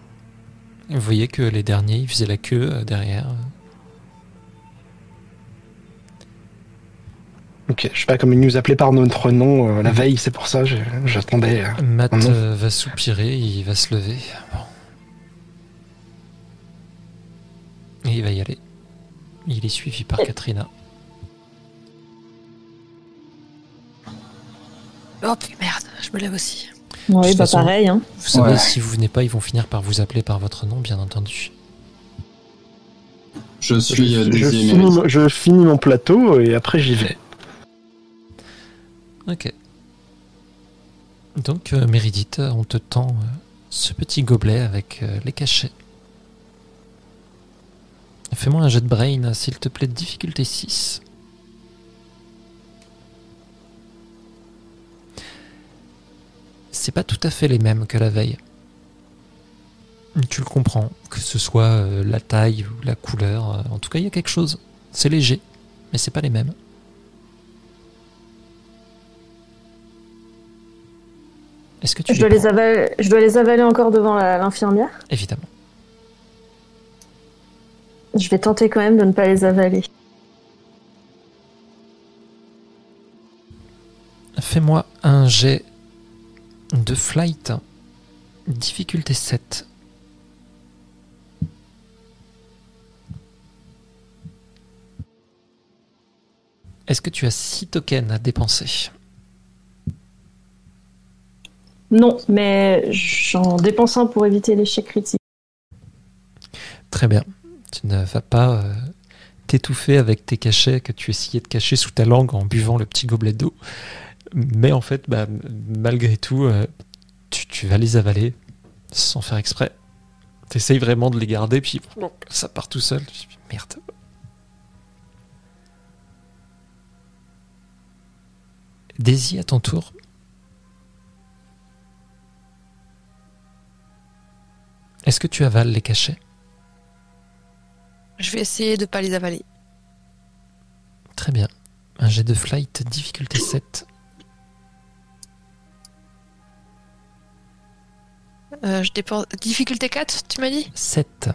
Vous voyez que les derniers, ils faisaient la queue euh, derrière. Ok, je sais pas, comme il nous appelait par notre nom euh, la veille, c'est pour ça, j'attendais. euh. Matt euh, va soupirer, il va se lever. Bon. Et il va y aller. Il est suivi par Katrina. Oh putain, merde, je me lève aussi. Oui, bah façon- pareil. Hein. Vous savez, Ouais. si vous venez pas, ils vont finir par vous appeler par votre nom, bien entendu. Je suis finis, je finis mon plateau et après j'y vais. Ok. Donc, euh, Meredith, on te tend euh, ce petit gobelet avec euh, les cachets. Fais-moi un jet de brain, s'il te plaît, de difficulté 6. C'est pas tout à fait les mêmes que la veille. Tu le comprends, que ce soit euh, la taille ou la couleur. euh, en tout cas, il y a quelque chose. C'est léger, mais c'est pas les mêmes. Est-ce que tu Je dois, les avaler, je dois les avaler encore devant l'infirmière. Évidemment. Je vais tenter quand même de ne pas les avaler. Fais-moi un jet de flight. Difficulté 7. Est-ce que tu as 6 tokens à dépenser? Non, mais j'en dépense un pour éviter l'échec critique. Très bien. Tu ne vas pas euh, t'étouffer avec tes cachets que tu essayais de cacher sous ta langue en buvant le petit gobelet d'eau. Mais en fait, bah, malgré tout, euh, tu, vas les avaler sans faire exprès. T'essayes vraiment de les garder, puis ça part tout seul. Merde. Daisy, à ton tour. Est-ce que tu avales les cachets? Je vais essayer de pas les avaler. Très bien. Un jet de flight, difficulté 7. Euh, je dépense. Difficulté 4, tu m'as dit? 7.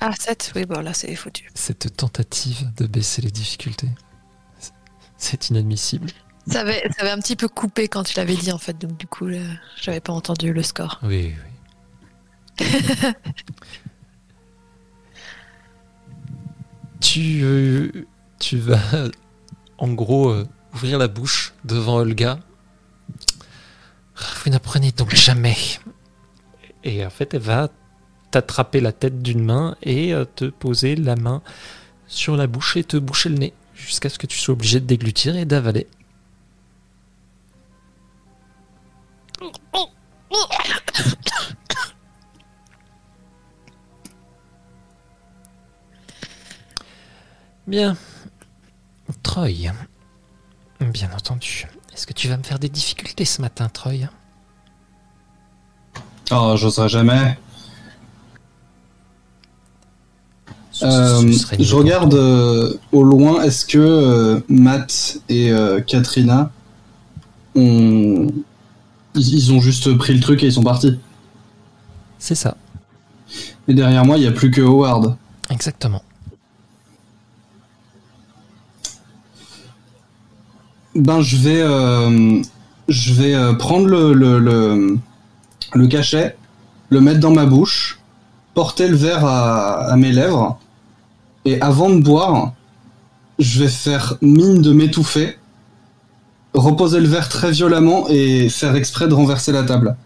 Ah, 7, oui, bon, là, c'est foutu. Cette tentative de baisser les difficultés. C'est- inadmissible. Ça avait, ça avait un petit peu coupé quand tu l'avais dit, en fait, donc du coup, j'avais pas entendu le score. Oui, oui. Tu, euh, tu vas, en gros, euh, ouvrir la bouche devant Olga. Vous n'apprenez donc jamais. Et en fait, elle va t'attraper la tête d'une main et euh, te poser la main sur la bouche et te boucher le nez jusqu'à ce que tu sois obligé de déglutir et d'avaler. Bien. Troy. Bien entendu. Est-ce que tu vas me faire des difficultés ce matin, Troy? Oh, j'oserais jamais. Euh, je regarde euh, au loin, est-ce que euh, Matt et Katrina ont... Ils, ils ont juste pris le truc et ils sont partis. C'est ça, Et derrière moi, il n'y a plus que Howard. exactement. Ben, je vais, euh, je vais euh, prendre le, le, cachet, le mettre dans ma bouche, porter le verre à mes lèvres, et avant de boire, je vais faire mine de m'étouffer, reposer le verre très violemment et faire exprès de renverser la table.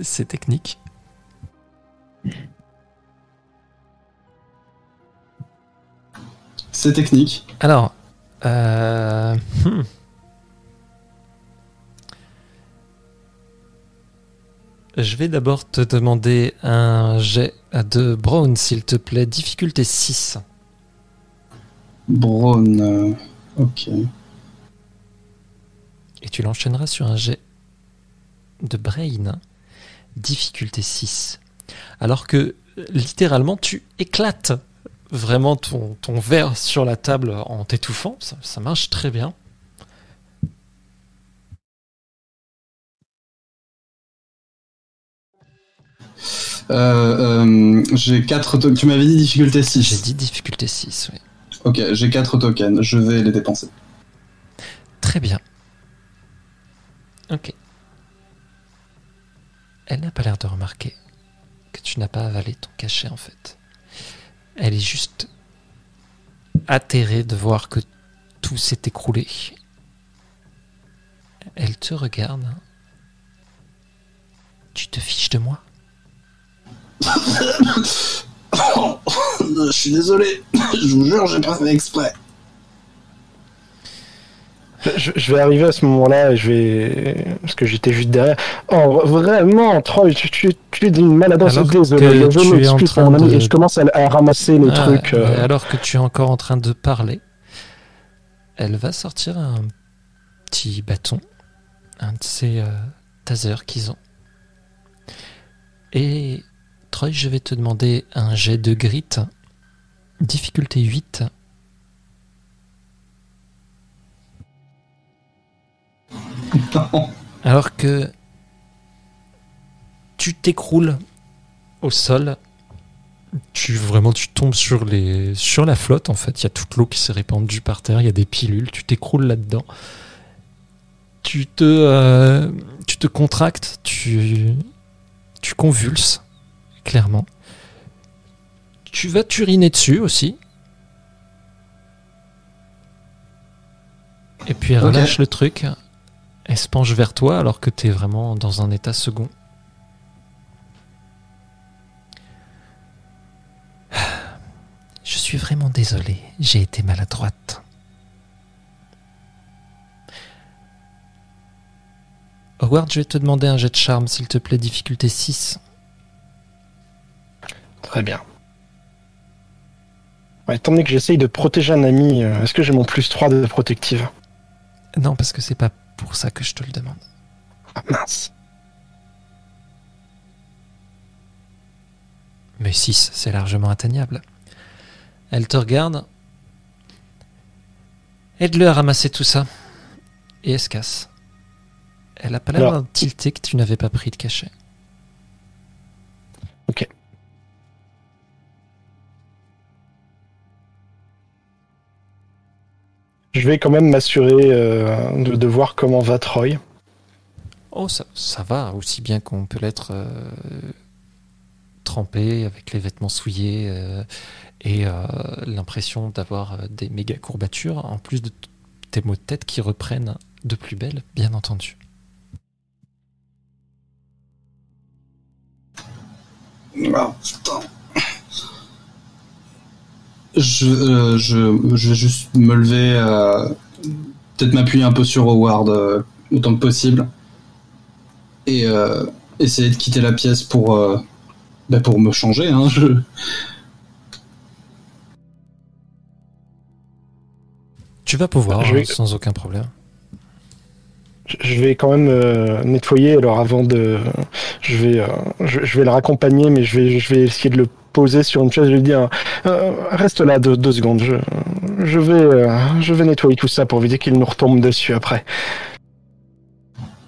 C'est technique. C'est technique. Alors, euh, hmm. je vais d'abord te demander un jet de Brown, s'il te plaît. Difficulté 6. Brown. euh, ok. Et tu l'enchaîneras sur un jet de Brain. Difficulté 6. Alors que, littéralement, tu éclates vraiment ton, ton verre sur la table en t'étouffant. Ça, ça marche très bien. Euh, euh, J'ai 4. Tu m'avais dit difficulté 6. J'ai dit difficulté 6, oui. Ok, j'ai 4 tokens, je vais les dépenser. Très bien. Ok. Elle n'a pas l'air de remarquer que tu n'as pas avalé ton cachet en fait. Elle est juste atterrée de voir que tout s'est écroulé. Elle te regarde. Tu te fiches de moi? (coughs) Je suis désolé, (coughs) je vous jure, j'ai pas fait exprès. Je, je vais arriver à ce moment-là et je vais. Parce que j'étais juste derrière. Oh, vraiment, Troy, tu, tu, tu es d'une maladresse. Désolé, je m'excuse, mon ami. de- Et je commence à, à ramasser les Ah, trucs. euh, Alors que tu es encore en train de parler, elle va sortir un petit bâton, un de ces euh, tasers qu'ils ont. Et Troy, je vais te demander un jet de grit, difficulté 8. Alors que tu t'écroules au sol, tu vraiment tu tombes sur les sur la flotte en fait, il y a toute l'eau qui s'est répandue par terre, il y a des pilules, tu t'écroules là-dedans. Tu te euh, tu te contractes, tu tu convulses clairement. Tu vas t'uriner dessus aussi. Et puis relâche le truc. Elle se penche vers toi alors que tu es vraiment dans un état second. (sighs) Je suis vraiment désolé, j'ai été maladroite. Howard, je vais te demander un jet de charme, s'il te plaît, difficulté 6. Très bien. Ouais, étant donné que j'essaye de protéger un ami, euh, est-ce que j'ai mon plus 3 de protective? Non, parce que c'est pas pour ça que je te le demande. Ah mince. Mais 6, c'est largement atteignable. Elle te regarde. Aide-le à ramasser tout ça. Et elle se casse. Elle a pas l'air d'un tilté que tu n'avais pas pris de cachet. Je vais quand même m'assurer euh, de, de voir comment va Troy. Oh, ça, ça va, aussi bien qu'on peut l'être euh, trempé avec les vêtements souillés euh, et euh, l'impression d'avoir euh, des méga courbatures, en plus de tes maux de tête qui reprennent de plus belle, bien entendu. Ah, putain. Je, euh, je, je vais juste me lever, euh, peut-être m'appuyer un peu sur Howard euh, autant que possible et euh, essayer de quitter la pièce pour, euh, bah, pour me changer. Hein, je... Tu vas pouvoir, Je vais- hein, sans aucun problème. Je- Je vais quand même euh, nettoyer. Alors avant de, je vais, euh, je, je vais le raccompagner, mais je vais, je vais essayer de le poser sur une chaise. Je vais lui dire, euh, reste là deux, deux secondes. Je, je vais, euh, je vais nettoyer tout ça pour éviter qu'il nous retombe dessus après.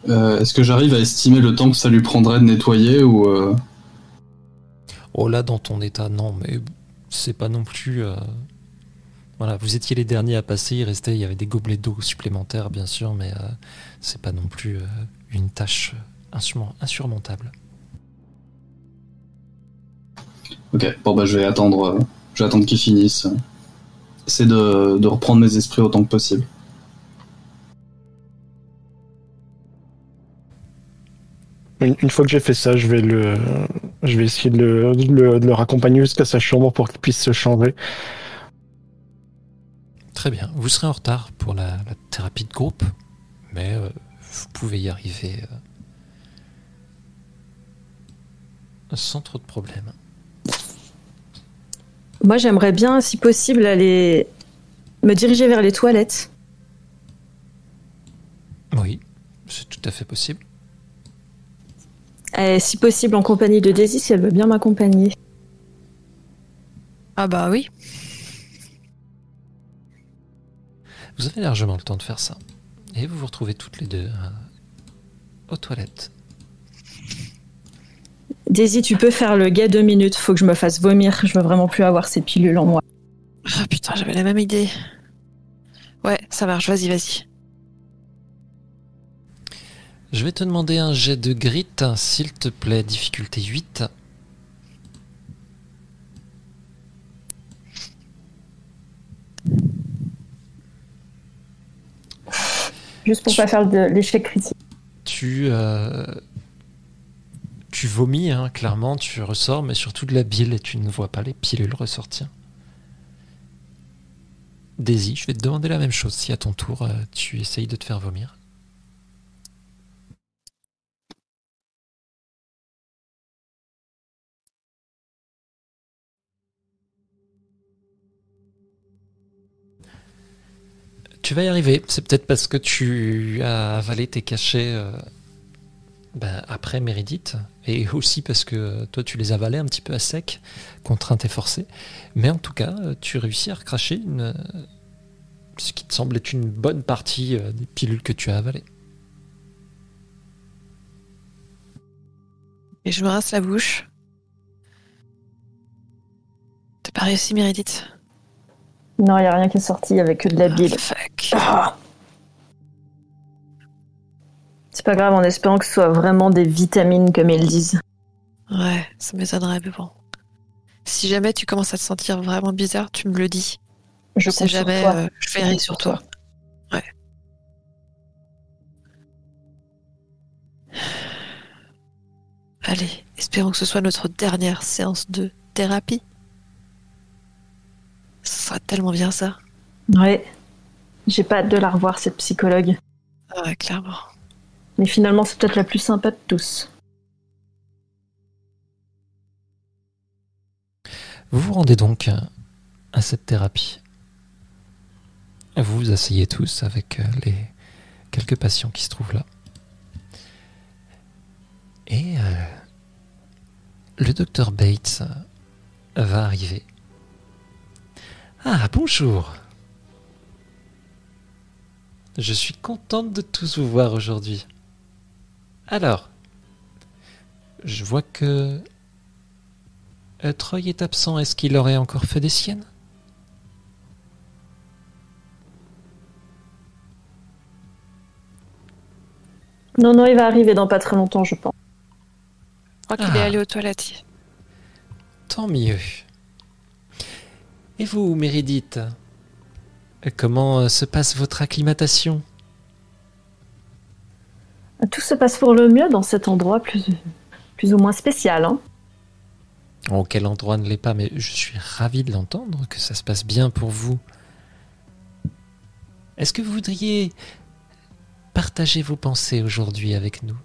Euh, Est-ce que j'arrive à estimer le temps que ça lui prendrait de nettoyer ou euh, Oh là, dans ton état, non, mais c'est pas non plus. euh, Voilà, vous étiez les derniers à passer, il restait, il y avait des gobelets d'eau supplémentaires, bien sûr, mais euh, c'est pas non plus euh, une tâche insurmont- insurmontable. Ok, bon bah je vais attendre, euh, je vais attendre qu'il finisse. Essayer de, de reprendre mes esprits autant que possible. Une, une fois que j'ai fait ça, je vais le, je vais essayer de le, de le, de le raccompagner jusqu'à sa chambre pour qu'il puisse se changer. Très bien, vous serez en retard pour la, la thérapie de groupe, mais euh, vous pouvez y arriver euh, sans trop de problèmes. Moi, j'aimerais bien, si possible, aller me diriger vers les toilettes. Oui, c'est tout à fait possible. Et si possible, en compagnie de Daisy, si elle veut bien m'accompagner. Ah bah oui. Vous avez largement le temps de faire ça. Et vous vous retrouvez toutes les deux euh, aux toilettes. Daisy, tu peux faire le gars deux minutes. Faut que je me fasse vomir. Je veux vraiment plus avoir ces pilules en moi. Ah putain. Putain, j'avais la même idée. Ouais, ça marche, vas-y, vas-y. Je vais te demander un jet de grit, s'il te plaît, difficulté 8. Juste pour pas faire de l'échec critique. Tu, euh, tu vomis, hein, clairement, tu ressors, mais surtout de la bile et tu ne vois pas les pilules ressortir. Daisy, je vais te demander la même chose. Si à ton tour, euh, tu essayes de te faire vomir. Tu vas y arriver. C'est peut-être parce que tu as avalé tes cachets euh, ben, après Méridite. Et aussi parce que euh, toi, tu les avalais un petit peu à sec, contrainte et forcée. Mais en tout cas, euh, tu réussis à recracher une, euh, ce qui te semble être une bonne partie des pilules que tu as avalées. Et je me rince la bouche. T'as pas réussi, Méridith Non, il n'y a rien qui est sorti avec que de la bile. Ah, fuck. Ah. C'est pas grave, en espérant que ce soit vraiment des vitamines comme ils disent. Ouais, ça m'étonnerait, mais bon. Si jamais tu commences à te sentir vraiment bizarre, tu me le dis. Je sais jamais, euh, je veillerai sur toi. Ouais. Allez, espérons que ce soit notre dernière séance de thérapie. Ce sera tellement bien ça. Ouais. J'ai pas hâte de la revoir, cette psychologue. Ah Ouais, clairement. Mais finalement, c'est peut-être la plus sympa de tous. Vous vous rendez donc à cette thérapie. Vous vous asseyez tous avec euh, les quelques patients qui se trouvent là. Et euh, le docteur Bates va arriver. Ah, bonjour. Je suis contente de tous vous voir aujourd'hui. Alors, je vois que euh, Troy est absent. Est-ce qu'il aurait encore fait des siennes? Non, non, il va arriver dans pas très longtemps, je pense. Je crois qu'il est Ah. allé aux toilettes. Tant mieux. Et vous, Méridith euh, Comment euh, se passe votre acclimatation? Tout se passe pour le mieux dans cet endroit plus, plus ou moins spécial. Hein. Oh, quel endroit ne l'est pas, mais je suis ravi de l'entendre, que ça se passe bien pour vous. Est-ce que vous voudriez partager vos pensées aujourd'hui avec nous?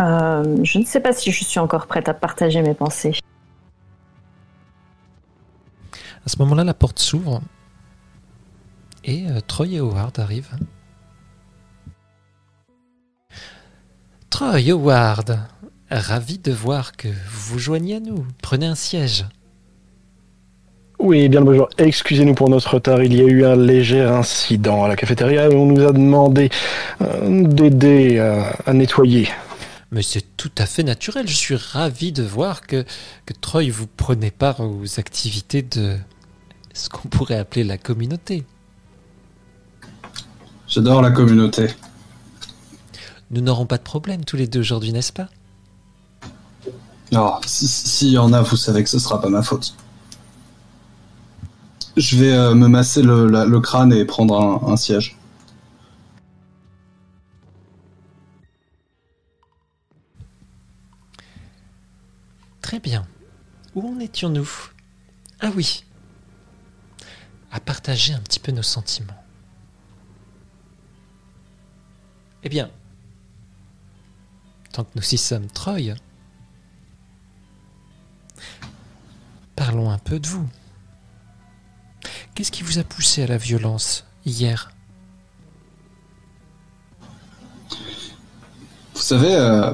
Euh, je ne sais pas si je suis encore prête à partager mes pensées. À ce moment-là, la porte s'ouvre et euh, Troy et Howard arrivent. Troy, Howard, ravi de voir que vous vous joignez à nous. Prenez un siège. Oui, bien le bonjour. Excusez-nous pour notre retard. Il y a eu un léger incident à la cafétéria et on nous a demandé euh, d'aider euh, à nettoyer. Mais c'est tout à fait naturel. Je suis ravi de voir que, que Troy vous prenez part aux activités de ce qu'on pourrait appeler la communauté. J'adore la communauté. Nous n'aurons pas de problème tous les deux aujourd'hui, n'est-ce pas? Oh, si- si- s'il y en a, vous savez que ce sera pas ma faute. Je vais euh, me masser le, la- le crâne et prendre un, un siège. Très bien. Où en étions-nous? Ah oui. À partager un petit peu nos sentiments. Eh bien, tant que nous y sommes, Troy, parlons un peu de vous. Qu'est-ce qui vous a poussé à la violence hier? Vous savez, euh,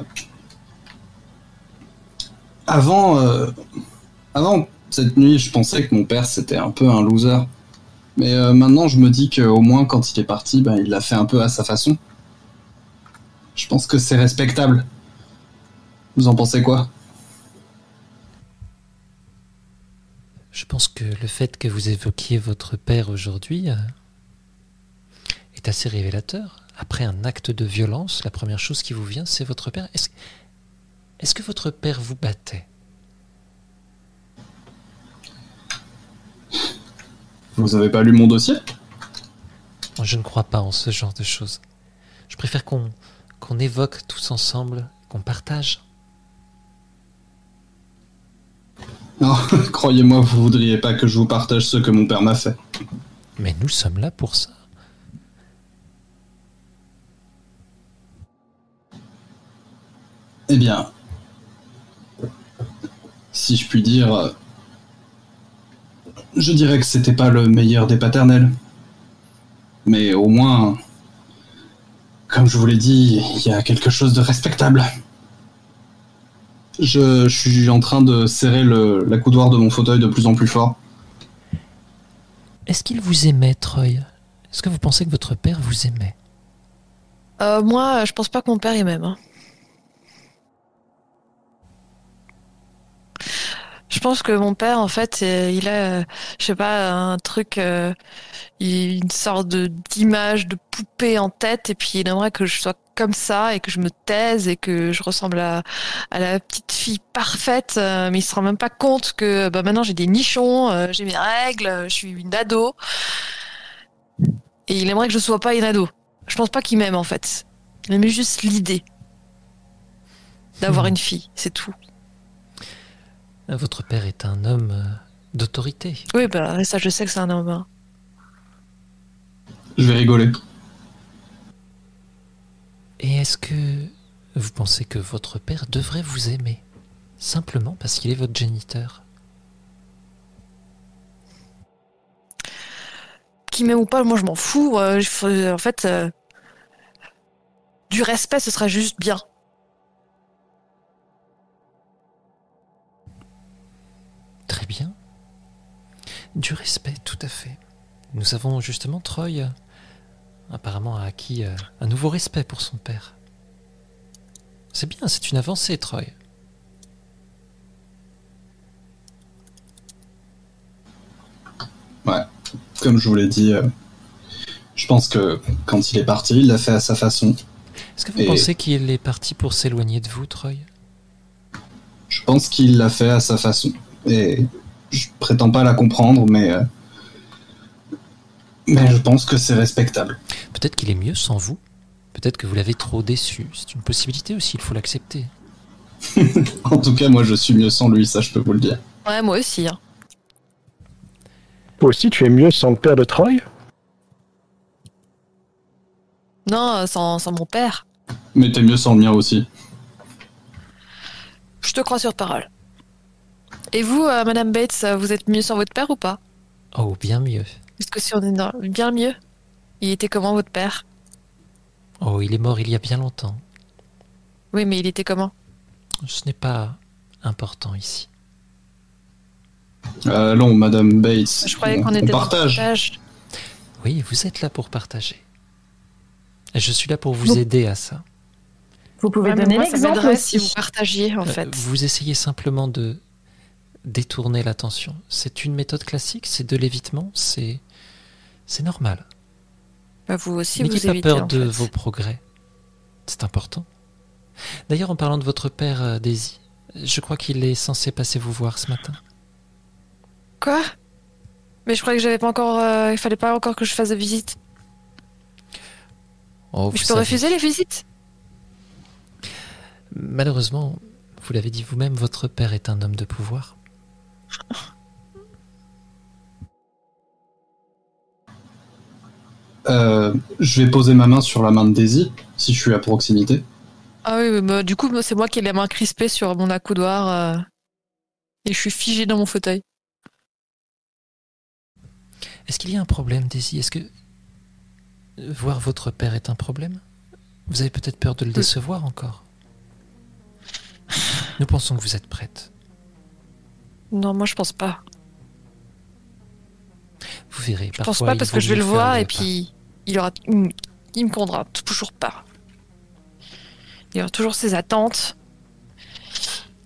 avant, euh, avant cette nuit, je pensais que mon père c'était un peu un loser. Mais euh, maintenant, je me dis qu'au moins quand il est parti, ben, il l'a fait un peu à sa façon. Je pense que c'est respectable. Vous en pensez quoi? Je pense que le fait que vous évoquiez votre père aujourd'hui euh, est assez révélateur. Après un acte de violence, la première chose qui vous vient, c'est votre père. Est-ce que votre père vous battait? Vous avez pas lu mon dossier? Je ne crois pas en ce genre de choses. Je préfère qu'on qu'on évoque tous ensemble, qu'on partage. Non, (laughs) croyez-moi, vous voudriez pas que je vous partage ce que mon père m'a fait. Mais nous sommes là pour ça. Eh bien, si je puis dire, je dirais que c'était pas le meilleur des paternels. Mais au moins, comme je vous l'ai dit, il y a quelque chose de respectable. Je, je suis en train de serrer le, la coudoir de mon fauteuil de plus en plus fort. Est-ce qu'il vous aimait, Troy? Est-ce que vous pensez que votre père vous aimait? Euh, moi, je pense pas que mon père hein. Je pense que mon père, en fait, euh, il a, je sais pas, un truc, euh, une sorte de d'image de poupée en tête, et puis il aimerait que je sois comme ça et que je me taise et que je ressemble à, à la petite fille parfaite, euh, mais il se rend même pas compte que bah, maintenant j'ai des nichons, euh, j'ai mes règles, je suis une ado, et il aimerait que je sois pas une ado. Je pense pas qu'il m'aime en fait. Il aimait juste l'idée d'avoir Hmm. une fille, c'est tout. Votre père est un homme euh, d'autorité. Oui, bah ça, je sais que c'est un homme. hein. Je vais rigoler. Et est-ce que vous pensez que votre père devrait vous aimer Simplement parce qu'il est votre géniteur? Qui m'aime ou pas, moi je m'en fous. euh, en fait, euh, du respect, ce serait juste bien. Du respect, tout à fait. Nous avons justement Troy, apparemment a acquis euh, un nouveau respect pour son père. C'est bien, c'est une avancée, Troy. Ouais. Comme je vous l'ai dit, euh, je pense que quand il est parti, il l'a fait à sa façon. Est-ce que vous Et- pensez qu'il est parti pour s'éloigner de vous, Troy? Je pense qu'il l'a fait à sa façon. Et je prétends pas la comprendre, mais. euh, Mais je pense que c'est respectable. Peut-être qu'il est mieux sans vous. Peut-être que vous l'avez trop déçu. C'est une possibilité aussi, il faut l'accepter. (laughs) En tout cas, moi, je suis mieux sans lui, ça, je peux vous le dire. Ouais, moi aussi. hein. Toi aussi, tu es mieux sans le père de Troy? Non, euh, sans, sans mon père. Mais t'es mieux sans le mien aussi. Je te crois sur parole. Et vous, euh, Madame Bates, euh, vous êtes mieux sans votre père ou pas? Oh, bien mieux. Est-ce que si on est dans- bien mieux Il était comment votre père? Oh, il est mort il y a bien longtemps. Oui, mais il était comment? Ce n'est pas important ici. Allons, Madame Bates. Je croyais on, qu'on on était dans partage. le partage. Oui, vous êtes là pour partager. Et je suis là pour vous aider à ça. Vous pouvez Ouais, mais donner l'exemple si vous partagiez, en Euh, fait. Vous essayez simplement de détourner l'attention. C'est une méthode classique, c'est de l'évitement, c'est c'est normal. Bah, vous aussi, N'ayez pas peur de fait. vos progrès. C'est important. D'ailleurs, en parlant de votre père, euh, Daisy, je crois qu'il est censé passer vous voir ce matin. Quoi? Mais je croyais que j'avais pas encore... euh, il fallait pas encore que je fasse de visite. Oh, je peux savez. refuser les visites? Malheureusement, vous l'avez dit vous-même, votre père est un homme de pouvoir. Euh, je vais poser ma main sur la main de Daisy, si je suis à proximité. Ah oui, bah, du coup, c'est moi qui ai les mains crispées sur mon accoudoir. euh, et je suis figée dans mon fauteuil. Est-ce qu'il y a un problème, Daisy? Est-ce que voir votre père est un problème? Vous avez peut-être peur de le décevoir encore? Nous pensons que vous êtes prête. Non, moi, je pense pas. Vous verrez. Je pense pas parce que je vais le voir et puis il aura, il me- comprendra toujours pas. Il aura toujours ses attentes,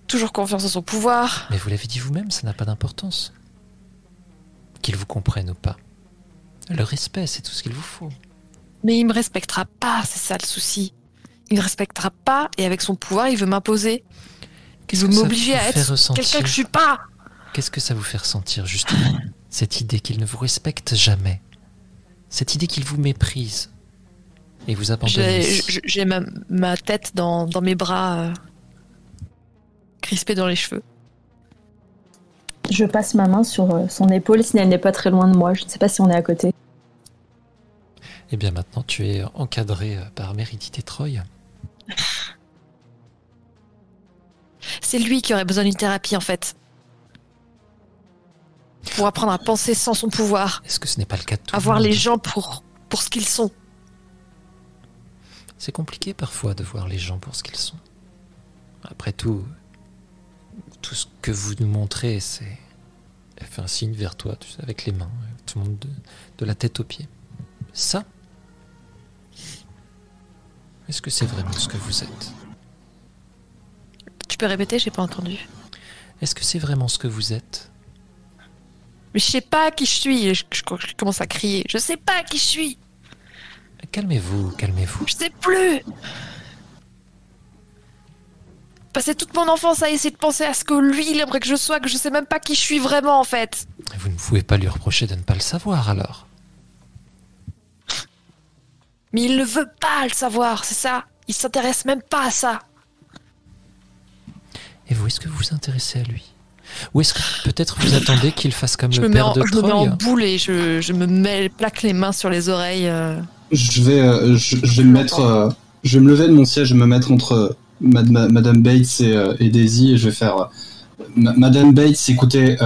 toujours confiance en son pouvoir. Mais vous l'avez dit vous-même, ça n'a pas d'importance. qu'il vous comprenne ou pas. Le respect, c'est tout ce qu'il vous faut. Mais il me respectera pas, c'est ça le souci. Il me respectera pas et avec son pouvoir, il veut m'imposer. Il veut m'obliger à être quelqu'un que je suis pas. Qu'est-ce que ça vous fait ressentir justement (coughs) Cette idée qu'il ne vous respecte jamais? Cette idée qu'il vous méprise. Et vous abandonne? J'ai ma, ma tête dans, dans mes bras, euh, crispée dans les cheveux. Je passe ma main sur euh, son épaule si elle n'est pas très loin de moi. Je ne sais pas si on est à côté. Et bien maintenant, tu es encadré euh, par Meredith et Troy. C'est lui qui aurait besoin d'une thérapie en fait. Pour apprendre à penser sans son pouvoir. Est-ce que ce n'est pas le cas de tout À le voir monde les gens pour, pour ce qu'ils sont. C'est compliqué parfois de voir les gens pour ce qu'ils sont. Après tout, tout ce que vous nous montrez, c'est. Elle fait un signe vers toi, tu sais, avec les mains, tout le monde de, de la tête aux pieds. Ça Est-ce que c'est vraiment ce que vous êtes? Tu peux répéter, j'ai pas entendu. Est-ce que c'est vraiment ce que vous êtes? Mais je sais pas qui je suis. Je, je- je commence à crier. Je sais pas qui je suis. Calmez-vous, calmez-vous. Je sais plus. Passer toute mon enfance à essayer de penser à ce que lui il aimerait que je sois, que je sais même pas qui je suis vraiment en fait. Vous ne pouvez pas lui reprocher de ne pas le savoir alors. Mais il ne veut pas le savoir, c'est ça. Il s'intéresse même pas à ça. Et vous, est-ce que vous vous intéressez à lui? Ou est-ce que peut-être vous attendez qu'il fasse comme Je le me, mets père en, de je me mets en Troy boule et je, je me mets, plaque les mains sur les oreilles. euh. Je vais, euh, je, je vais me mettre, euh, je vais me lever de mon siège et me mettre entre Mad- Ma- Madame Bates et, et Daisy et je vais faire. Ma- Madame Bates, écoutez,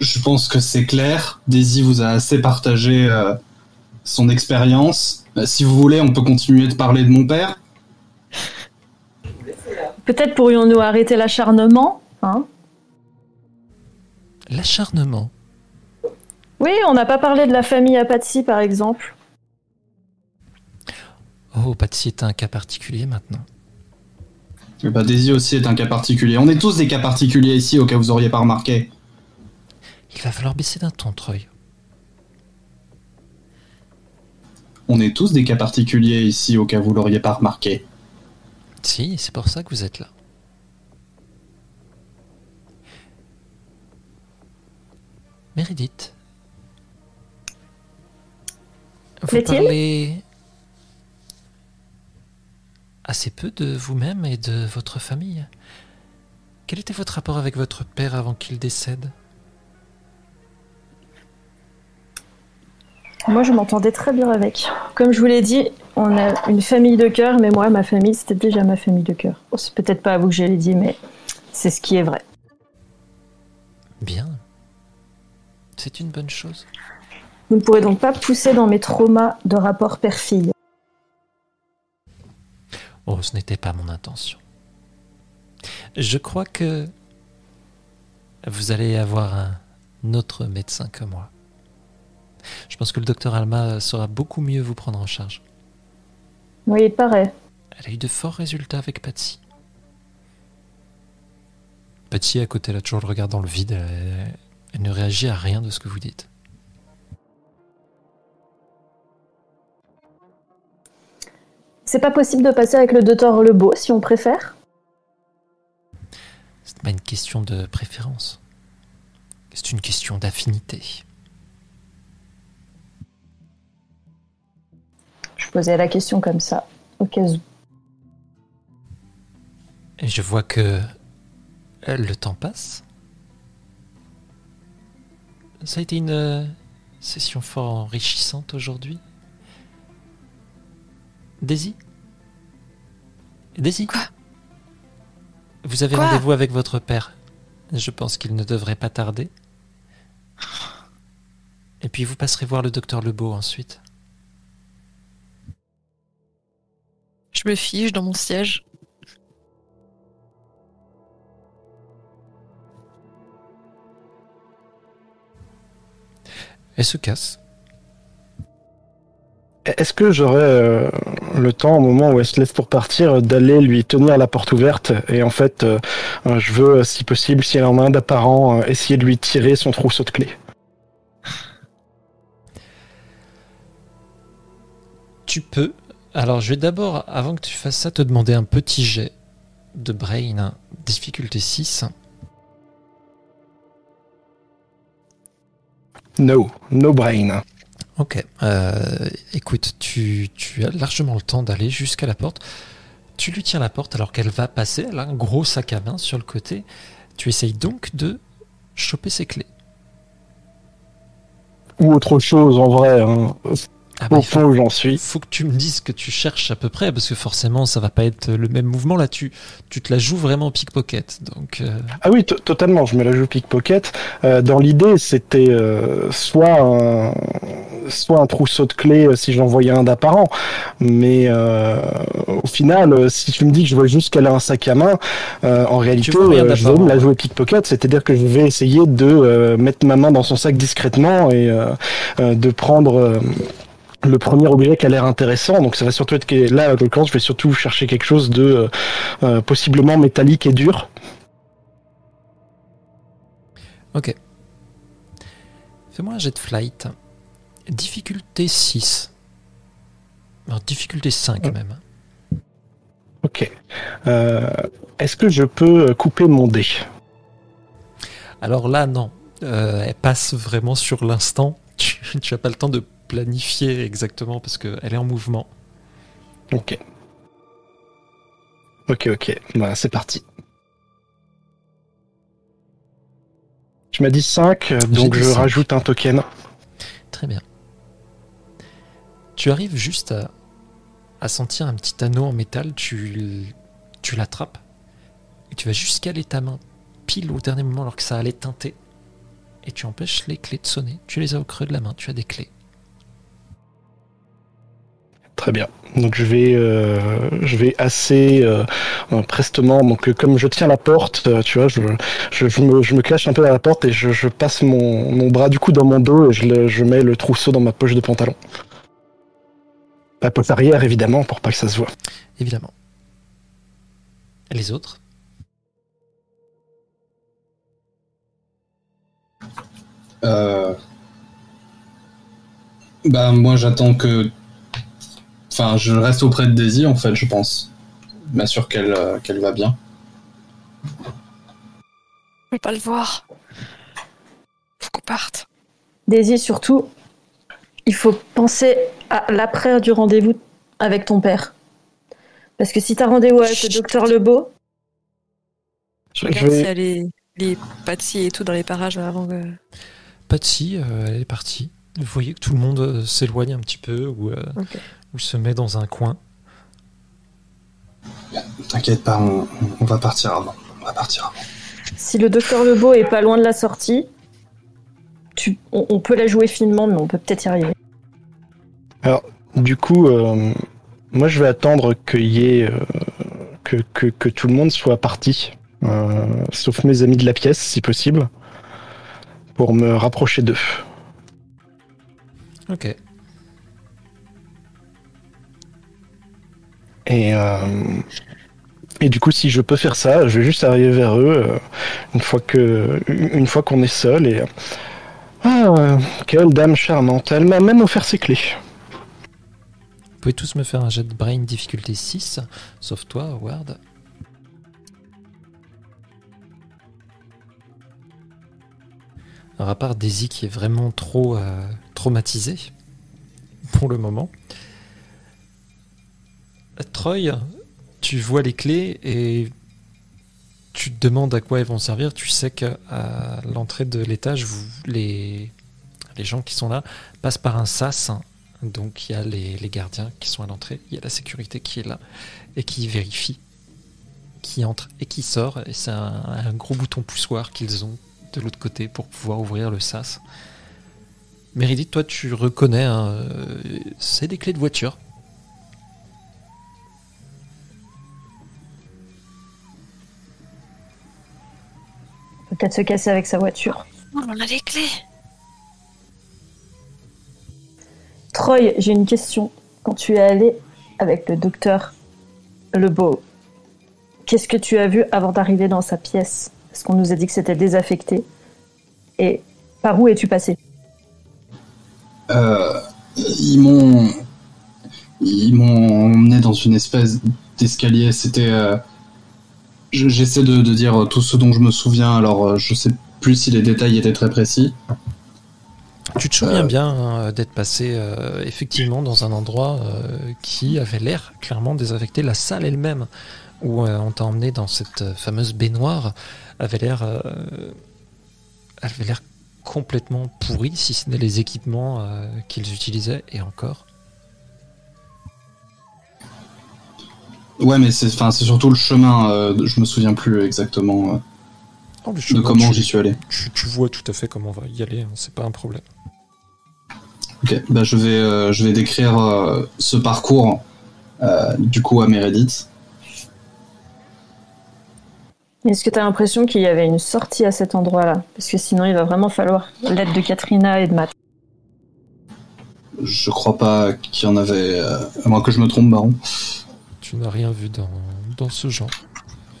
je pense que c'est clair. Daisy vous a assez partagé son expérience. Si vous voulez, on peut continuer de parler de mon père. Peut-être pourrions-nous arrêter l'acharnement hein? L'acharnement. Oui, on n'a pas parlé de la famille à Patsy, par exemple. Oh, Patsy est un cas particulier maintenant. Eh ben, Daisy aussi est un cas particulier. On est tous des cas particuliers ici, au cas où vous auriez pas remarqué. Il va falloir baisser d'un ton, Troy. On est tous des cas particuliers ici, au cas où vous l'auriez pas remarqué. Si, c'est pour ça que vous êtes là. Meredith. Vous parlez assez peu de vous-même et de votre famille. Quel était votre rapport avec votre père avant qu'il décède? Moi, je m'entendais très bien avec. Comme je vous l'ai dit, on a une famille de cœur, mais moi, ma famille, c'était déjà ma famille de cœur. C'est peut-être pas à vous que je l'ai dit, mais c'est ce qui est vrai. Bien. C'est une bonne chose. Vous ne pourrez donc pas pousser dans mes traumas de rapport père-fille. Oh, ce n'était pas mon intention. Je crois que vous allez avoir un autre médecin que moi. Je pense que le docteur Alma saura beaucoup mieux vous prendre en charge. Oui, il paraît. Elle a eu de forts résultats avec Patsy. Patsy, à côté, elle a toujours le regard dans le vide. Elle, elle ne réagit à rien de ce que vous dites. C'est pas possible de passer avec le docteur Lebeau, si on préfère? C'est pas une question de préférence. C'est une question d'affinité. Je posais la question comme ça, au cas où. Et je vois que le temps passe. Ça a été une euh, session fort enrichissante aujourd'hui. Daisy? Daisy? Quoi? Vous avez rendez-vous avec votre père. Je pense qu'il ne devrait pas tarder. Et puis vous passerez voir le docteur Lebeau ensuite. Je me fige dans mon siège. Elle se casse. Est-ce que j'aurais euh, le temps, au moment où elle se laisse pour partir, euh, d'aller lui tenir la porte ouverte Et en fait, euh, je veux, si possible, si elle en a un d'apparent, essayer de lui tirer son trousseau de clés. Tu peux. Alors, je vais d'abord, avant que tu fasses ça, te demander un petit jet de brain, hein. difficulté 6. No, no brain. Ok. Euh, écoute, tu, tu as largement le temps d'aller jusqu'à la porte. Tu lui tiens la porte alors qu'elle va passer. Elle a un gros sac à main sur le côté. Tu essayes donc de choper ses clés. Ou autre chose en vrai. Hein. Ah bah, Au fond où j'en suis. faut que tu me dises ce que tu cherches à peu près, parce que forcément, ça va pas être le même mouvement. Là, tu, tu te la joues vraiment pickpocket. Donc, euh, Ah oui, to- totalement, je me la joue pickpocket. Euh, dans l'idée, c'était euh, soit, un, soit un trousseau de clés euh, si j'en voyais un d'apparent, mais euh, au final, euh, si tu me dis que je vois juste qu'elle a un sac à main, euh, en réalité, je vais me la jouer pickpocket, c'est-à-dire que je vais essayer de euh, mettre ma main dans son sac discrètement et de prendre... le premier objet qui a l'air intéressant, donc ça va surtout être que là, l'occurrence, je vais surtout chercher quelque chose de euh, euh, possiblement métallique et dur. ok. Fais-moi un jet de flight. Difficulté 6. Non, difficulté 5 Ouais. même. Ok. Euh, Est-ce que je peux couper mon dé? Alors là, non. Euh, elle passe vraiment sur l'instant. (laughs) Tu n'as pas le temps de planifier exactement parce qu'elle est en mouvement. Ok. Ok, ok. Voilà, c'est parti. Tu m'as dit 5, donc dit je rajoute un token. Très bien. Tu arrives juste à, à sentir un petit anneau en métal, tu, tu l'attrapes et tu vas juste caler ta main pile au dernier moment alors que ça allait teinter et tu empêches les clés de sonner. Tu les as au creux de la main, tu as des clés. Très bien. Donc je vais, euh, je vais assez euh, prestement. Donc euh, comme je tiens la porte, tu vois, je, je, je me, je me cache un peu à la porte et je, je passe mon, mon bras du coup dans mon dos et je, le- je mets le trousseau dans ma poche de pantalon. La poche arrière évidemment pour pas que ça se voit. Évidemment. Les autres? Euh... Bah moi j'attends que... Enfin je reste auprès de Daisy en fait je pense. Je m'assure qu'elle euh, qu'elle va bien. Je peux pas le voir. Faut qu'on parte. Daisy, surtout, il faut penser à l'après du rendez-vous avec ton père. Parce que si t'as rendez-vous avec le docteur Lebeau, Je Je regarde vais- s'il y a les, Patsy et tout dans les parages avant que. Patsy, euh, elle est partie. Vous voyez que tout le monde euh, s'éloigne un petit peu ou, euh, Ou se met dans un coin. T'inquiète pas, on, on va partir avant. On va partir avant. si le docteur Lebeau est pas loin de la sortie, tu, on, on peut la jouer finement, mais on peut peut-être y arriver. Du coup, euh, moi je vais attendre qu'il y ait, euh, que, que, que tout le monde soit parti, euh, sauf mes amis de la pièce si possible, pour me rapprocher d'eux. Ok. Et, euh, et du coup, si je peux faire ça, je vais juste arriver vers eux euh, une fois qu'on est seul et ah, quelle dame charmante, elle m'a même offert ses clés. Vous pouvez tous me faire un jet de brain difficulté 6, sauf toi, Howard. Alors à part Daisy qui est vraiment trop euh, traumatisée pour le moment. Troy, tu vois les clés et tu te demandes à quoi elles vont servir. Tu sais qu'à l'entrée de l'étage, les, gens qui sont là passent par un sas. Donc il y a les, gardiens qui sont à l'entrée, il y a la sécurité qui est là et qui vérifie qui entre et qui sort. Et c'est un, un gros bouton poussoir qu'ils ont de l'autre côté pour pouvoir ouvrir le sas. Meredith, toi tu reconnais, hein, euh, c'est des clés de voiture. Peut-être se casser avec sa voiture. Oh, on a les clés. Troy, j'ai une question. Quand tu es allé avec le docteur Lebeau, qu'est-ce que tu as vu avant d'arriver dans sa pièce? Parce qu'on nous a dit que c'était désaffecté. Et par où es-tu passé? Euh, ils m'ont ils m'ont emmené dans une espèce d'escalier. C'était. euh, J'essaie de, de dire tout ce dont je me souviens, alors euh, je sais plus si les détails étaient très précis. Tu te souviens Euh. bien hein, d'être passé euh, effectivement dans un endroit euh, qui avait l'air clairement désaffecté. La salle elle-même où on t'a emmené dans cette fameuse baignoire avait l'air avait l'air complètement pourrie, si ce n'est les équipements qu'ils utilisaient et encore. Ouais, mais c'est enfin, c'est surtout le chemin, euh, je me souviens plus exactement euh, de comment j'y suis allé. tu, tu vois tout à fait comment on va y aller, hein, c'est pas un problème. Ok, bah je vais, euh, je vais décrire euh, ce parcours euh, du coup à Meredith. Est-ce que tu as l'impression qu'il y avait une sortie à cet endroit-là? Parce que sinon, il va vraiment falloir l'aide de Katrina et de Matt. Je crois pas qu'il y en avait, à moins que je me trompe, Baron. Tu n'as rien vu dans, ce genre.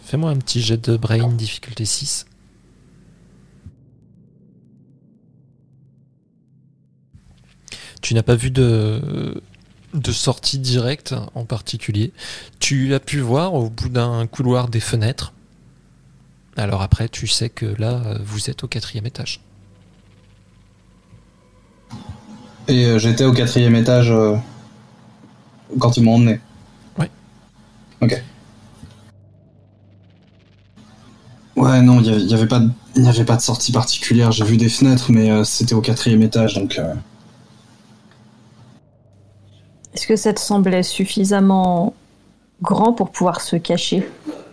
Fais-moi un petit jet de brain difficulté 6. Tu n'as pas vu de, de sortie directe en particulier. Tu as pu voir au bout d'un couloir des fenêtres. Alors après, tu sais que là, vous êtes au quatrième étage. Et euh, j'étais au quatrième étage euh, quand ils m'ont emmené. Ouais. Ok. Ouais, non, il y avait- avait, pas de- il n'y avait pas de sortie particulière. J'ai vu des fenêtres, mais euh, c'était au quatrième étage, donc. euh, Est-ce que ça te semblait suffisamment grand pour pouvoir se cacher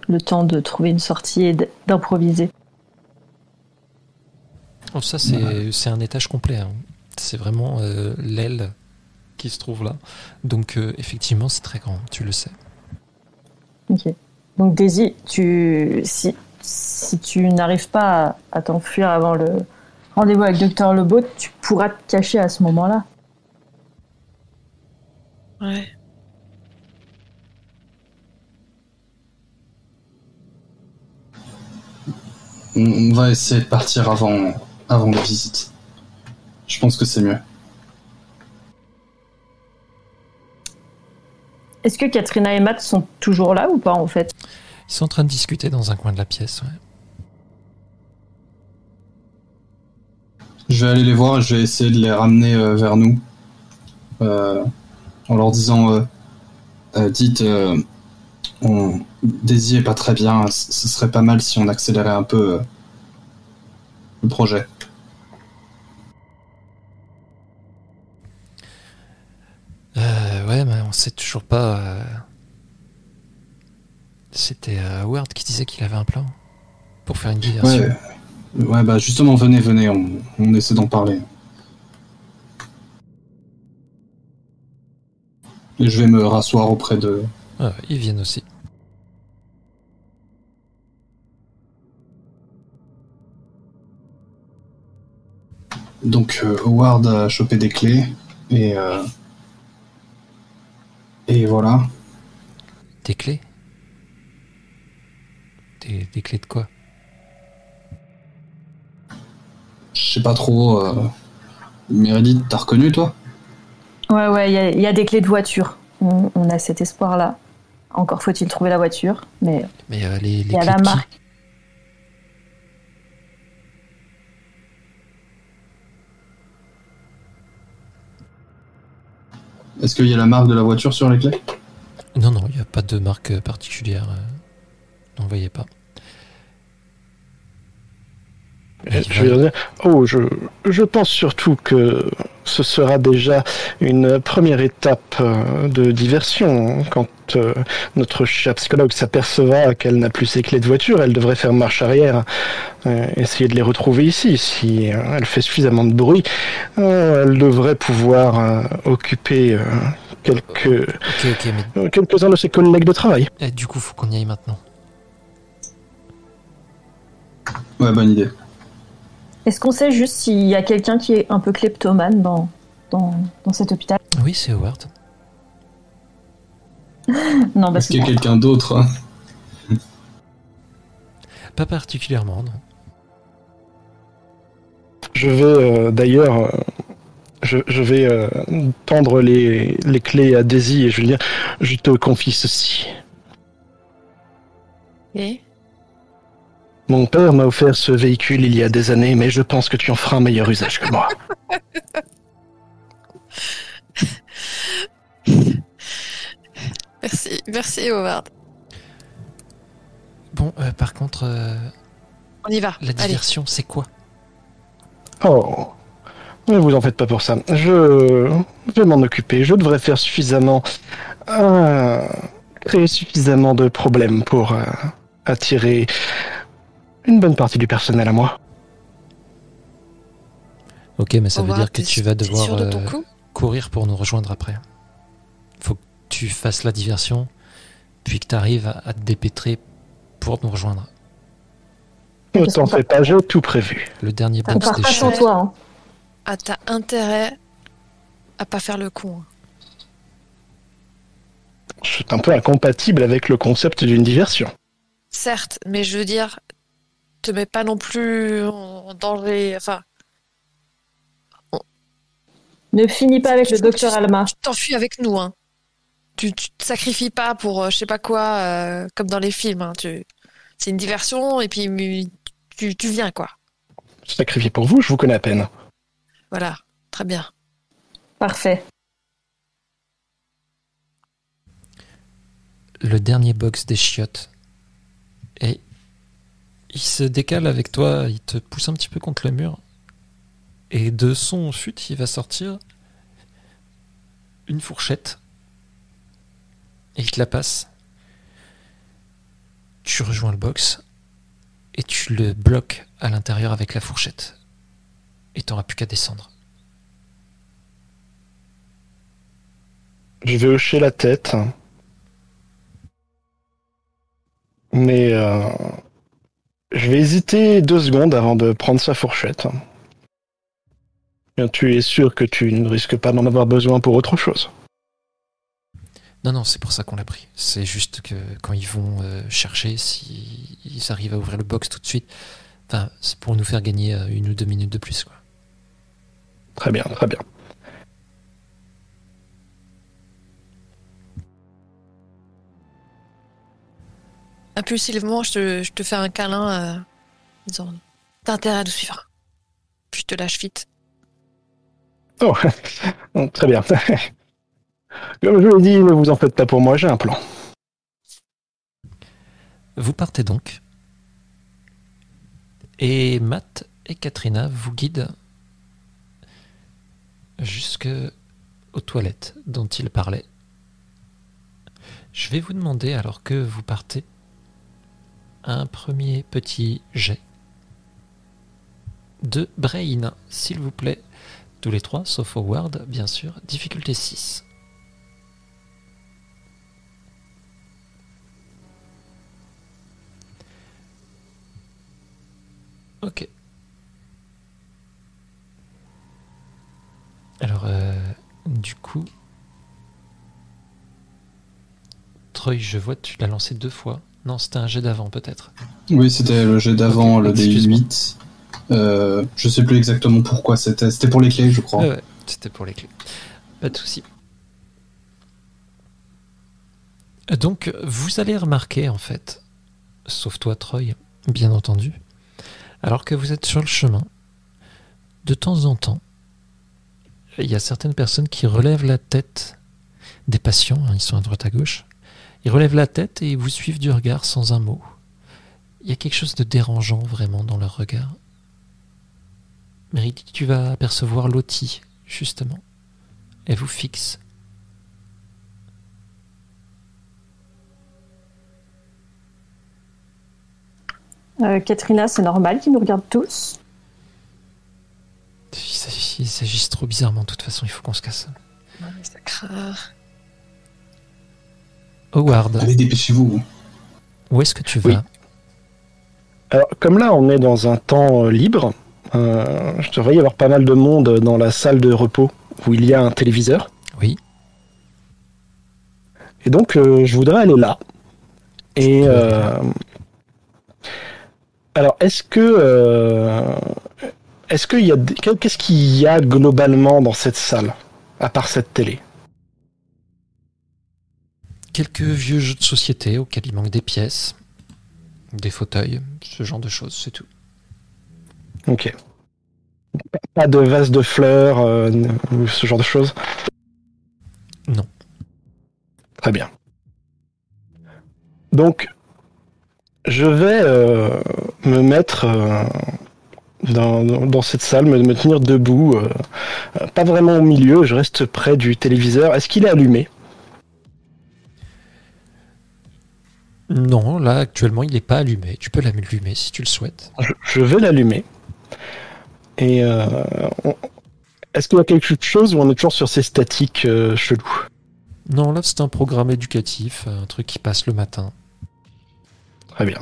le temps de trouver une sortie et d'improviser? Oh, ça, c'est c'est un étage complet. hein. C'est vraiment euh, l'aile qui se trouve là. Donc, euh, effectivement, c'est très grand, tu le sais. Ok. Donc Daisy, tu, si, si tu n'arrives pas à, à t'enfuir avant le rendez-vous avec Dr Lebot, tu pourras te cacher à ce moment-là. Ouais. on, on va essayer de partir avant, avant la visite. Je pense que c'est mieux. Est-ce que Katrina et Matt sont toujours là ou pas en fait? Ils sont en train de discuter dans un coin de la pièce. ouais. Je vais aller les voir et je vais essayer de les ramener euh, vers nous. Euh, en leur disant euh, euh, Dites, euh, on... Daisy est pas très bien, ce serait pas mal si on accélérait un peu euh, le projet. On sait toujours pas. euh, C'était euh, Howard qui disait qu'il avait un plan pour faire une diversion. Ouais, ouais, bah justement, venez, venez, on, on essaie d'en parler. Et je vais me rasseoir auprès de. Ah, ils viennent aussi. Donc euh, Howard a chopé des clés et euh, et voilà. Des clés? Des, des clés de quoi? Je sais pas trop. Euh... Meredith, t'as reconnu toi? Ouais, ouais, il y, a- il y a des clés de voiture. On, on a cet espoir-là. Encore faut-il trouver la voiture, mais Mais euh, les, les il y a clés la de qui? marque. Est-ce qu'il y a la marque de la voiture sur les clés? Non, non, il n'y a pas de marque particulière. euh, N'en voyez pas. Mais Je veux dire, oh, je, je pense surtout que ce sera déjà une première étape euh, de diversion. Quand euh, notre chère psychologue s'apercevra qu'elle n'a plus ses clés de voiture, elle devrait faire marche arrière, euh, essayer de les retrouver ici. Si euh, elle fait suffisamment de bruit, elle devrait pouvoir occuper quelques, mais euh, quelques-uns de ses collègues de travail. eh, du coup, faut qu'on y aille maintenant. Ouais, bonne idée. Est-ce qu'on sait juste s'il y a quelqu'un qui est un peu kleptomane dans, dans, dans cet hôpital? Oui, c'est Howard. (laughs) Non, parce Est-ce que qu'il y a quelqu'un d'autre hein? (laughs) Pas particulièrement, non. Je vais euh, d'ailleurs euh, je, je vais euh, tendre les, les clés à Daisy et je lui dire Je te confie ceci. Et? Mon père m'a offert ce véhicule il y a des années, mais je pense que tu en feras un meilleur usage que moi. (laughs) Merci, merci Howard. Bon, euh, par contre, euh, On y va. la diversion, c'est quoi? Oh, ne vous en faites pas pour ça. Je, je vais m'en occuper. Je devrais faire suffisamment. euh, créer suffisamment de problèmes pour euh, attirer une bonne partie du personnel à moi. Ok, mais ça veut dire que tu vas devoir de euh, courir pour nous rejoindre après. Faut que tu fasses la diversion, puis que tu arrives à, à te dépêtrer pour nous rejoindre. Ne t'en fais pas, j'ai tout prévu. Le dernier part des pas sans toi. Hein. Ah, t'as intérêt à pas faire le con. hein. Je suis un peu incompatible avec le concept d'une diversion. Certes, mais je veux dire, te mets pas non plus en danger. Enfin, Ne finis pas avec le docteur Alma. tu t'enfuis avec nous. Hein. Tu, tu te sacrifies pas pour euh, je sais pas quoi, euh, comme dans les films. Hein. Tu... C'est une diversion et puis tu, tu viens quoi. Sacrifié pour vous, je vous connais à peine. Voilà, très bien. Parfait. le dernier box des chiottes. Et il se décale avec toi, il te pousse un petit peu contre le mur. Et de son fut, il va sortir une fourchette. Et il te la passe. Tu rejoins le box. Et tu le bloques à l'intérieur avec la fourchette. Et t'auras plus qu'à descendre. Je vais hocher la tête. Mais euh, je vais hésiter deux secondes avant de prendre sa fourchette. Bien, tu es sûr que tu ne risques pas d'en avoir besoin pour autre chose. Non, non, c'est pour ça qu'on l'a pris. C'est juste que quand ils vont euh, chercher, s'ils ils arrivent à ouvrir le box tout de suite, enfin, c'est pour nous faire gagner euh, une ou deux minutes de plus. Quoi. Très bien, très bien. Impulsivement, je te, je te fais un câlin euh, en disant T'as intérêt à nous suivre. Puis je te lâche vite. Oh, (laughs) très bien. (laughs) Comme je l'ai dit, ne vous en faites pas pour moi, j'ai un plan. Vous partez donc. Et Matt et Katrina vous guident jusque aux toilettes dont il parlait. Je vais vous demander, alors que vous partez, un premier petit jet de Brain, s'il vous plaît. Tous les trois, sauf Howard, bien sûr. Difficulté 6. Ok. Alors, euh, du coup, Troy, je vois, tu l'as lancé deux fois. Non, c'était un jet d'avant, peut-être. Oui, c'était le jet d'avant, le excuse-moi. D8. Euh, je sais plus exactement pourquoi c'était. C'était pour les clés, je crois. Ouais, c'était pour les clés. Pas de souci. Donc, vous allez remarquer, en fait, sauf toi, Troy, bien entendu, alors que vous êtes sur le chemin, de temps en temps, il y a certaines personnes qui relèvent la tête des patients, hein, ils sont à droite à gauche, ils relèvent la tête et vous suivent du regard sans un mot. Il y a quelque chose de dérangeant vraiment dans leur regard. Mérite, tu vas apercevoir Lottie, justement. Elle vous fixe. Euh, Katrina, c'est normal qu'ils nous regardent tous. Il s'agit- Ils s'agissent trop bizarrement, de toute façon, il faut qu'on se casse. Ça craint. Howard, Allez, dépêchez-vous. où est-ce que tu Oui. vas Alors, comme là, on est dans un temps euh, libre, euh, je devrais y avoir pas mal de monde dans la salle de repos où il y a un téléviseur. Oui. Et donc, euh, je voudrais aller là. Et euh, alors, est-ce que euh, est-ce qu'il y a qu'est-ce qu'il y a globalement dans cette salle à part cette télé? Quelques vieux jeux de société auxquels il manque des pièces, des fauteuils, ce genre de choses, c'est tout. Ok. Pas de vase de fleurs euh, ou ce genre de choses? Non. Très bien. Donc, je vais euh, me mettre euh, dans, cette salle, me, me tenir debout, pas vraiment au milieu, je reste près du téléviseur. Est-ce qu'il est allumé? Non, là actuellement il n'est pas allumé. Tu peux l'allumer si tu le souhaites. je, je vais l'allumer. Et euh, on- est-ce qu'il y a quelque chose ou on est toujours sur ces statiques euh, chelous Non, là c'est un programme éducatif, un truc qui passe le matin. Très bien.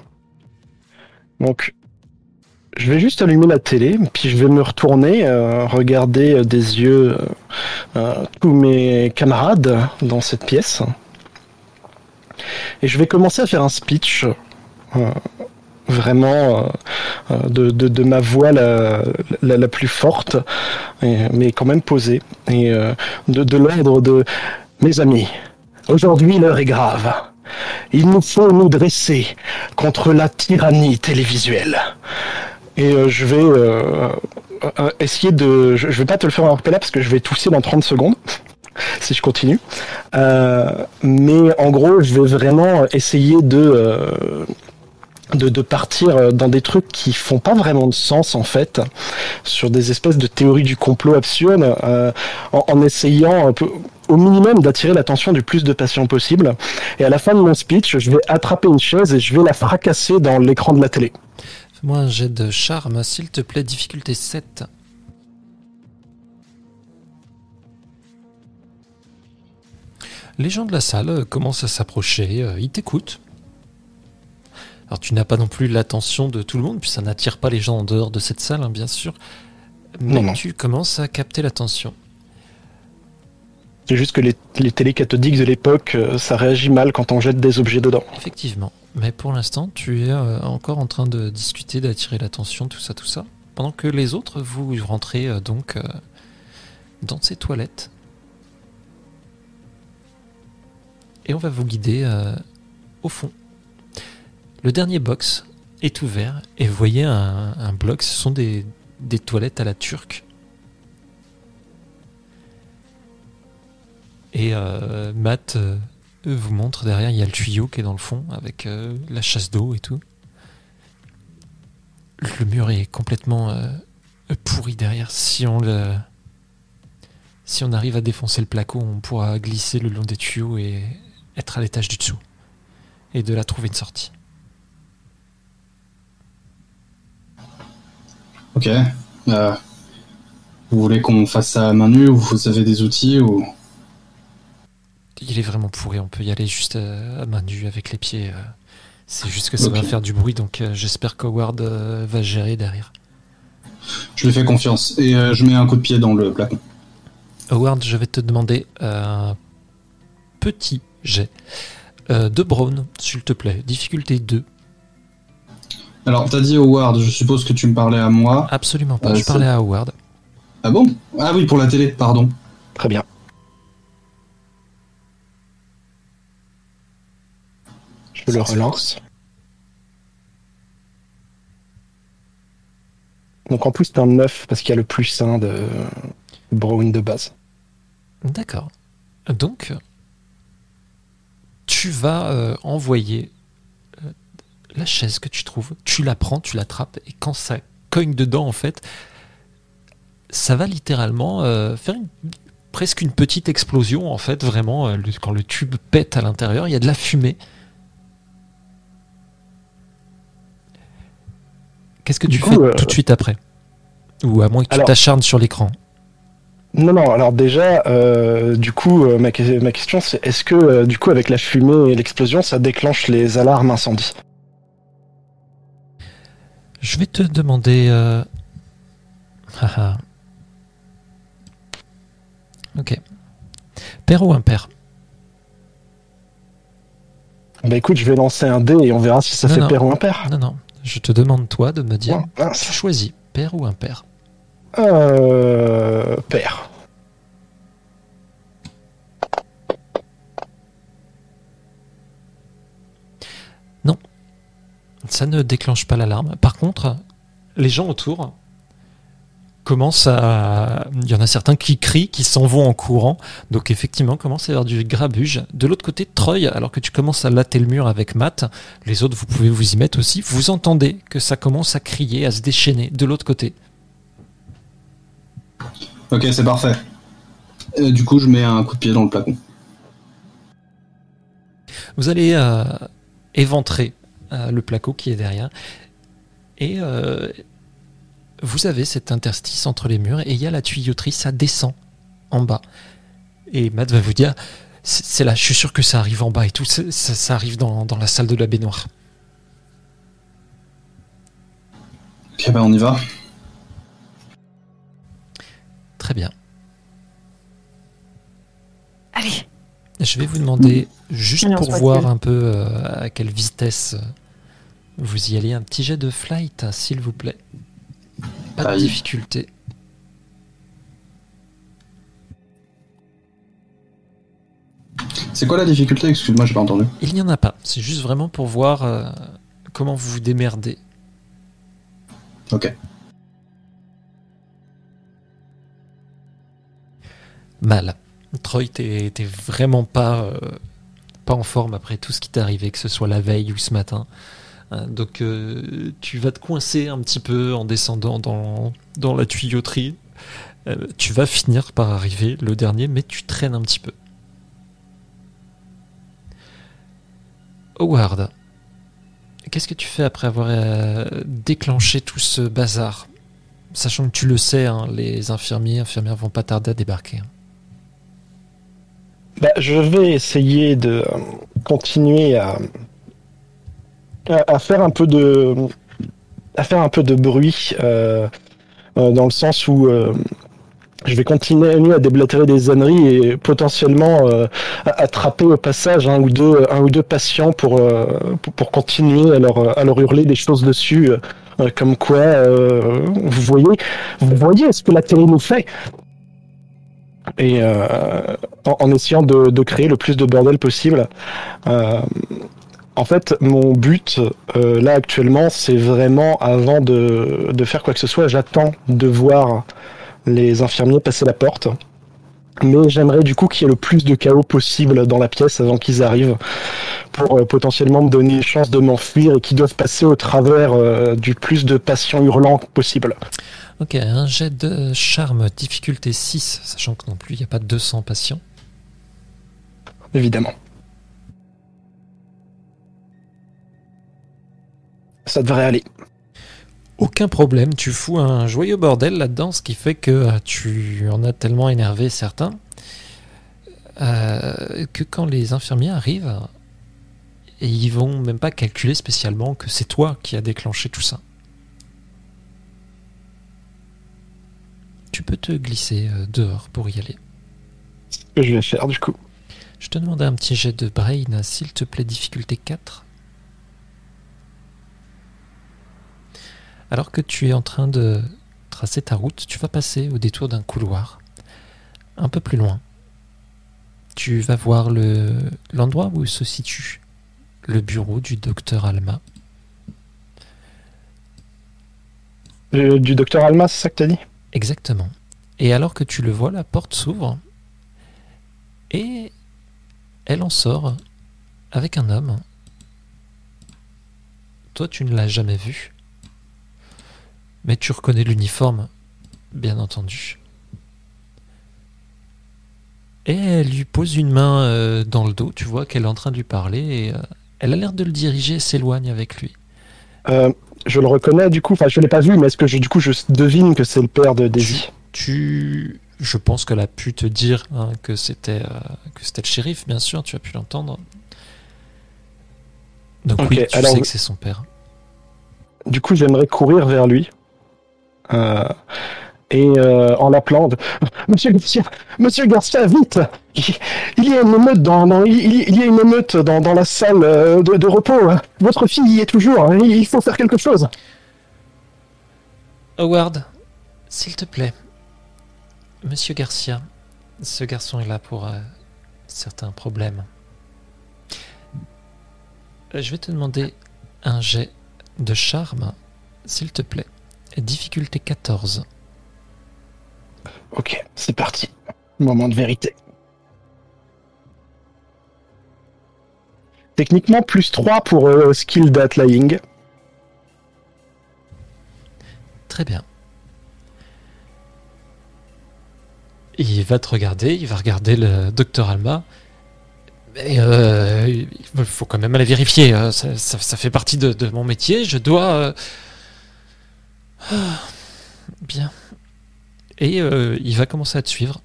Donc, je vais juste allumer la télé, puis je vais me retourner, euh, regarder des yeux euh, euh, tous mes camarades dans cette pièce. Et je vais commencer à faire un speech, euh, vraiment euh, euh, de, ma voix la, la, plus forte, mais quand même posée, et de, de l'ordre de mes amis. Aujourd'hui, l'heure est grave. Il nous faut nous dresser contre la tyrannie télévisuelle. Et je vais essayer de... Je, je vais pas te le faire en là parce que je vais tousser dans 30 secondes (laughs) si je continue. Euh, mais en gros, je vais vraiment essayer de... euh, de, de partir dans des trucs qui font pas vraiment de sens en fait, sur des espèces de théories du complot absurdes, euh, en, essayant au minimum d'attirer l'attention du plus de patients possible. Et à la fin de mon speech, je vais attraper une chaise et je vais la fracasser dans l'écran de la télé. Fais-moi un jet de charme, s'il te plaît, difficulté 7. Les gens de la salle euh, commencent à s'approcher, euh, ils t'écoutent. Alors tu n'as pas non plus l'attention de tout le monde, puis ça n'attire pas les gens en dehors de cette salle, hein, bien sûr. Mais Non, non. tu commences à capter l'attention. C'est juste que les, les télés cathodiques de l'époque, euh, ça réagit mal quand on jette des objets dedans. Effectivement. Mais pour l'instant, tu es encore en train de discuter, d'attirer l'attention, tout ça, tout ça. Pendant que les autres, vous rentrez donc dans ces toilettes. Et on va vous guider euh, au fond. Le dernier box est ouvert et vous voyez un, bloc, ce sont des, des toilettes à la turque. Et euh, Matt euh, vous montre derrière, il y a le tuyau qui est dans le fond avec la chasse d'eau et tout. Le mur est complètement pourri derrière. Si on le, si on arrive à défoncer le placo, on pourra glisser le long des tuyaux et être à l'étage du dessous et de là trouver une sortie. Ok. Euh, vous voulez qu'on fasse ça à main nue ou vous avez des outils ou? Il est vraiment pourri. On peut y aller juste à, à main nue avec les pieds. euh. C'est juste que ça va faire du bruit, donc euh, j'espère qu'Howard euh, va gérer derrière. je lui fais confiance et euh, je mets un coup de pied dans le plafond. Howard, je vais te demander un petit jet euh, de Brown, s'il te plaît. Difficulté 2. Alors, t'as dit Howard, je suppose que tu me parlais à moi. Absolument pas. Euh, je parlais à Howard. Ah bon? Ah oui, pour la télé, pardon. Très bien. Je le relance. Donc en plus, c'est un 9 parce qu'il y a le plus 1 de Brown de base. D'accord. Donc, tu vas euh, envoyer euh, la chaise que tu trouves, tu la prends, tu l'attrapes, et quand ça cogne dedans, en fait, ça va littéralement euh, faire une- presque une petite explosion, en fait, vraiment, le- quand le tube pète à l'intérieur, il y a de la fumée. Qu'est-ce que tu fais tout de suite après? Ou à moins que tu t'acharnes sur l'écran Non, non, alors déjà, euh, du coup, euh, ma, que- ma question c'est est-ce que, euh, du coup, avec la fumée et l'explosion, ça déclenche les alarmes incendie Je vais te demander. euh, (laughs) ok. Père ou impair? Bah écoute, je vais lancer un dé et on verra si ça Non, fait non. pair ou impair. Non, non. Je te demande, toi, de me dire. Non. Tu choisis, père ou impair? Euh, père. Ça ne déclenche pas l'alarme. Par contre, les gens autour commencent à... Il y en a certains qui crient, qui s'en vont en courant. Donc effectivement, commence à y avoir du grabuge. De l'autre côté, Troy, alors que tu commences à latter le mur avec Matt, les autres, vous pouvez vous y mettre aussi, vous entendez que ça commence à crier, à se déchaîner de l'autre côté. Ok, c'est parfait. Euh, du coup, je mets un coup de pied dans le plafond. Vous allez euh, éventrer le placo qui est derrière. Et euh, vous avez cet interstice entre les murs et il y a la tuyauterie, ça descend en bas. Et Matt va vous dire, c'est là, je suis sûr que ça arrive en bas et tout, ça, ça arrive dans, dans la salle de la baignoire. Ok, bah on y va. Très bien. Allez, Je vais vous demander, juste pour voir un peu euh, à quelle vitesse vous y allez, un petit jet de flight, hein, s'il vous plaît. Pas de difficulté. C'est quoi la difficulté? Excuse-moi, j'ai pas entendu. Il n'y en a pas, c'est juste vraiment pour voir euh, comment vous vous démerdez. Ok. Mal. Troy, t'es vraiment pas, euh, pas en forme après tout ce qui t'est arrivé, que ce soit la veille ou ce matin. Euh, donc euh, tu vas te coincer un petit peu en descendant dans, la tuyauterie. Tu vas finir par arriver le dernier, mais tu traînes un petit peu. Howard, qu'est-ce que tu fais après avoir déclenché tout ce bazar? Sachant que tu le sais, hein, les infirmiers, infirmières vont pas tarder à débarquer. hein. Bah, je vais essayer de euh, continuer à, à, faire un peu de à faire un peu de bruit euh, euh, dans le sens où euh, je vais continuer à déblatérer des âneries et potentiellement euh, attraper au passage un ou deux un ou deux patients pour pour, continuer à leur à leur hurler des choses dessus comme quoi vous voyez vous voyez ce que la télé nous fait et euh, en, en essayant de, de créer le plus de bordel possible. Euh, en fait, mon but euh, là actuellement, c'est vraiment avant de, de faire quoi que ce soit, j'attends de voir les infirmiers passer la porte. Mais j'aimerais du coup qu'il y ait le plus de chaos possible dans la pièce avant qu'ils arrivent pour euh, potentiellement me donner une chance de m'enfuir et qu'ils doivent passer au travers du plus de patients hurlants possible. Ok, un jet de charme, difficulté 6, sachant que non plus il n'y a pas 200 patients. Évidemment. Ça devrait aller. Aucun problème, tu fous un joyeux bordel là-dedans, ce qui fait que euh, tu en as tellement énervé certains euh, que quand les infirmiers arrivent, et ils vont même pas calculer spécialement que c'est toi qui as déclenché tout ça. Tu peux te glisser euh, dehors pour y aller. Ce que je vais faire du coup. Je te demandais un petit jet de brain, s'il te plaît, difficulté 4. Alors que tu es en train de tracer ta route, tu vas passer au détour d'un couloir. Un peu plus loin. Tu vas voir le l'endroit où se situe le bureau du docteur Alma. Euh, du docteur Alma, c'est ça que t'as dit? Exactement. Et alors que tu le vois, la porte s'ouvre et elle en sort avec un homme. Toi, tu ne l'as jamais vu. Mais tu reconnais l'uniforme, bien entendu. Et elle lui pose une main euh, dans le dos, tu vois qu'elle est en train de lui parler et euh, elle a l'air de le diriger, s'éloigne avec lui. Euh, Je le reconnais du coup, enfin je l'ai pas vu, mais est-ce que je, du coup je devine que c'est le père de Daisy Tu, je pense qu'elle a pu te dire hein, que c'était euh, que c'était le shérif, bien sûr, tu as pu l'entendre. Donc oui, tu alors- sais que c'est son père. Du coup j'aimerais courir vers lui. Euh, et euh, en l'appelant. (laughs) Monsieur Garcia, Monsieur Garcia, vite il, y a une émeute dans, il, y a une dans, dans la salle euh, de, repos. hein. Votre fille y est toujours. hein. Il il faut faire quelque chose. Howard, S'il te plaît, Monsieur Garcia, ce garçon est là pour euh, certains problèmes. Euh, Je vais te demander un jet de charme, s'il te plaît. Difficulté 14. Ok, c'est parti. Moment de vérité. Techniquement, plus 3 pour euh, skill d'Atlying. Très bien. Il va te regarder, il va regarder le docteur Alma. Et euh, il faut quand même aller vérifier. euh, Ça, fait partie de, de mon métier. Je dois. euh, ah, bien. Et euh, il va commencer à te suivre.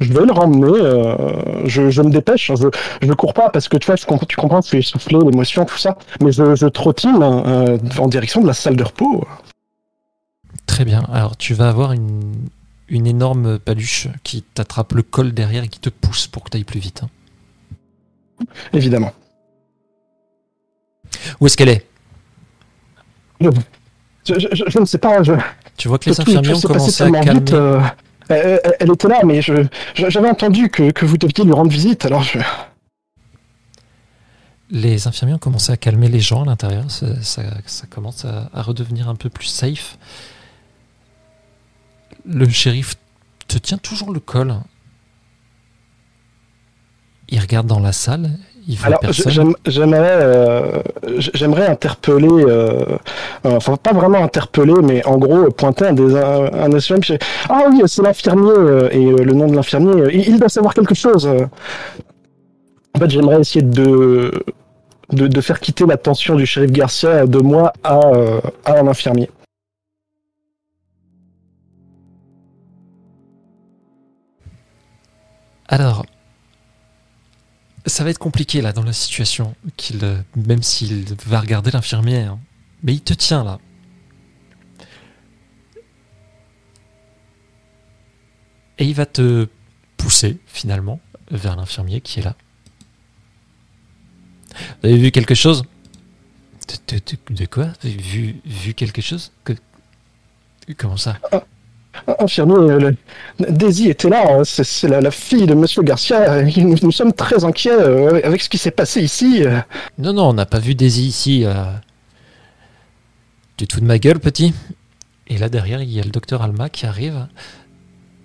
Je vais le ramener. euh, je, je me dépêche. hein, Je, je cours pas parce que tu vois, je comprends, tu comprends, je suis essoufflé, l'émotion, tout ça. Mais je, je trottine euh, en direction de la salle de repos. Très bien. Alors tu vas avoir une, une énorme paluche qui t'attrape le col derrière et qui te pousse pour que tu ailles plus vite. hein. Évidemment. Où est-ce qu'elle est? Je, je- je- je ne sais pas. Je, Tu vois que les passé commencé à calmer. vite, euh, elle, était là, mais je, je- j'avais entendu que, que vous deviez lui rendre visite. Alors je, Les infirmiers ont commencé à calmer les gens à l'intérieur. Ça, ça- ça commence à, à redevenir un peu plus safe. Le shérif te tient toujours le col. Il regarde dans la salle. Alors, j'aimerais, euh, j'aimerais interpeller, euh, enfin pas vraiment interpeller, mais en gros pointer un des un, Ah oui, c'est l'infirmier euh, et le nom de l'infirmier, il, il doit savoir quelque chose. En fait, j'aimerais essayer de, de de faire quitter l'attention du shérif Garcia de moi à à un infirmier. Alors, ça va être compliqué là dans la situation, qu'il, euh, même s'il va regarder l'infirmier. hein. Mais il te tient là. Et il va te pousser finalement vers l'infirmier qui est là. Vous avez vu quelque chose? De, quoi? Vu, vu quelque chose? Que, Comment ça? Euh, le- Daisy était là, hein, c'est la, fille de Monsieur Garcia. Nous, sommes très inquiets euh, avec ce qui s'est passé ici. Non, non, on n'a pas vu Daisy ici. euh. Tu te fous de ma gueule, petit Et là, derrière, il y a le docteur Alma qui arrive.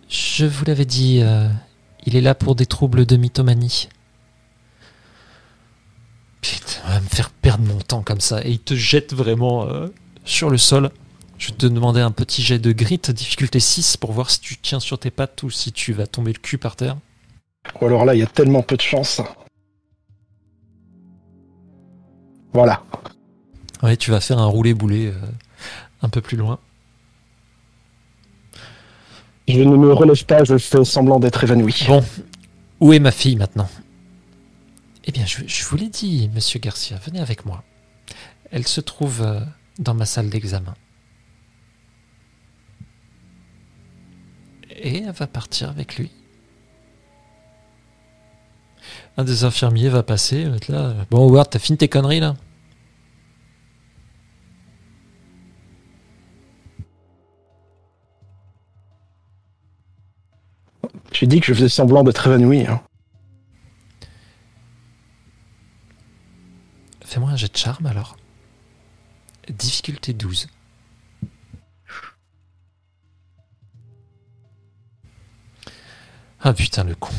Je vous l'avais dit, euh, il est là pour des troubles de mythomanie. Putain, on va me faire perdre mon temps comme ça. Et il te jette vraiment sur le sol. Je vais te demander un petit jet de grit, difficulté 6, pour voir si tu tiens sur tes pattes ou si tu vas tomber le cul par terre. Ou alors là, il y a tellement peu de chance. Voilà. Ouais, tu vas faire un roulé-boulé euh, un peu plus loin. Je ne me relève pas, je fais semblant d'être évanoui. Bon, où est ma fille maintenant? Eh bien, je, je vous l'ai dit, monsieur Garcia, venez avec moi. Elle se trouve euh, dans ma salle d'examen. Et elle va partir avec lui. Un des infirmiers va passer, va être là. Bon, Howard, t'as fini tes conneries là? J'ai dit que je faisais semblant d'être évanoui. hein. Fais-moi un jet de charme alors. Difficulté 12. Ah putain le con.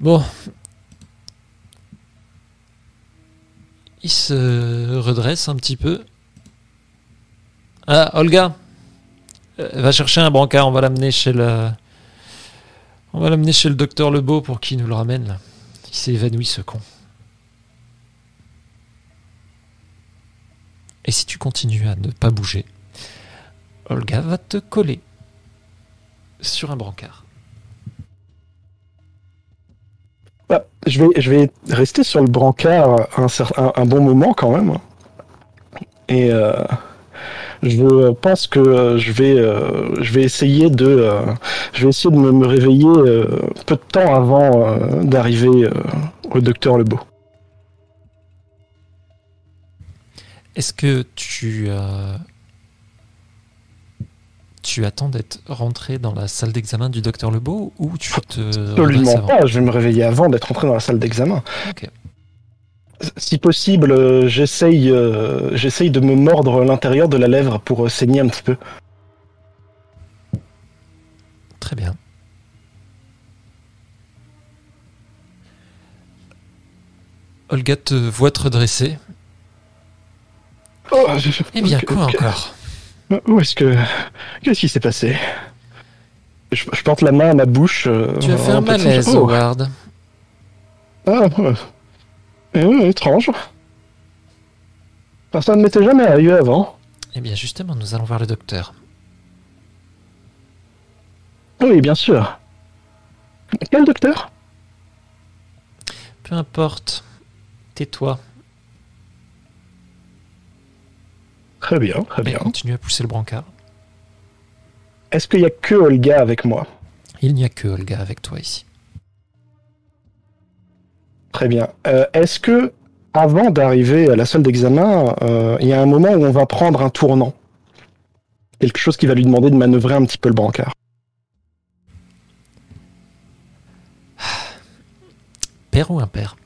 Bon. Il se redresse un petit peu. Ah, Olga. Euh, va chercher un brancard, on va l'amener chez le. On va l'amener chez le docteur Lebeau pour qu'il nous le ramène. Il s'est évanoui ce con. Et si tu continues à ne pas bouger, Olga va te coller sur un brancard. Bah, je, vais, je vais rester sur le brancard un, cer- un, un bon moment quand même. Et euh, je pense que euh, je vais, euh, je vais essayer de, euh, je vais essayer de me, me réveiller euh, peu de temps avant euh, d'arriver euh, au docteur Lebeau. Est-ce que tu, euh, tu attends d'être rentré dans la salle d'examen du docteur Lebeau ou tu te Absolument pas, je vais me réveiller avant d'être entré dans la salle d'examen. Si possible, euh, j'essaye euh, j'essaye de me mordre l'intérieur de la lèvre pour euh, saigner un petit peu. Très bien. Olga te voit te redresser. Oh, je- Eh bien, quoi encore? Où est-ce que. Qu'est-ce qui s'est passé? Je, je porte la main à ma bouche. euh, Tu as fait un malaise, Oh. Howard? Ah, ouais. Eh étrange. Ça ne m'était jamais arrivé avant. Eh bien, justement, nous allons voir le docteur. Oui, bien sûr. Quel docteur? Peu importe. Tais-toi. Très bien, très Et bien. continue à pousser le brancard. Est-ce qu'il y a que Olga avec moi? Il n'y a que Olga avec toi ici. Très bien. Euh, Est-ce que, avant d'arriver à la salle d'examen, euh, il y a un moment où on va prendre un tournant? Quelque chose qui va lui demander de manœuvrer un petit peu le brancard. Père ou impair?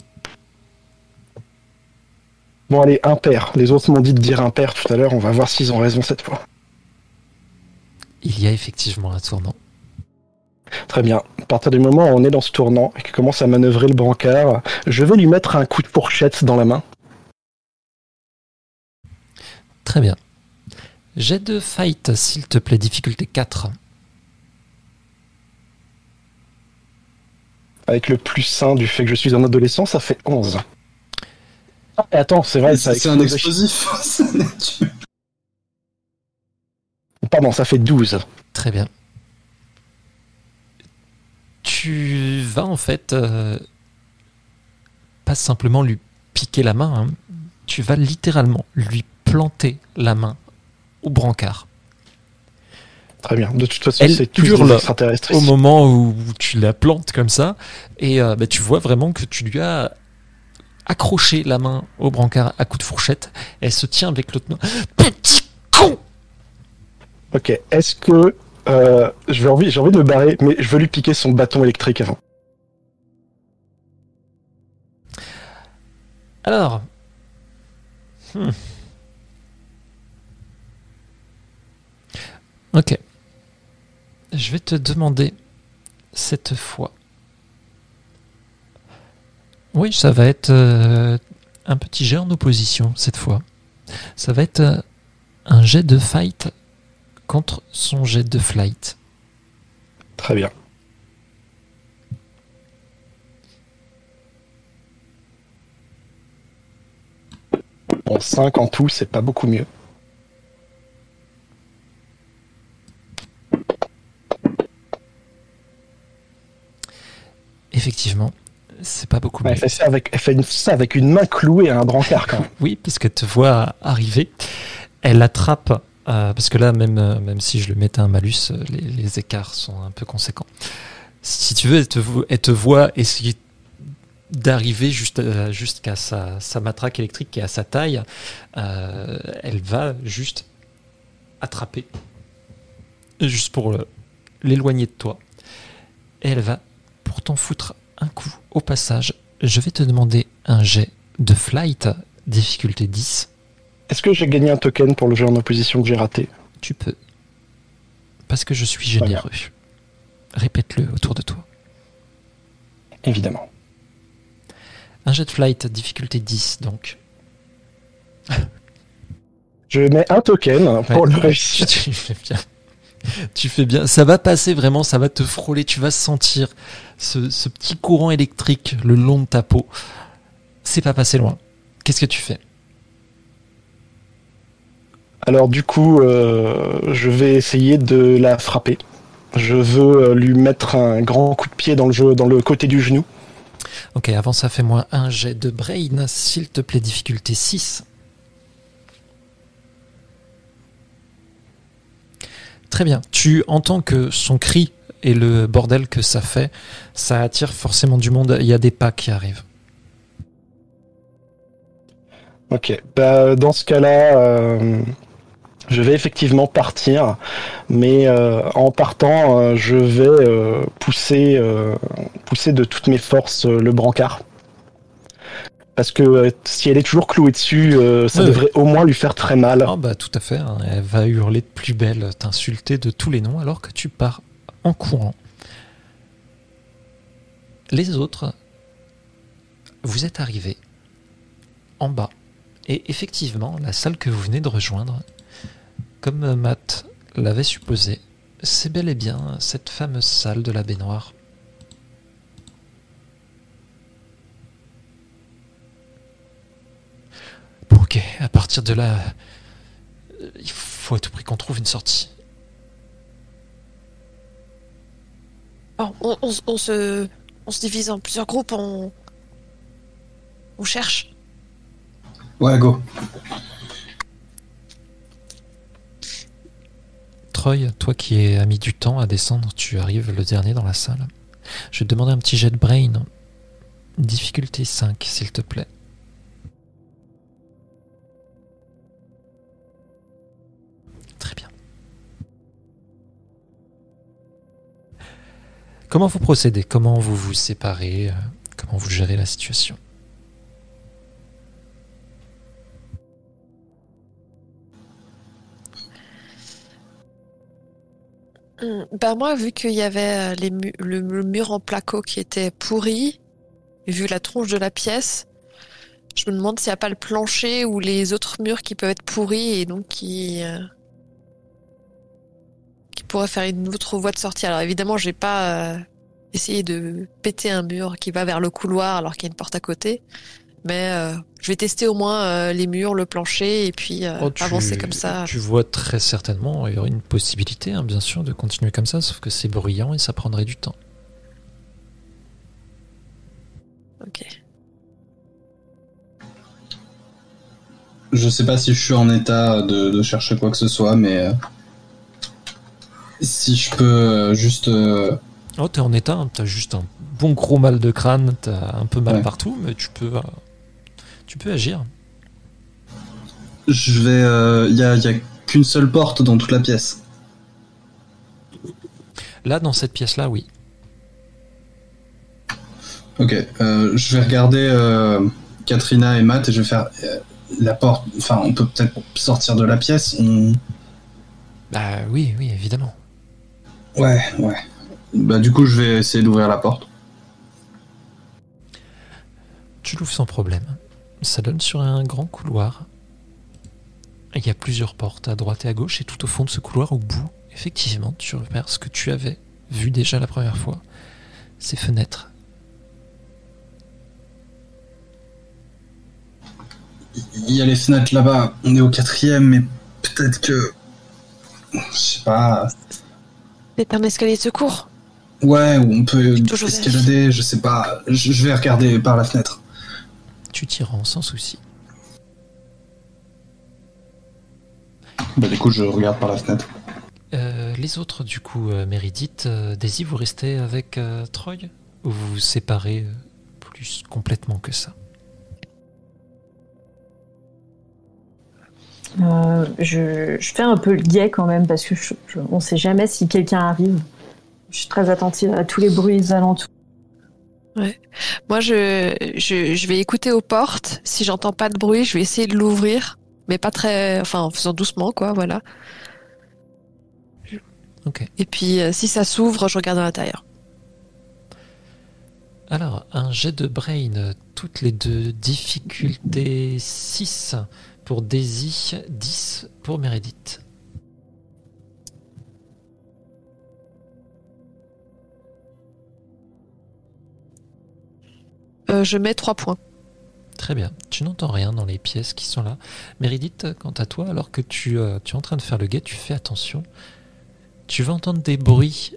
Bon, allez, impair. Les autres m'ont dit de dire impair tout à l'heure. On va voir s'ils ont raison cette fois. Il y a effectivement un tournant. Très bien. À partir du moment où on est dans ce tournant et qu'il commence à manœuvrer le brancard, je vais lui mettre un coup de fourchette dans la main. Très bien. Jet de fight, s'il te plaît, difficulté 4. Avec le plus sain du fait que je suis un adolescent, ça fait 11. Ah, et attends, c'est vrai, ça a C'est un explosif. (laughs) Pardon, ça fait 12. Très bien. Tu vas en fait euh, pas simplement lui piquer la main, hein. tu vas littéralement lui planter la main au brancard. Très bien. De toute façon, Elle c'est des extraterrestres. Au moment où tu la plantes comme ça, et euh, bah, tu vois vraiment que tu lui as accroché la main au brancard à coups de fourchette. Elle se tient avec l'autre main. Petit con Ok, est-ce que euh, j'ai envie, j'ai envie de me barrer, mais je veux lui piquer son bâton électrique avant. Alors. Hmm. Ok. Je vais te demander cette fois. Oui, ça va être euh, un petit jet en opposition cette fois. Ça va être euh, un jet de fight contre son jet de flight. Très bien. Bon, 5 en tout, c'est pas beaucoup mieux. Effectivement, c'est pas beaucoup mieux. Elle fait, ça avec, elle fait ça avec une main clouée à un brancard quand même. (laughs) Oui, parce qu'elle te voit arriver. Elle attrape, euh, parce que là, même, euh, même si je le mettais un malus, euh, les, les écarts sont un peu conséquents. Si tu veux, elle te, vo- elle te voit essayer d'arriver juste, jusqu'à sa, sa matraque électrique qui est à sa taille. Elle va juste attraper, juste pour l'éloigner de toi. Et elle va pour t'en foutre un coup au passage. Je vais te demander un jet de flight, difficulté 10. Est-ce que j'ai gagné un token pour le jeu en opposition que j'ai raté? Tu peux. Parce que je suis généreux. Répète-le autour de toi. Évidemment. Un jet de flight, difficulté 10, donc. Je mets un token pour Ouais, le (laughs) réussir. Tu fais bien. Tu fais bien. Ça va passer vraiment, ça va te frôler. Tu vas sentir ce, ce petit courant électrique le long de ta peau. C'est pas passé loin. Qu'est-ce que tu fais? Alors du coup, euh, je vais essayer de la frapper. Je veux euh, lui mettre un grand coup de pied dans le jeu, dans le côté du genou. Ok, avant ça, fais-moi un jet de brain, s'il te plaît, difficulté 6. Très bien. Tu entends que son cri et le bordel que ça fait, ça attire forcément du monde. Il y a des pas qui arrivent. Ok. Bah, dans ce cas-là, euh, je vais effectivement partir, mais euh, en partant, euh, je vais pousser, de toutes mes forces le brancard. Parce que euh, si elle est toujours clouée dessus, euh, ça Ouais, devrait au moins lui faire très mal. Ah bah tout à fait, hein. elle va hurler de plus belle, t'insulter de tous les noms alors que tu pars en courant. Les autres, vous êtes arrivés en bas. Et effectivement, la salle que vous venez de rejoindre, comme euh, Matt l'avait supposé, c'est bel et bien cette fameuse salle de la baignoire. Ok, à partir de là, il faut à tout prix qu'on trouve une sortie. Bon, on, on s- on se, on se divise en plusieurs groupes, on, on cherche. Ouais, go. Troy, toi qui es mis du temps à descendre, tu arrives le dernier dans la salle. Je vais te demander un petit jet de brain. Difficulté 5, s'il te plaît. Comment vous procédez? Comment vous vous séparez? Euh, Comment vous gérez la situation? Hum, Bah moi, vu qu'il y avait euh, le, mur en placo qui était pourri, vu la tronche de la pièce, je me demande s'il n'y a pas le plancher ou les autres murs qui peuvent être pourris et donc qui euh, qui pourraient faire une autre voie de sortie. Alors évidemment, j'ai pas euh, essayé de péter un mur qui va vers le couloir alors qu'il y a une porte à côté, mais euh, je vais tester au moins euh, les murs, le plancher et puis euh, Oh, tu- avancer comme ça. Tu vois très certainement, il y aurait une possibilité, hein, bien sûr, de continuer comme ça, sauf que c'est bruyant et ça prendrait du temps. Ok. Je sais pas si je suis en état de, de chercher quoi que ce soit, mais euh, si je peux euh, juste. euh, Oh, t'es en état, hein, t'as juste un bon gros mal de crâne, t'as un peu mal Ouais. partout, mais tu peux, euh, tu peux agir. je vais. euh, Il y, a, qu'une seule porte dans toute la pièce. Là, dans cette pièce-là, oui. Ok, euh, je vais regarder euh, Katrina et Matt et je vais faire la porte. Enfin, on peut peut-être sortir de la pièce. On... Bah oui, oui, évidemment. Ouais, ouais. Bah, du coup, je vais essayer d'ouvrir la porte. Tu l'ouvres sans problème. Ça donne sur un grand couloir. Il y a plusieurs portes à droite et à gauche, et tout au fond de ce couloir, au bout, effectivement, tu repères ce que tu avais vu déjà la première fois. Ces fenêtres. Il y a les fenêtres là-bas. On est au quatrième, mais peut-être que. Je sais pas. C'est un escalier de secours. Ouais, ou on peut escalader, je sais pas. Je, je vais regarder par la fenêtre. Tu t'y rends sans souci. Bah, du coup, je regarde par la fenêtre. Euh, les autres, du coup, euh, Meredith, euh, Daisy, vous restez avec euh, Troy? Ou vous vous séparez euh, plus complètement que ça? Euh, je, je fais un peu le guet quand même parce que je, je- on sait jamais si quelqu'un arrive. Je suis très attentive à tous les bruits alentours. Moi, je, je, je vais écouter aux portes. Si j'entends pas de bruit, je vais essayer de l'ouvrir, mais pas très, enfin, en faisant doucement, quoi, voilà. Ok. Et puis, euh, si ça s'ouvre, je regarde à l'intérieur. Alors, un jet de brain, toutes les deux, difficulté 6 pour Daisy, 10 pour Meredith. Euh, je mets trois points. Très bien. Tu n'entends rien dans les pièces qui sont là. Meredith, quant à toi, alors que tu, euh, tu es en train de faire le guet, tu fais attention. Tu vas entendre des bruits,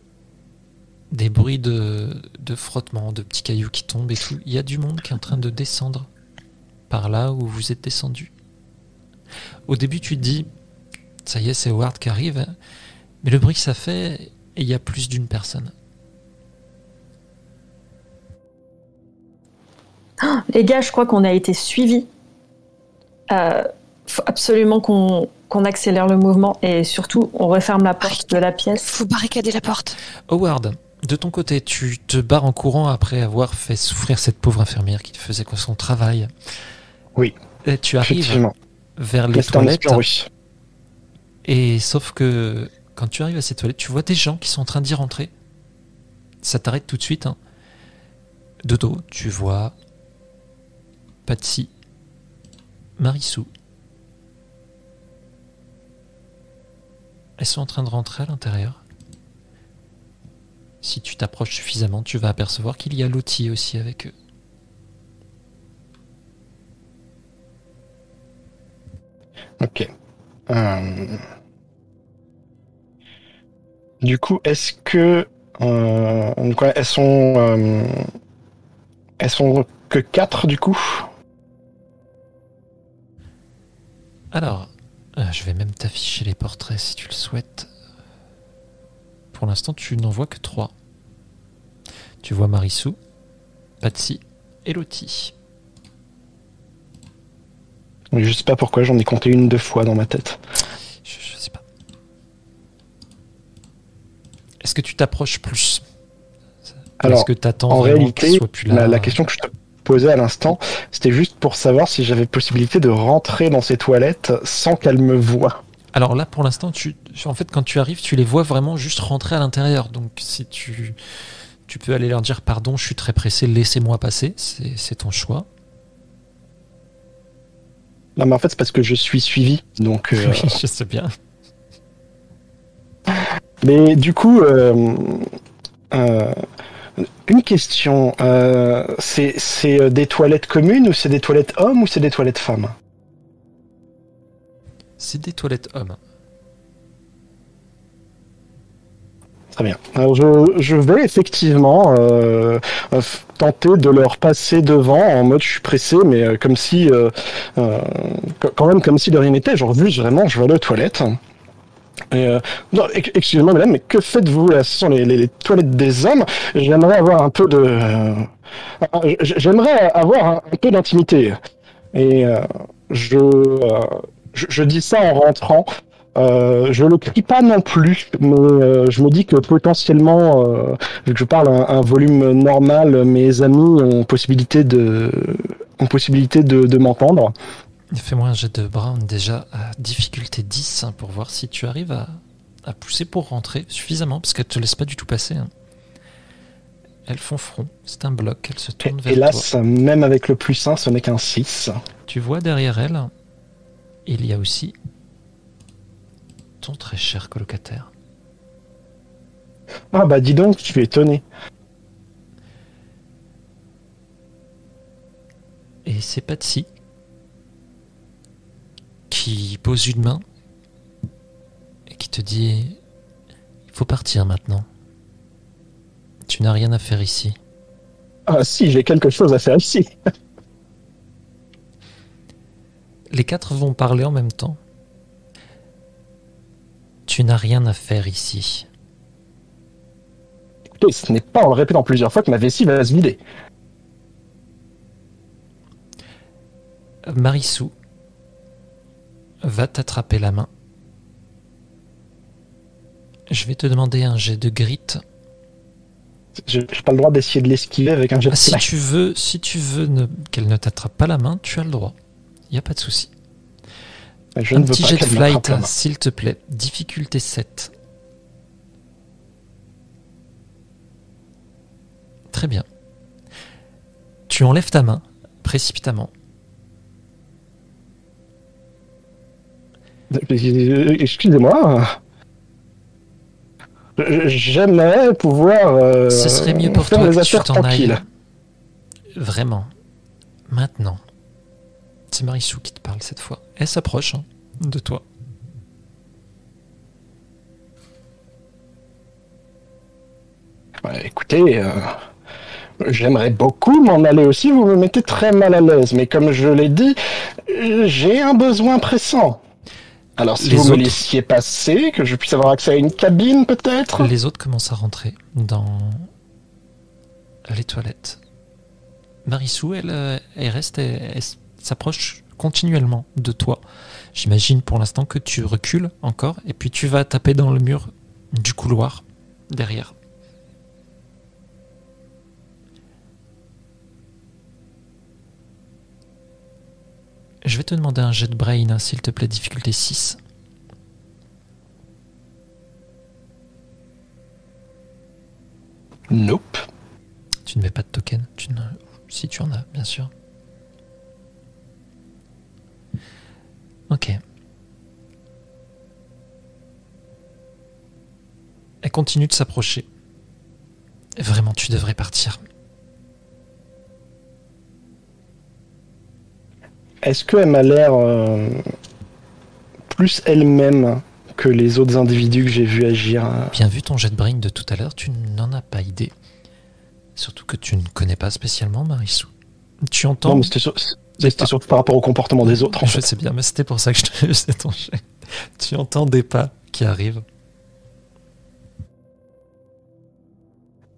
des bruits de, de frottement, de petits cailloux qui tombent et tout. Il y a du monde qui est en train de descendre par là où vous êtes descendu. Au début, tu te dis, ça y est, c'est Howard qui arrive. Mais le bruit que ça fait, et il y a plus d'une personne. Les gars, je crois qu'on a été suivis. Euh, faut absolument qu'on qu'on accélère le mouvement et surtout on referme la porte de la pièce. Faut barricader la porte. Howard, de ton côté, tu te barres en courant après avoir fait souffrir cette pauvre infirmière qui faisait quoi son travail. Oui. Et tu arrives Effectivement. Vers les toilettes. Et sauf que quand tu arrives à ces toilettes, tu vois des gens qui sont en train d'y rentrer. Ça t'arrête tout de suite. Hein. De dos, tu vois Patsy, Marissou. Elles sont en train de rentrer à l'intérieur. Si tu t'approches suffisamment, tu vas apercevoir qu'il y a Lottie aussi avec eux. Ok. Euh, Du coup, est-ce que euh, elles sont euh, elles sont que quatre du coup? Alors, je vais même t'afficher les portraits si tu le souhaites. Pour l'instant, tu n'en vois que trois. Tu vois Marissou, Patsy et Lottie. Je sais pas pourquoi j'en ai compté une deux fois dans ma tête. Je, je sais pas. Est-ce que tu t'approches plus? Alors, que attends En réalité, soit plus là? la, la question que je te posais à l'instant, c'était juste pour savoir si j'avais possibilité de rentrer dans ces toilettes sans qu'elles me voient. Alors là, pour l'instant, tu, en fait, quand tu arrives, tu les vois vraiment juste rentrer à l'intérieur. Donc, si tu, tu peux aller leur dire pardon, je suis très pressé, laissez-moi passer. C'est ton choix. Non, mais en fait, c'est parce que je suis suivi. Donc, euh, Oui, je sais bien. Mais du coup, euh, euh, une question. c'est des toilettes communes ou c'est des toilettes hommes ou c'est des toilettes femmes? C'est des toilettes hommes. Très bien. Alors je, je vais effectivement euh, euh, tenter de leur passer devant en mode je suis pressé, mais euh, comme si, euh, euh, qu- quand même comme si de rien n'était. Genre juste vraiment, je vais aux toilettes. Et, euh, excusez-moi madame, mais que faites-vous là? Ce sont les, les- les toilettes des hommes. J'aimerais avoir un peu de, euh, j'aimerais avoir un, un peu d'intimité. Et euh, je, euh, je, je dis ça en rentrant. Euh, je le crie pas non plus, mais euh, je me dis que potentiellement, euh, vu que je parle un, un volume normal, mes amis ont possibilité de, ont possibilité de, de m'entendre. Fais-moi un jet de Brown déjà à difficulté 10 hein, pour voir si tu arrives à, à pousser pour rentrer suffisamment, parce qu'elles te laissent pas du tout passer. hein. Elles font front, c'est un bloc, elles se tournent vers toi. Hélas, même avec le plus 1, ce n'est qu'un 6. Tu vois derrière elle, il y a aussi ton très cher colocataire. Ah bah dis donc, je suis étonné. Et c'est Patsy qui pose une main et qui te dit Il faut partir maintenant. Tu n'as rien à faire ici. Ah si, j'ai quelque chose à faire ici. Les quatre vont parler en même temps. Tu n'as rien à faire ici. Écoutez, ce n'est pas en le répétant plusieurs fois que ma vessie va se vider. Marissou va t'attraper la main. Je vais te demander un jet de grit. J'ai j'ai pas le droit d'essayer de l'esquiver avec un jet de Ah, si tu veux, si tu veux qu'elle ne t'attrape pas la main, tu as le droit. Il n'y a pas de souci. Je un ne veux petit pas jet flight, s'il te plaît. Difficulté 7. Très bien. Tu enlèves ta main précipitamment. Euh, Excusez-moi. J'aimerais pouvoir. euh, Ce serait mieux pour toi que tu t'en ailles. Vraiment. Maintenant. C'est Marissou qui te parle cette fois. Elle s'approche hein, de toi. Ouais, écoutez, euh, j'aimerais beaucoup m'en aller aussi. Vous me mettez très mal à l'aise, mais comme je l'ai dit, j'ai un besoin pressant. Alors, si Les vous autres- me laissiez passer, que je puisse avoir accès à une cabine, peut-être? Les autres commencent à rentrer dans les toilettes. Marissou, elle, euh, elle reste, elle, elle s'approche continuellement de toi. J'imagine pour l'instant que tu recules encore et puis tu vas taper dans le mur du couloir derrière. Je vais te demander un jet de brain, hein, s'il te plaît, difficulté 6. Nope. Tu ne mets pas de token tu ne... Si tu en as, bien sûr. Ok. Elle continue de s'approcher. Vraiment, tu devrais partir. Est-ce qu'elle m'a l'air euh, plus elle-même que les autres individus que j'ai vus agir? Bien vu ton jet de brain de tout à l'heure, tu n'en as pas idée. Surtout que tu ne connais pas spécialement Marissou. Tu entends Non, mais c'était sur- c'était surtout par rapport au comportement des autres. En Je fait. sais bien, mais c'était pour ça que je te (laughs) faisais ton jet. Tu entends des pas qui arrivent.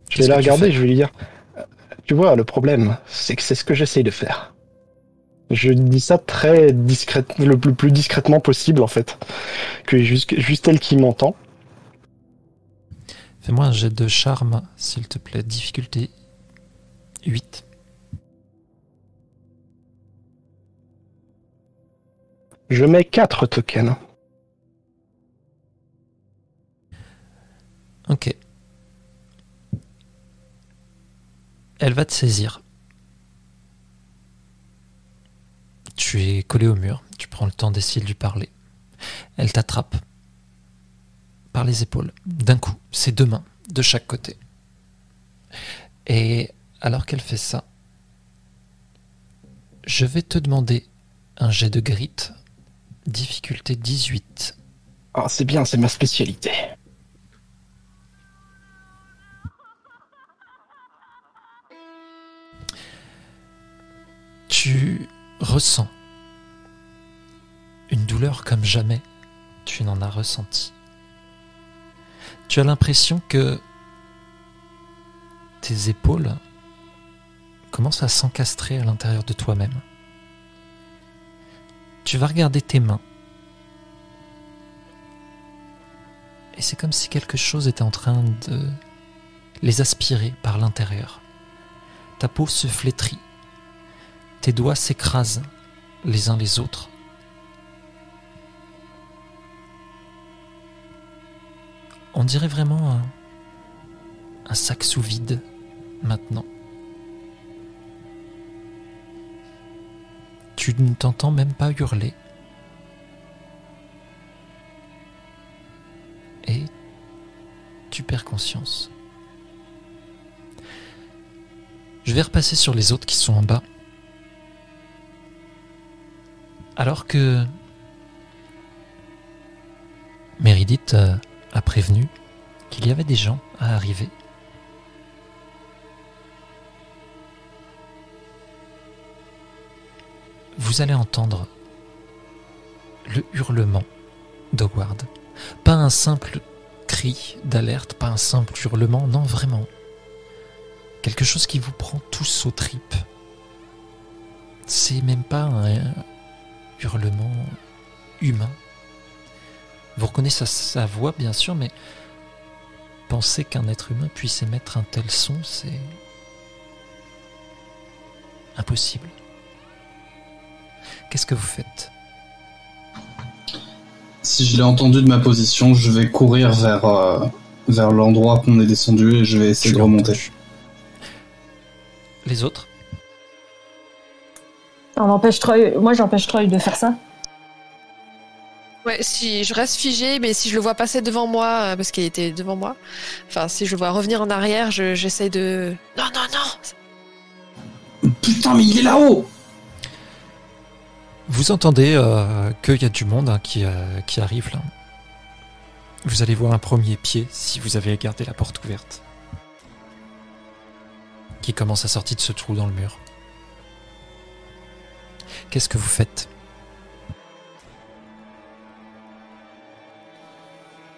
Je vais la regarder, je vais lui dire. euh, Tu vois, le problème, c'est que c'est ce que j'essaye de faire. Je dis ça très discrètement, le plus, plus discrètement possible en fait, que juste, juste elle qui m'entend. Fais-moi un jet de charme, s'il te plaît. Difficulté 8. Je mets 4 tokens. Ok. Elle va te saisir. Tu es collé au mur. Tu prends le temps d'essayer de lui parler. Elle t'attrape par les épaules. D'un coup, ses deux mains de chaque côté. Et alors qu'elle fait ça, je vais te demander un jet de grit. Difficulté 18. Ah, c'est bien, c'est ma spécialité. tu ressens une douleur comme jamais tu n'en as ressenti. Tu as l'impression que tes épaules commencent à s'encastrer à l'intérieur de toi-même. Tu vas regarder tes mains. Et c'est comme si quelque chose était en train de les aspirer par l'intérieur. Ta peau se flétrit. Tes doigts s'écrasent les uns les autres. On dirait vraiment un, sac sous vide maintenant. Tu ne t'entends même pas hurler. Et tu perds conscience. Je vais repasser sur les autres qui sont en bas. Alors que Méridith euh, a prévenu qu'il y avait des gens à arriver. Vous allez entendre le hurlement d'Howard. Pas un simple cri d'alerte, pas un simple hurlement, non vraiment. Quelque chose qui vous prend tous aux tripes. C'est même pas un hurlement humain. Vous reconnaissez sa, sa voix, bien sûr, mais penser qu'un être humain puisse émettre un tel son, c'est impossible. Qu'est-ce que vous faites Si je l'ai entendu de ma position, je vais courir vers, euh, vers l'endroit qu'on est descendu et je vais essayer Tu de remonter. entendu. Les autres On empêche Troy. Moi, j'empêche Troy de faire ça. Ouais, si je reste figé, mais si je le vois passer devant moi, euh, parce qu'il était devant moi, enfin, si je le vois revenir en arrière, je- j'essaie de. Non, non, non Putain, mais il est là-haut Vous entendez euh, qu'il y a du monde hein, qui, euh, qui arrive là. Vous allez voir un premier pied si vous avez gardé la porte ouverte. Qui commence à sortir de ce trou dans le mur. Qu'est-ce que vous faites?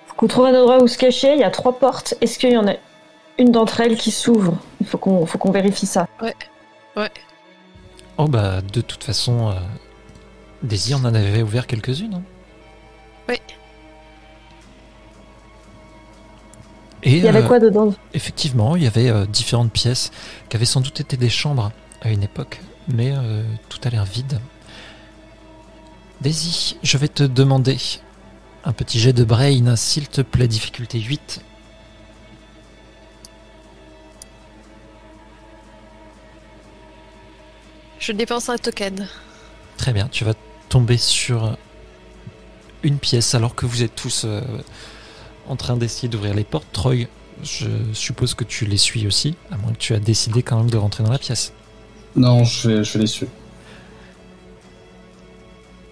Faut qu'on trouve un endroit où se cacher. Il y a trois portes. Est-ce qu'il y en a une d'entre elles qui s'ouvre? Il faut qu'on faut qu'on vérifie ça. Oh bah de toute façon, euh, Daisy, on en avait ouvert quelques-unes. hein Oui. Et Il y avait euh, quoi dedans? effectivement, il y avait euh, différentes pièces qui avaient sans doute été des chambres à une époque, mais euh, tout a l'air vide. Daisy, je vais te demander un petit jet de brain, s'il te plaît, difficulté 8. Je dépense un token. Très bien, tu vas tomber sur une pièce alors que vous êtes tous euh, en train d'essayer d'ouvrir les portes. Troy, je suppose que tu les suis aussi, à moins que tu as décidé quand même de rentrer dans la pièce. Non, je je les suivre.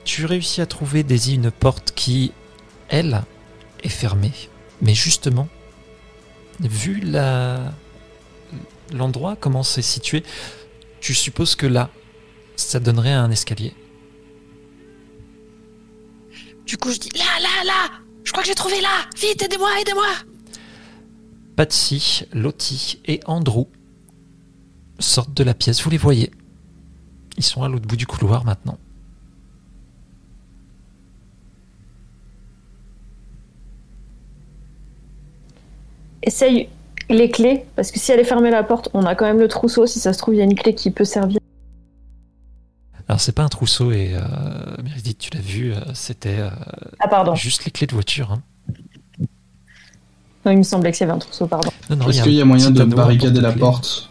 Tu réussis à trouver Daisy une porte qui, elle, est fermée. Mais justement, vu la l'endroit, comment c'est situé, tu supposes que là, ça donnerait un escalier. Du coup, je dis là, là, là Je crois que j'ai trouvé là Vite, aidez-moi, aidez-moi Patsy, Lottie et Andrew sortent de la pièce, vous les voyez. Ils sont à l'autre bout du couloir maintenant. Essaye les clés, parce que si elle est fermée la porte, on a quand même le trousseau. Si ça se trouve, il y a une clé qui peut servir. Alors c'est pas un trousseau et euh, Meredith, tu l'as vu, euh, c'était euh, Ah, pardon. juste les clés de voiture. hein. Non, il me semblait que y avait un trousseau, pardon. Non, non, Est-ce qu'il y a moyen de barricader la porte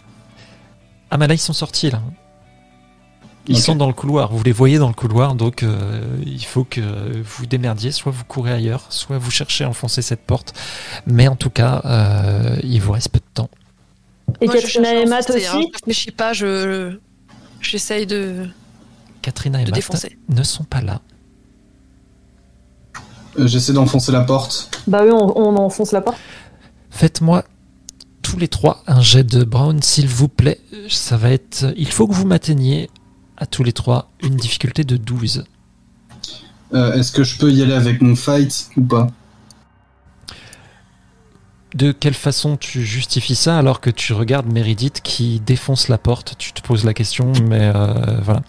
Ah mais là ils sont sortis là. Ils sont dans le couloir, vous les voyez dans le couloir, donc euh, il faut que vous démerdiez, soit vous courez ailleurs, soit vous cherchez à enfoncer cette porte. Mais en tout cas, euh, il vous reste peu de temps. Et Moi, je Katrina et Matt hein. aussi Je réfléchis pas, je... J'essaye de, Katrina et de défoncer. ne sont pas là. Euh, J'essaie d'enfoncer la porte. Bah oui, on, on enfonce la porte. Faites-moi tous les trois un jet de Brown, s'il vous plaît. Ça va être. Il faut que vous m'atteigniez à tous les trois une difficulté de 12. Euh, Est-ce que je peux y aller avec mon fight ou pas? De quelle façon tu justifies ça alors que tu regardes Meredith qui défonce la porte? Tu te poses la question, mais euh, voilà.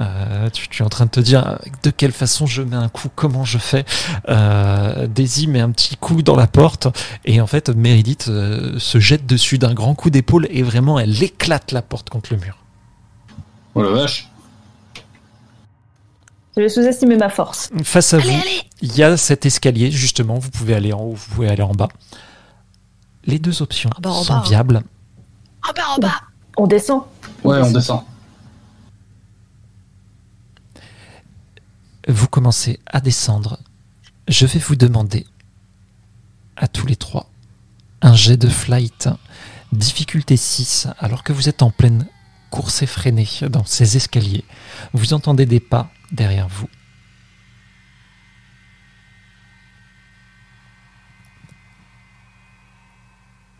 Euh, tu, tu es en train de te dire de quelle façon je mets un coup, comment je fais? Euh, Daisy met un petit coup dans la porte et en fait Meredith euh, se jette dessus d'un grand coup d'épaule et vraiment elle éclate la porte contre le mur. Oh la vache Je vais sous-estimer ma force. Face à Allez, vous, il y a cet escalier justement. Vous pouvez aller en haut, vous pouvez aller en bas. Les deux options Ah bah, en sont bas, hein. viables. En bas, en bas On descend. Ouais, on descend. vous commencez à descendre, je vais vous demander à tous les trois un jet de flight, difficulté 6, alors que vous êtes en pleine course effrénée dans ces escaliers. Vous entendez des pas derrière vous.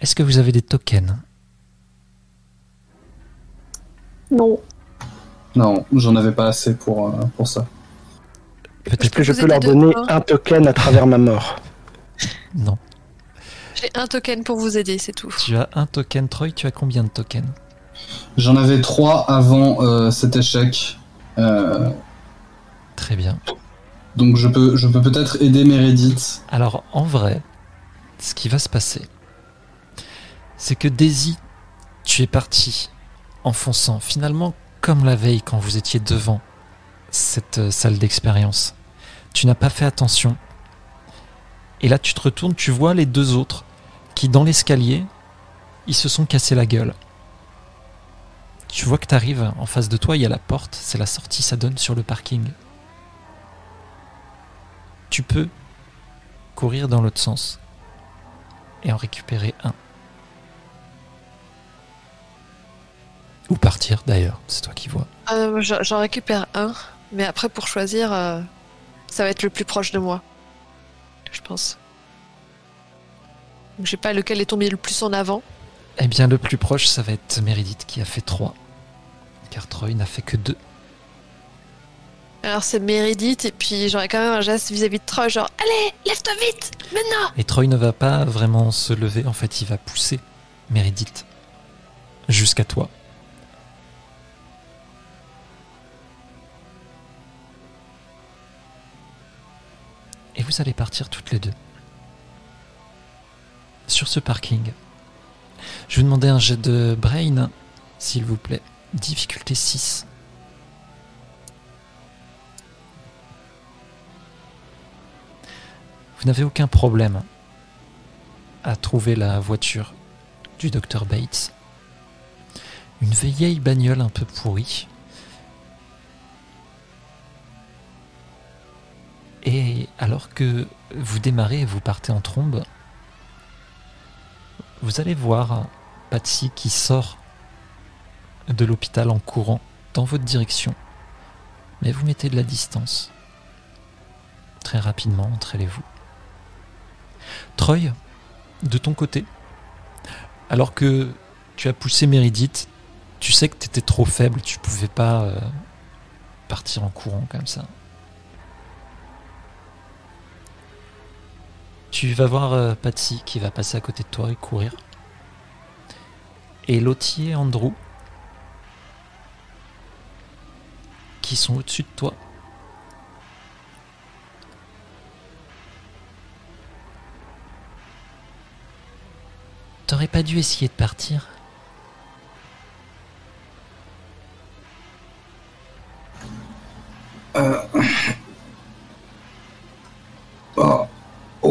Est-ce que vous avez des tokens Non. Non, j'en avais pas assez pour, euh, pour ça. Est-ce Peut-être que je peux leur donner un token à travers ma mort (laughs) non. J'ai un token pour vous aider, c'est tout. Tu as un token, Troy, tu as combien de tokens J'en avais trois avant euh, cet échec. Euh, Très bien. donc je peux, je peux peut-être aider Meredith. Alors, en vrai, ce qui va se passer, c'est que Daisy, tu es parti enfonçant, finalement, comme la veille quand vous étiez devant cette euh, salle d'expérience. Tu n'as pas fait attention. Et là, tu te retournes, tu vois les deux autres qui, dans l'escalier, ils se sont cassés la gueule. Tu vois que tu arrives en face de toi, il y a la porte, c'est la sortie, ça donne sur le parking. Tu peux courir dans l'autre sens et en récupérer un. Ou partir d'ailleurs, c'est toi qui vois. Euh, j'en récupère un, mais après pour choisir, euh, ça va être le plus proche de moi. Je pense. Donc je sais pas lequel est tombé le plus en avant. Eh bien, le plus proche, ça va être Meredith qui a fait 3. Car Troy n'a fait que 2. Alors c'est Meredith, et puis j'aurais quand même un geste vis-à-vis de Troy, genre Allez, lève-toi vite, maintenant Et Troy ne va pas vraiment se lever, en fait, il va pousser Meredith jusqu'à toi. Et vous allez partir toutes les deux. Sur ce parking. Je vais vous demander un jet de brain, s'il vous plaît. Difficulté 6. Vous n'avez aucun problème à trouver la voiture du docteur Bates. Une vieille bagnole un peu pourrie. Et alors que vous démarrez et vous partez en trombe, vous allez voir Patsy qui sort de l'hôpital en courant dans votre direction. Mais vous mettez de la distance. Très rapidement, entraînez-vous. Troy, de ton côté, alors que tu as poussé Meredith, tu sais que tu étais trop faible, tu pouvais pas euh, partir en courant comme ça. Tu vas voir euh, Patsy qui va passer à côté de toi et courir. Et Lottie et Andrew qui sont au-dessus de toi. T'aurais pas dû essayer de partir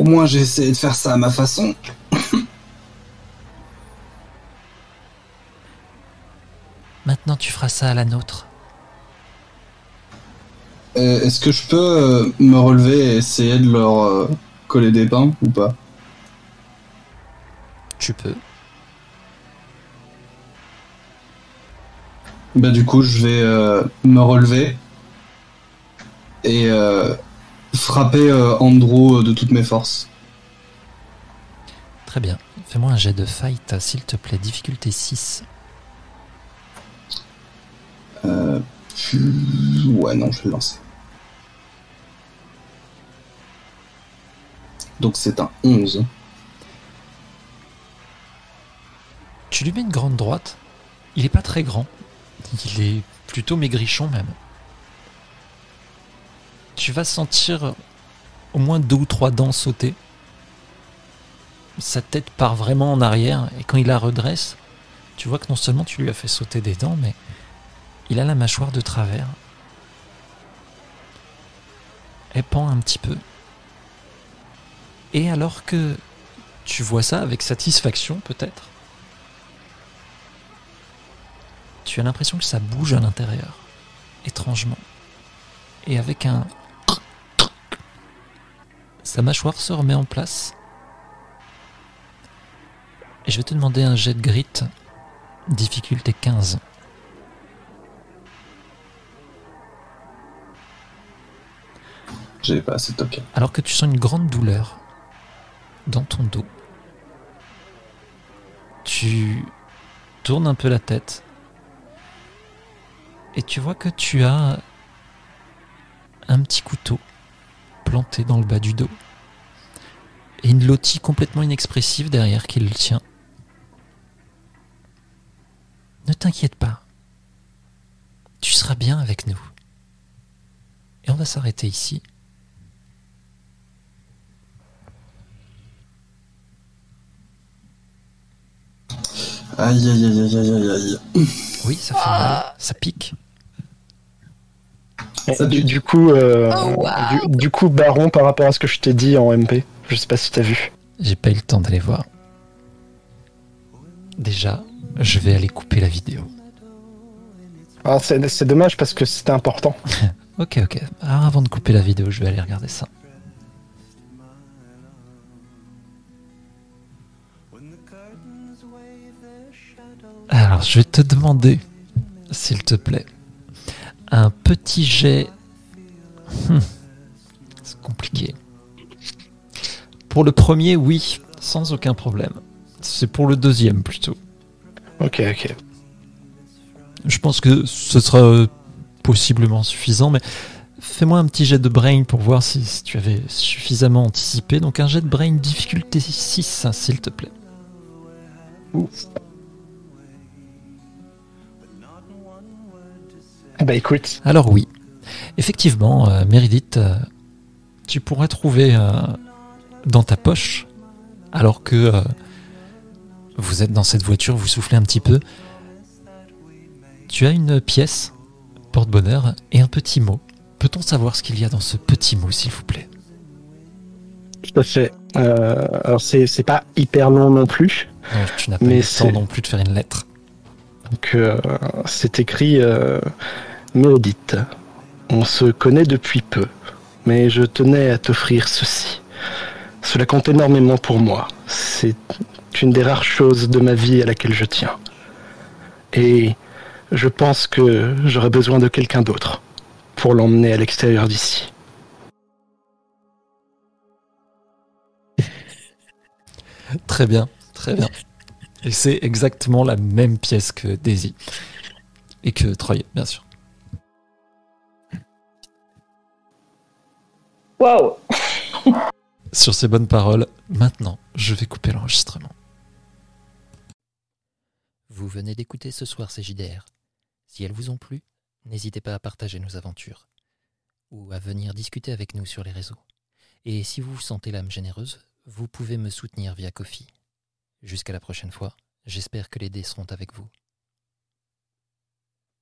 au moins j'ai essayé de faire ça à ma façon. Maintenant tu feras ça à la nôtre. Euh, Est-ce que je peux euh, me relever et essayer de leur euh, coller des pains ou pas? Tu peux. Bah du coup je vais me relever et euh, frapper euh, Andrew euh, de toutes mes forces. Très bien. Fais-moi un jet de fight, s'il te plaît. Difficulté 6. Euh, Ouais non je vais lancer. Donc c'est un 11. Tu lui mets une grande droite. Il est pas très grand. Il est plutôt maigrichon même. Tu vas sentir au moins deux ou trois dents sauter. Sa tête part vraiment en arrière et quand il la redresse, tu vois que non seulement tu lui as fait sauter des dents, mais il a la mâchoire de travers. Elle pend un petit peu. Et alors que tu vois ça avec satisfaction peut-être, tu as l'impression que ça bouge à l'intérieur, étrangement. Et avec un... Sa mâchoire se remet en place. Et je vais te demander un jet de grit, difficulté 15. J'ai pas assez de. Alors que tu sens une grande douleur dans ton dos, tu tournes un peu la tête et tu vois que tu as un petit couteau planté dans le bas du dos et une lotie complètement inexpressive derrière qui le tient. Ne t'inquiète pas, tu seras bien avec nous. Et on va s'arrêter ici. Aïe aïe aïe aïe aïe aïe aïe. Oui, ça fait mal, ça pique. Ça du, coup, euh, Oh, wow. du, du coup, Baron, par rapport à ce que je t'ai dit en MP, je sais pas si t'as vu. J'ai pas eu le temps d'aller voir. Déjà, je vais aller couper la vidéo. Ah, c'est c'est dommage parce que c'était important. (laughs) Ok, ok. Alors avant de couper la vidéo, je vais aller regarder ça. Alors, je vais te demander, s'il te plaît, un petit jet. Hmm, C'est compliqué. Pour le premier, oui, sans aucun problème. C'est pour le deuxième plutôt. Ok, ok. Je pense que ce sera euh, possiblement suffisant, mais fais-moi un petit jet de brain pour voir si, si tu avais suffisamment anticipé. Donc un jet de brain difficulté 6, hein, s'il te plaît. Bah écoute, Alors oui, effectivement, euh, Meredith, euh, tu pourrais trouver euh, dans ta poche, alors que vous êtes dans cette voiture, vous soufflez un petit peu, tu as une pièce porte-bonheur et un petit mot. Peut-on savoir ce qu'il y a dans ce petit mot, s'il vous plaît? Tout à fait. Alors c'est c'est pas hyper long non plus. Non, tu n'as pas Mais le temps non plus de faire une lettre. Donc c'est écrit Méodite. On se connaît depuis peu, mais je tenais à t'offrir ceci. Cela compte énormément pour moi. C'est une des rares choses de ma vie à laquelle je tiens. Et je pense que j'aurais besoin de quelqu'un d'autre pour l'emmener à l'extérieur d'ici. (laughs) Très bien, très bien. Et c'est exactement la même pièce que Daisy. Et que Troy, bien sûr. Waouh Sur ces bonnes paroles, maintenant, je vais couper l'enregistrement. Vous venez d'écouter ce soir ces JDR. Si elles vous ont plu, n'hésitez pas à partager nos aventures ou à venir discuter avec nous sur les réseaux. Et si vous vous sentez l'âme généreuse, vous pouvez me soutenir via Kofi. Jusqu'à la prochaine fois, j'espère que les dés seront avec vous.